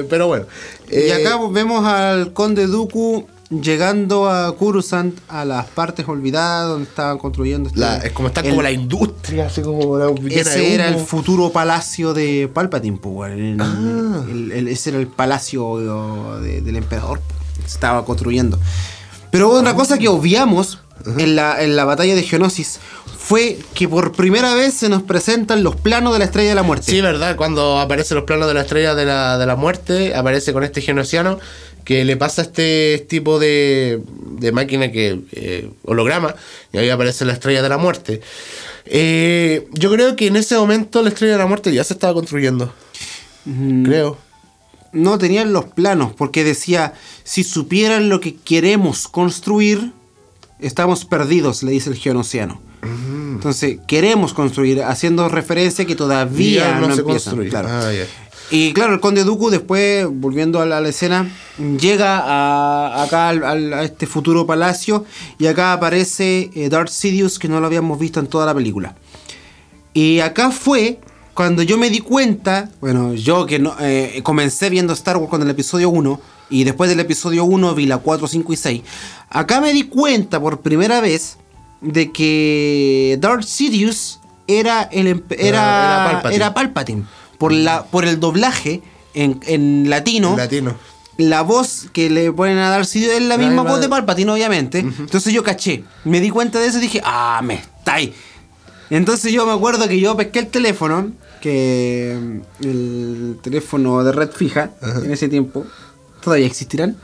Pero bueno. Y Eh, acá vemos al conde Dooku llegando a Coruscant, a las partes olvidadas donde estaban construyendo. este- la- es como está el- como la industria, así como la Ese era el futuro palacio de Palpatine, pues. El- Ah. el- ese era el palacio de- del emperador. Se estaba construyendo. Pero otra cosa que obviamos en la, en la batalla de Geonosis fue que por primera vez se nos presentan los planos de la Estrella de la Muerte. Sí, verdad, cuando aparecen los planos de la estrella de la, de la muerte, aparece con este genociano que le pasa este tipo de, de máquina que eh, holograma y ahí aparece la estrella de la muerte. Eh, yo creo que en ese momento la estrella de la muerte ya se estaba construyendo. Creo. no tenían los planos, porque decía, si supieran lo que queremos construir, estamos perdidos, le dice el Entonces, queremos construir, haciendo referencia que todavía Ya no, se empieza. construye. claro. Ah. Y claro, el conde Dooku después, volviendo a la, a la escena, llega a, acá al- al- a este futuro palacio y acá aparece eh, Darth Sidious que no lo habíamos visto en toda la película. Y acá fue cuando yo me di cuenta, bueno, yo que no, eh, comencé viendo Star Wars con el episodio 1 y después del episodio 1 vi la 4, 5 y 6, acá me di cuenta por primera vez de que Darth Sidious era el Era- era, Palpatine. era Palpatine. Por, la, por el doblaje en, en latino, En latino. la voz que le ponen a Darth Sidious es la La misma misma voz de Palpatine, obviamente. Entonces yo caché. Me di cuenta de eso y dije, ah, me está ahí. Entonces yo me acuerdo que yo pesqué el teléfono, que mm, el teléfono de red fija en ese tiempo, ¿todavía existirán?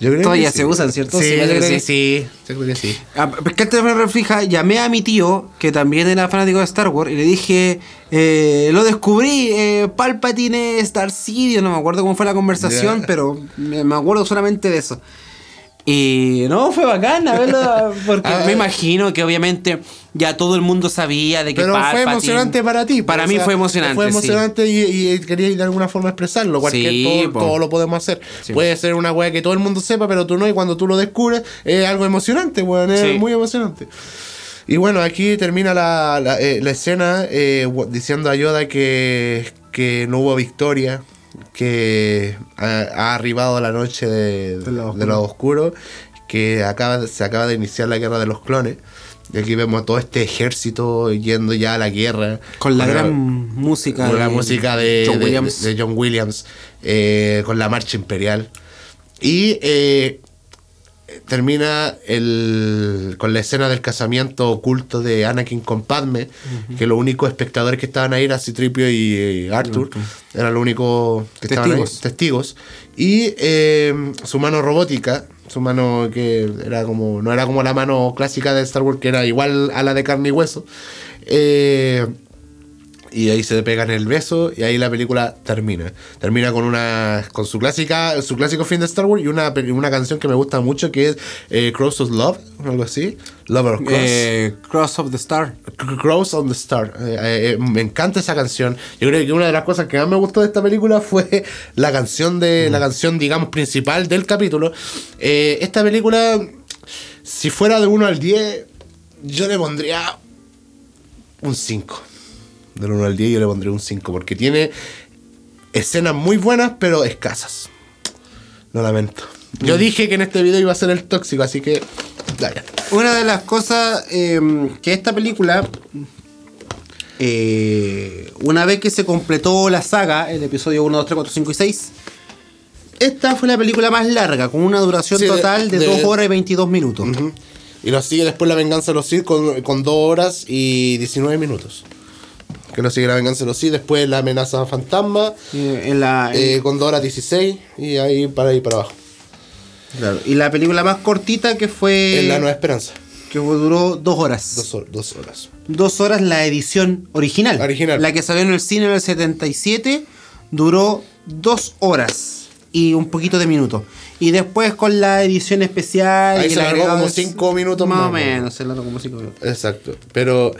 Yo creo Todavía que se sí. usan, ¿cierto? Sí, Sí, yo creo que sí. Yo creo que sí. Fija, llamé a mi tío, que también era fanático de Star Wars, y le dije, eh, lo descubrí, eh, Palpatine es Darth Sidious, no me acuerdo cómo fue la conversación, pero me, me acuerdo solamente de eso. Y no, fue bacana verlo, porque Ah, me eh. imagino que obviamente ya todo el mundo sabía de que Pero fue emocionante para ti. Para o mí sea, fue emocionante. Fue sí. emocionante y, y quería de alguna forma expresarlo. Cualquier, Sí, todo, lo podemos hacer. Sí. Puede ser una weá que todo el mundo sepa, pero tú no. Y cuando tú lo descubres, es algo emocionante, weón. Es muy emocionante. Y bueno, aquí termina la, la, eh, la escena eh, diciendo a Yoda que, que no hubo victoria, que ha, ha arribado la noche de, De lo de lo oscuro, que acaba, se acaba de iniciar la guerra de los clones. Y aquí vemos a todo este ejército yendo ya a la guerra. Con la gran música. con la de música de John de- Williams. de John Williams, eh, con la marcha imperial. Y eh, termina el, con la escena del casamiento oculto de Anakin con Padme, que los únicos espectadores que estaban ahí eran Citripio y eh, Arthur, eran los únicos que estaban ahí, Testigos. testigos. Y eh, su mano robótica, su mano que era como no era como la mano clásica de Star Wars, que era igual a la de carne y hueso. eh, y ahí se pegan el beso y ahí la película termina. Termina con una con su clásica su clásico fin de Star Wars y una, una canción que me gusta mucho que es eh, Cross of Love, algo así. Lover of Cross. Eh, Cross of the Star. Cross on the Star. Eh, eh, me encanta esa canción. Yo creo que una de las cosas que más me gustó de esta película fue la canción de la canción, digamos, principal del capítulo. Eh, esta película, si fuera de 1 al 10, yo le pondría un 5. Del 1 al 10 yo le pondría un 5 porque tiene escenas muy buenas pero escasas. Lo lamento. Yo dije que en este video iba a ser el tóxico, así que... ya. Una de las cosas eh, que esta película, eh, una vez que se completó la saga, el episodio 1, 2, 3, 4, 5 y 6, esta fue la película más larga, con una duración Sí, total de, de- 2 horas y 22 minutos. Ujú. Y lo sigue después La Venganza de los Sith con, con 2 horas y 19 minutos. Que lo sigue La Venganza de los Sith, después La Amenaza Fantasma Eh, en la, en- eh, con 2 horas 16 y ahí para ahí para abajo. claro. Y la película más cortita que fue... en La Nueva Esperanza. que duró 2 horas. 2 hor- dos horas. dos horas la edición original. Original. La que salió en el cine en el 77 duró dos horas y un poquito de minutos. Y después con la edición especial. Ahí y se agregado como cinco minutos más. más, o menos, se alargó como 5 minutos. Exacto. Pero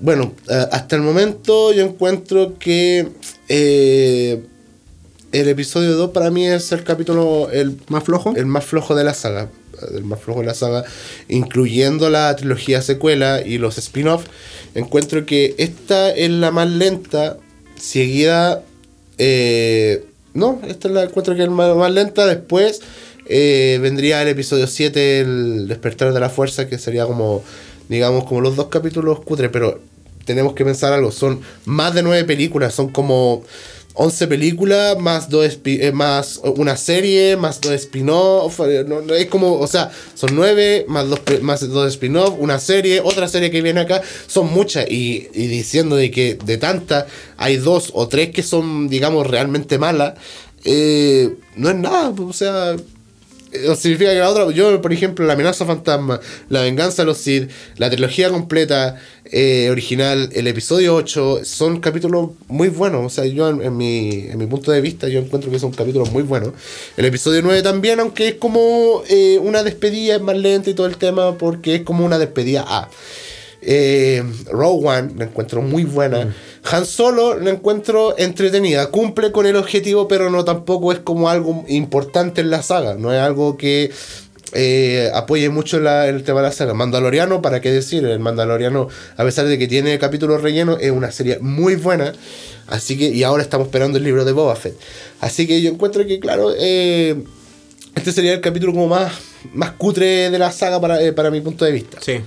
bueno, eh, hasta el momento yo encuentro que eh, el episodio 2 para mí es el capítulo el ¿Más flojo? el más flojo de la saga. El más flojo de la saga, incluyendo la trilogía secuela y los spin-off. Encuentro que esta es la más lenta, seguida. eh, no, esta es la encuentro que es más, más lenta. Después eh, vendría el episodio 7, El despertar de la fuerza, que sería como, digamos, como los dos capítulos cutre, pero tenemos que pensar algo. Son más de nueve películas, son como 11 películas, más dos eh, más una serie, más dos spin-off. eh, es como, o sea, son 9, más dos, más dos spin-off, una serie, otra serie que viene acá. Son muchas. Y, y diciendo de que de tantas hay dos o tres que son, digamos, realmente malas, eh, no es nada. O sea, eh, significa que la otra, yo por ejemplo, La amenaza fantasma, La venganza de los Sith, la trilogía completa eh, original, el episodio 8, son capítulos muy buenos. O sea, yo en, mi, en mi punto de vista, yo encuentro que son capítulos muy buenos. El episodio 9 también, aunque es como eh, una despedida, es más lenta y todo el tema, porque es como una despedida A. Eh, Rogue One la encuentro muy buena. Han Solo la encuentro entretenida. Cumple con el objetivo, pero no tampoco es como algo importante en la saga. No es algo que eh, apoye mucho la- el tema de la saga. Mandaloriano, ¿para qué decir? El Mandaloriano, a pesar de que tiene capítulos rellenos, es una serie muy buena. Así que, y ahora estamos esperando el libro de Boba Fett. Así que yo encuentro que, claro, eh, este sería el capítulo como más, más cutre de la saga para, eh, para mi punto de vista. Sí.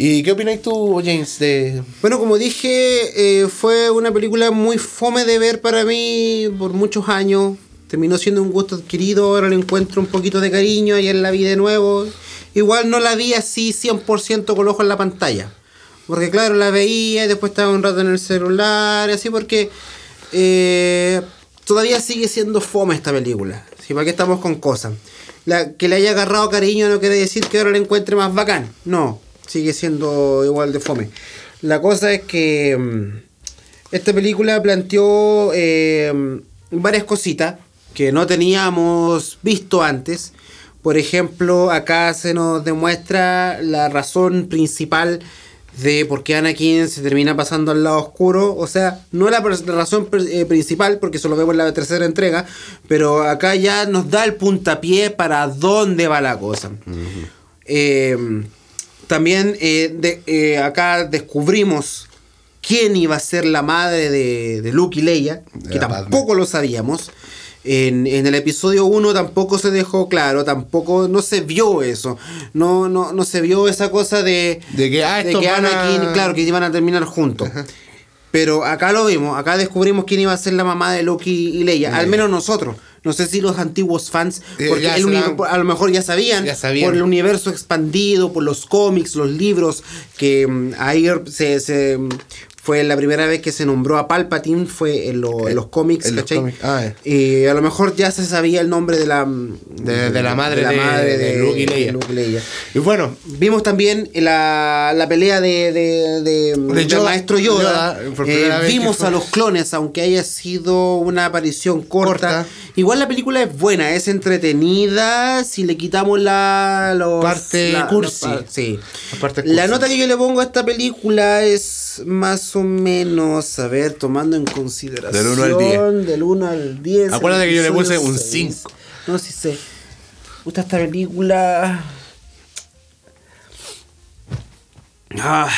¿Y qué opinas tú, James, de... Bueno, como dije, eh, fue una película muy fome de ver para mí por muchos años. Terminó siendo un gusto adquirido, ahora le encuentro un poquito de cariño, ayer la vi de nuevo. Igual no la vi así 100% con ojo en la pantalla. Porque claro, la veía y después estaba un rato en el celular, así porque eh, todavía sigue siendo fome esta película. ¿sí? ¿Para qué estamos con cosas? Que le haya agarrado cariño no quiere decir que ahora la encuentre más bacán. No, sigue siendo igual de fome. La cosa es que mm, esta película planteó eh, varias cositas que no teníamos visto antes. Por ejemplo, acá se nos demuestra la razón principal de por qué Anakin se termina pasando al lado oscuro. O sea, no la, razón eh, principal, porque eso lo vemos en la tercera entrega, pero acá ya nos da el puntapié para dónde va la cosa. Eh, también eh, de- eh, acá descubrimos quién iba a ser la madre de, de Luke y Leia, De que tampoco lo sabíamos. En, en el episodio 1 tampoco se dejó claro, tampoco no se vio eso. No, no, no se vio esa cosa de, De que, ah, van a- Anakin, claro, que iban a terminar juntos. Pero acá lo vimos, acá descubrimos quién iba a ser la mamá de Luke y, y Leia, al menos nosotros. No sé si los antiguos fans, Eh, porque el a lo mejor ya sabían, Ya sabían. por el universo expandido, por los cómics, los libros, que mm, ahí se, se, fue la primera vez que se nombró a Palpatine, fue en, lo- en los cómics, en los ¿cachai? cómics, ah, eh. Y a lo mejor ya se sabía el nombre de la, mm, De- de la madre de- de Luke y Leia. Luke y Leia. Y bueno, Vimos también la, la pelea de, de, de- Yoda. maestro Yoda. Yoda, Eh, vez vimos a los clones, aunque haya sido una aparición corta. Corta. Igual la película es buena, es entretenida. Si le quitamos la los- Parte la- cursi. la- sí. La La nota que yo le pongo a esta película es más o menos, a ver, tomando en consideración. Del uno al diez. Del 1 al 10. Acuérdate que yo le puse un seis. cinco. No, sí sé. Me gusta esta película. Ah.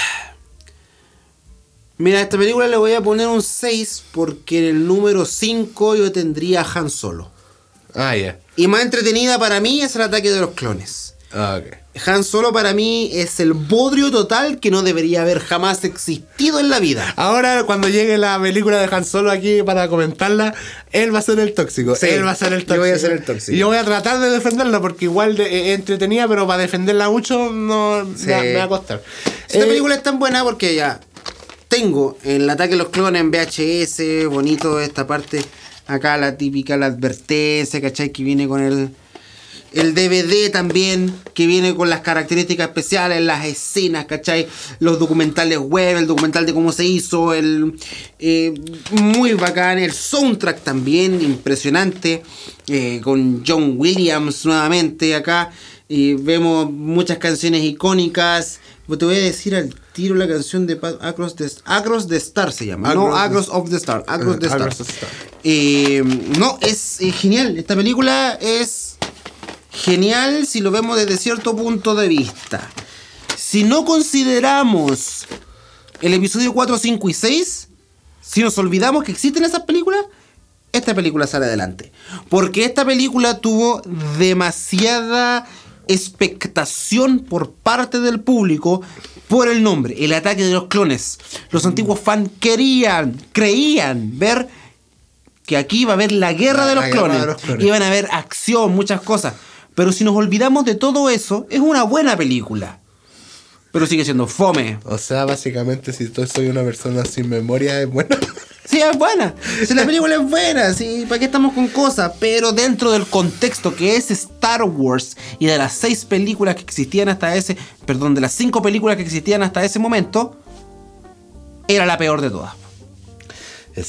Mira, a esta película le voy a poner un 6 porque en el número 5 yo tendría a Han Solo. ah, ya. Y más entretenida para mí es el ataque de los clones. Ah, ok. Han Solo para mí es el bodrio total que no debería haber jamás existido en la vida. Ahora, cuando llegue la película de Han Solo aquí para comentarla, él va a ser el tóxico. Sí, él va a ser el yo tóxico. voy a ser el tóxico. Y yo voy a tratar de defenderla porque igual de, es entretenida, pero para defenderla mucho no Sí. me, va- me va a costar. Esta Eh, película es tan buena porque ya tengo el ataque de los clones en VHS, bonito esta parte, acá la típica, la advertencia, ¿cachai? Que viene con el, el DVD también, que viene con las características especiales, las escenas, ¿cachai? Los documentales web, el documental de cómo se hizo, el eh, muy bacán, el soundtrack también, impresionante, eh, con John Williams nuevamente acá. Y vemos muchas canciones icónicas. Pues Te voy a decir al tiro la canción de Across the, Across the Star se llama. no Across of the Star. Across the Star. Across the Star. Eh, no, es eh, genial. Esta película es genial si lo vemos desde cierto punto de vista. Si no consideramos el episodio 4, 5 y 6, si nos olvidamos que existen esas películas, esta película sale adelante. Porque esta película tuvo demasiada expectación por parte del público por el nombre, el ataque de los clones. Los antiguos fans querían, creían ver que aquí va a haber la guerra, La- de, los la guerra clones. de los clones. Y van a haber acción, muchas cosas. Pero si nos olvidamos de todo eso, es una buena película. Pero sigue siendo fome. O sea, básicamente, si tú soy una persona sin memoria, es bueno. Sí, es buena. Si la película es buena, sí, ¿para qué estamos con cosas? Pero dentro del contexto que es Star Wars y de las seis películas que existían hasta ese, perdón, de las cinco películas que existían hasta ese momento, era la peor de todas.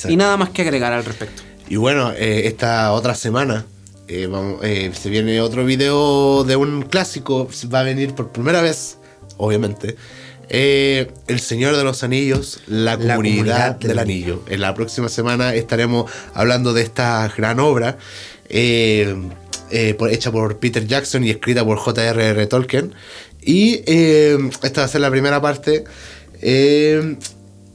Y nada más que agregar al respecto. Y bueno, eh, esta otra semana eh, vamos- eh, se viene otro video de un clásico. Va a venir por primera vez, obviamente. eh, El Señor de los Anillos, la comunidad, comunidad del del anillo. En la próxima semana estaremos hablando de esta gran obra. por- hecha por Peter Jackson y escrita por J.R.R. Tolkien. Y esta va a ser la primera parte.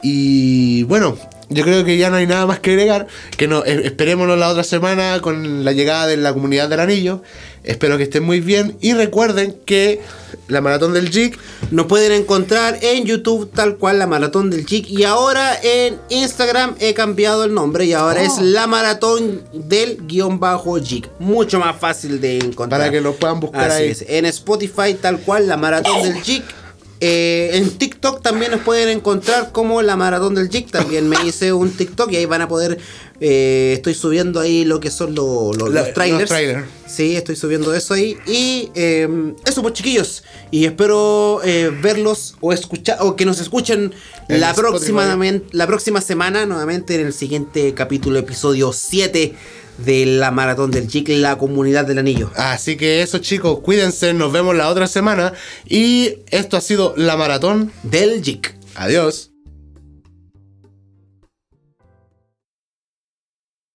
Y bueno, yo creo que ya no hay nada más que agregar. Que no, esperémonos la otra semana con la llegada de la comunidad del anillo. Espero que estén muy bien. Y recuerden que la maratón del JIC Nos pueden encontrar en YouTube tal cual la Maratón del Chic y ahora en Instagram he cambiado el nombre y ahora Oh. es la Maratón del guion bajo Jig. Mucho más fácil de encontrar. Para que lo puedan buscar Así ahí. es. En Spotify tal cual la Maratón del Jig. Eh, en TikTok también nos pueden encontrar como la Maratón del Jig. También me hice un TikTok y ahí van a poder... eh, estoy subiendo ahí lo que son lo- lo- La- los trailers. los. Sí, estoy subiendo eso ahí. Y eh, eso, pues chiquillos. Y espero eh, verlos o escuchar o que nos escuchen En la próxima, la próxima semana, nuevamente en el siguiente capítulo, episodio 7 de la Maratón del Chic, la comunidad del anillo. Así que eso chicos, cuídense, nos vemos la otra semana. Y esto ha sido la maratón. Del Chic. Adiós.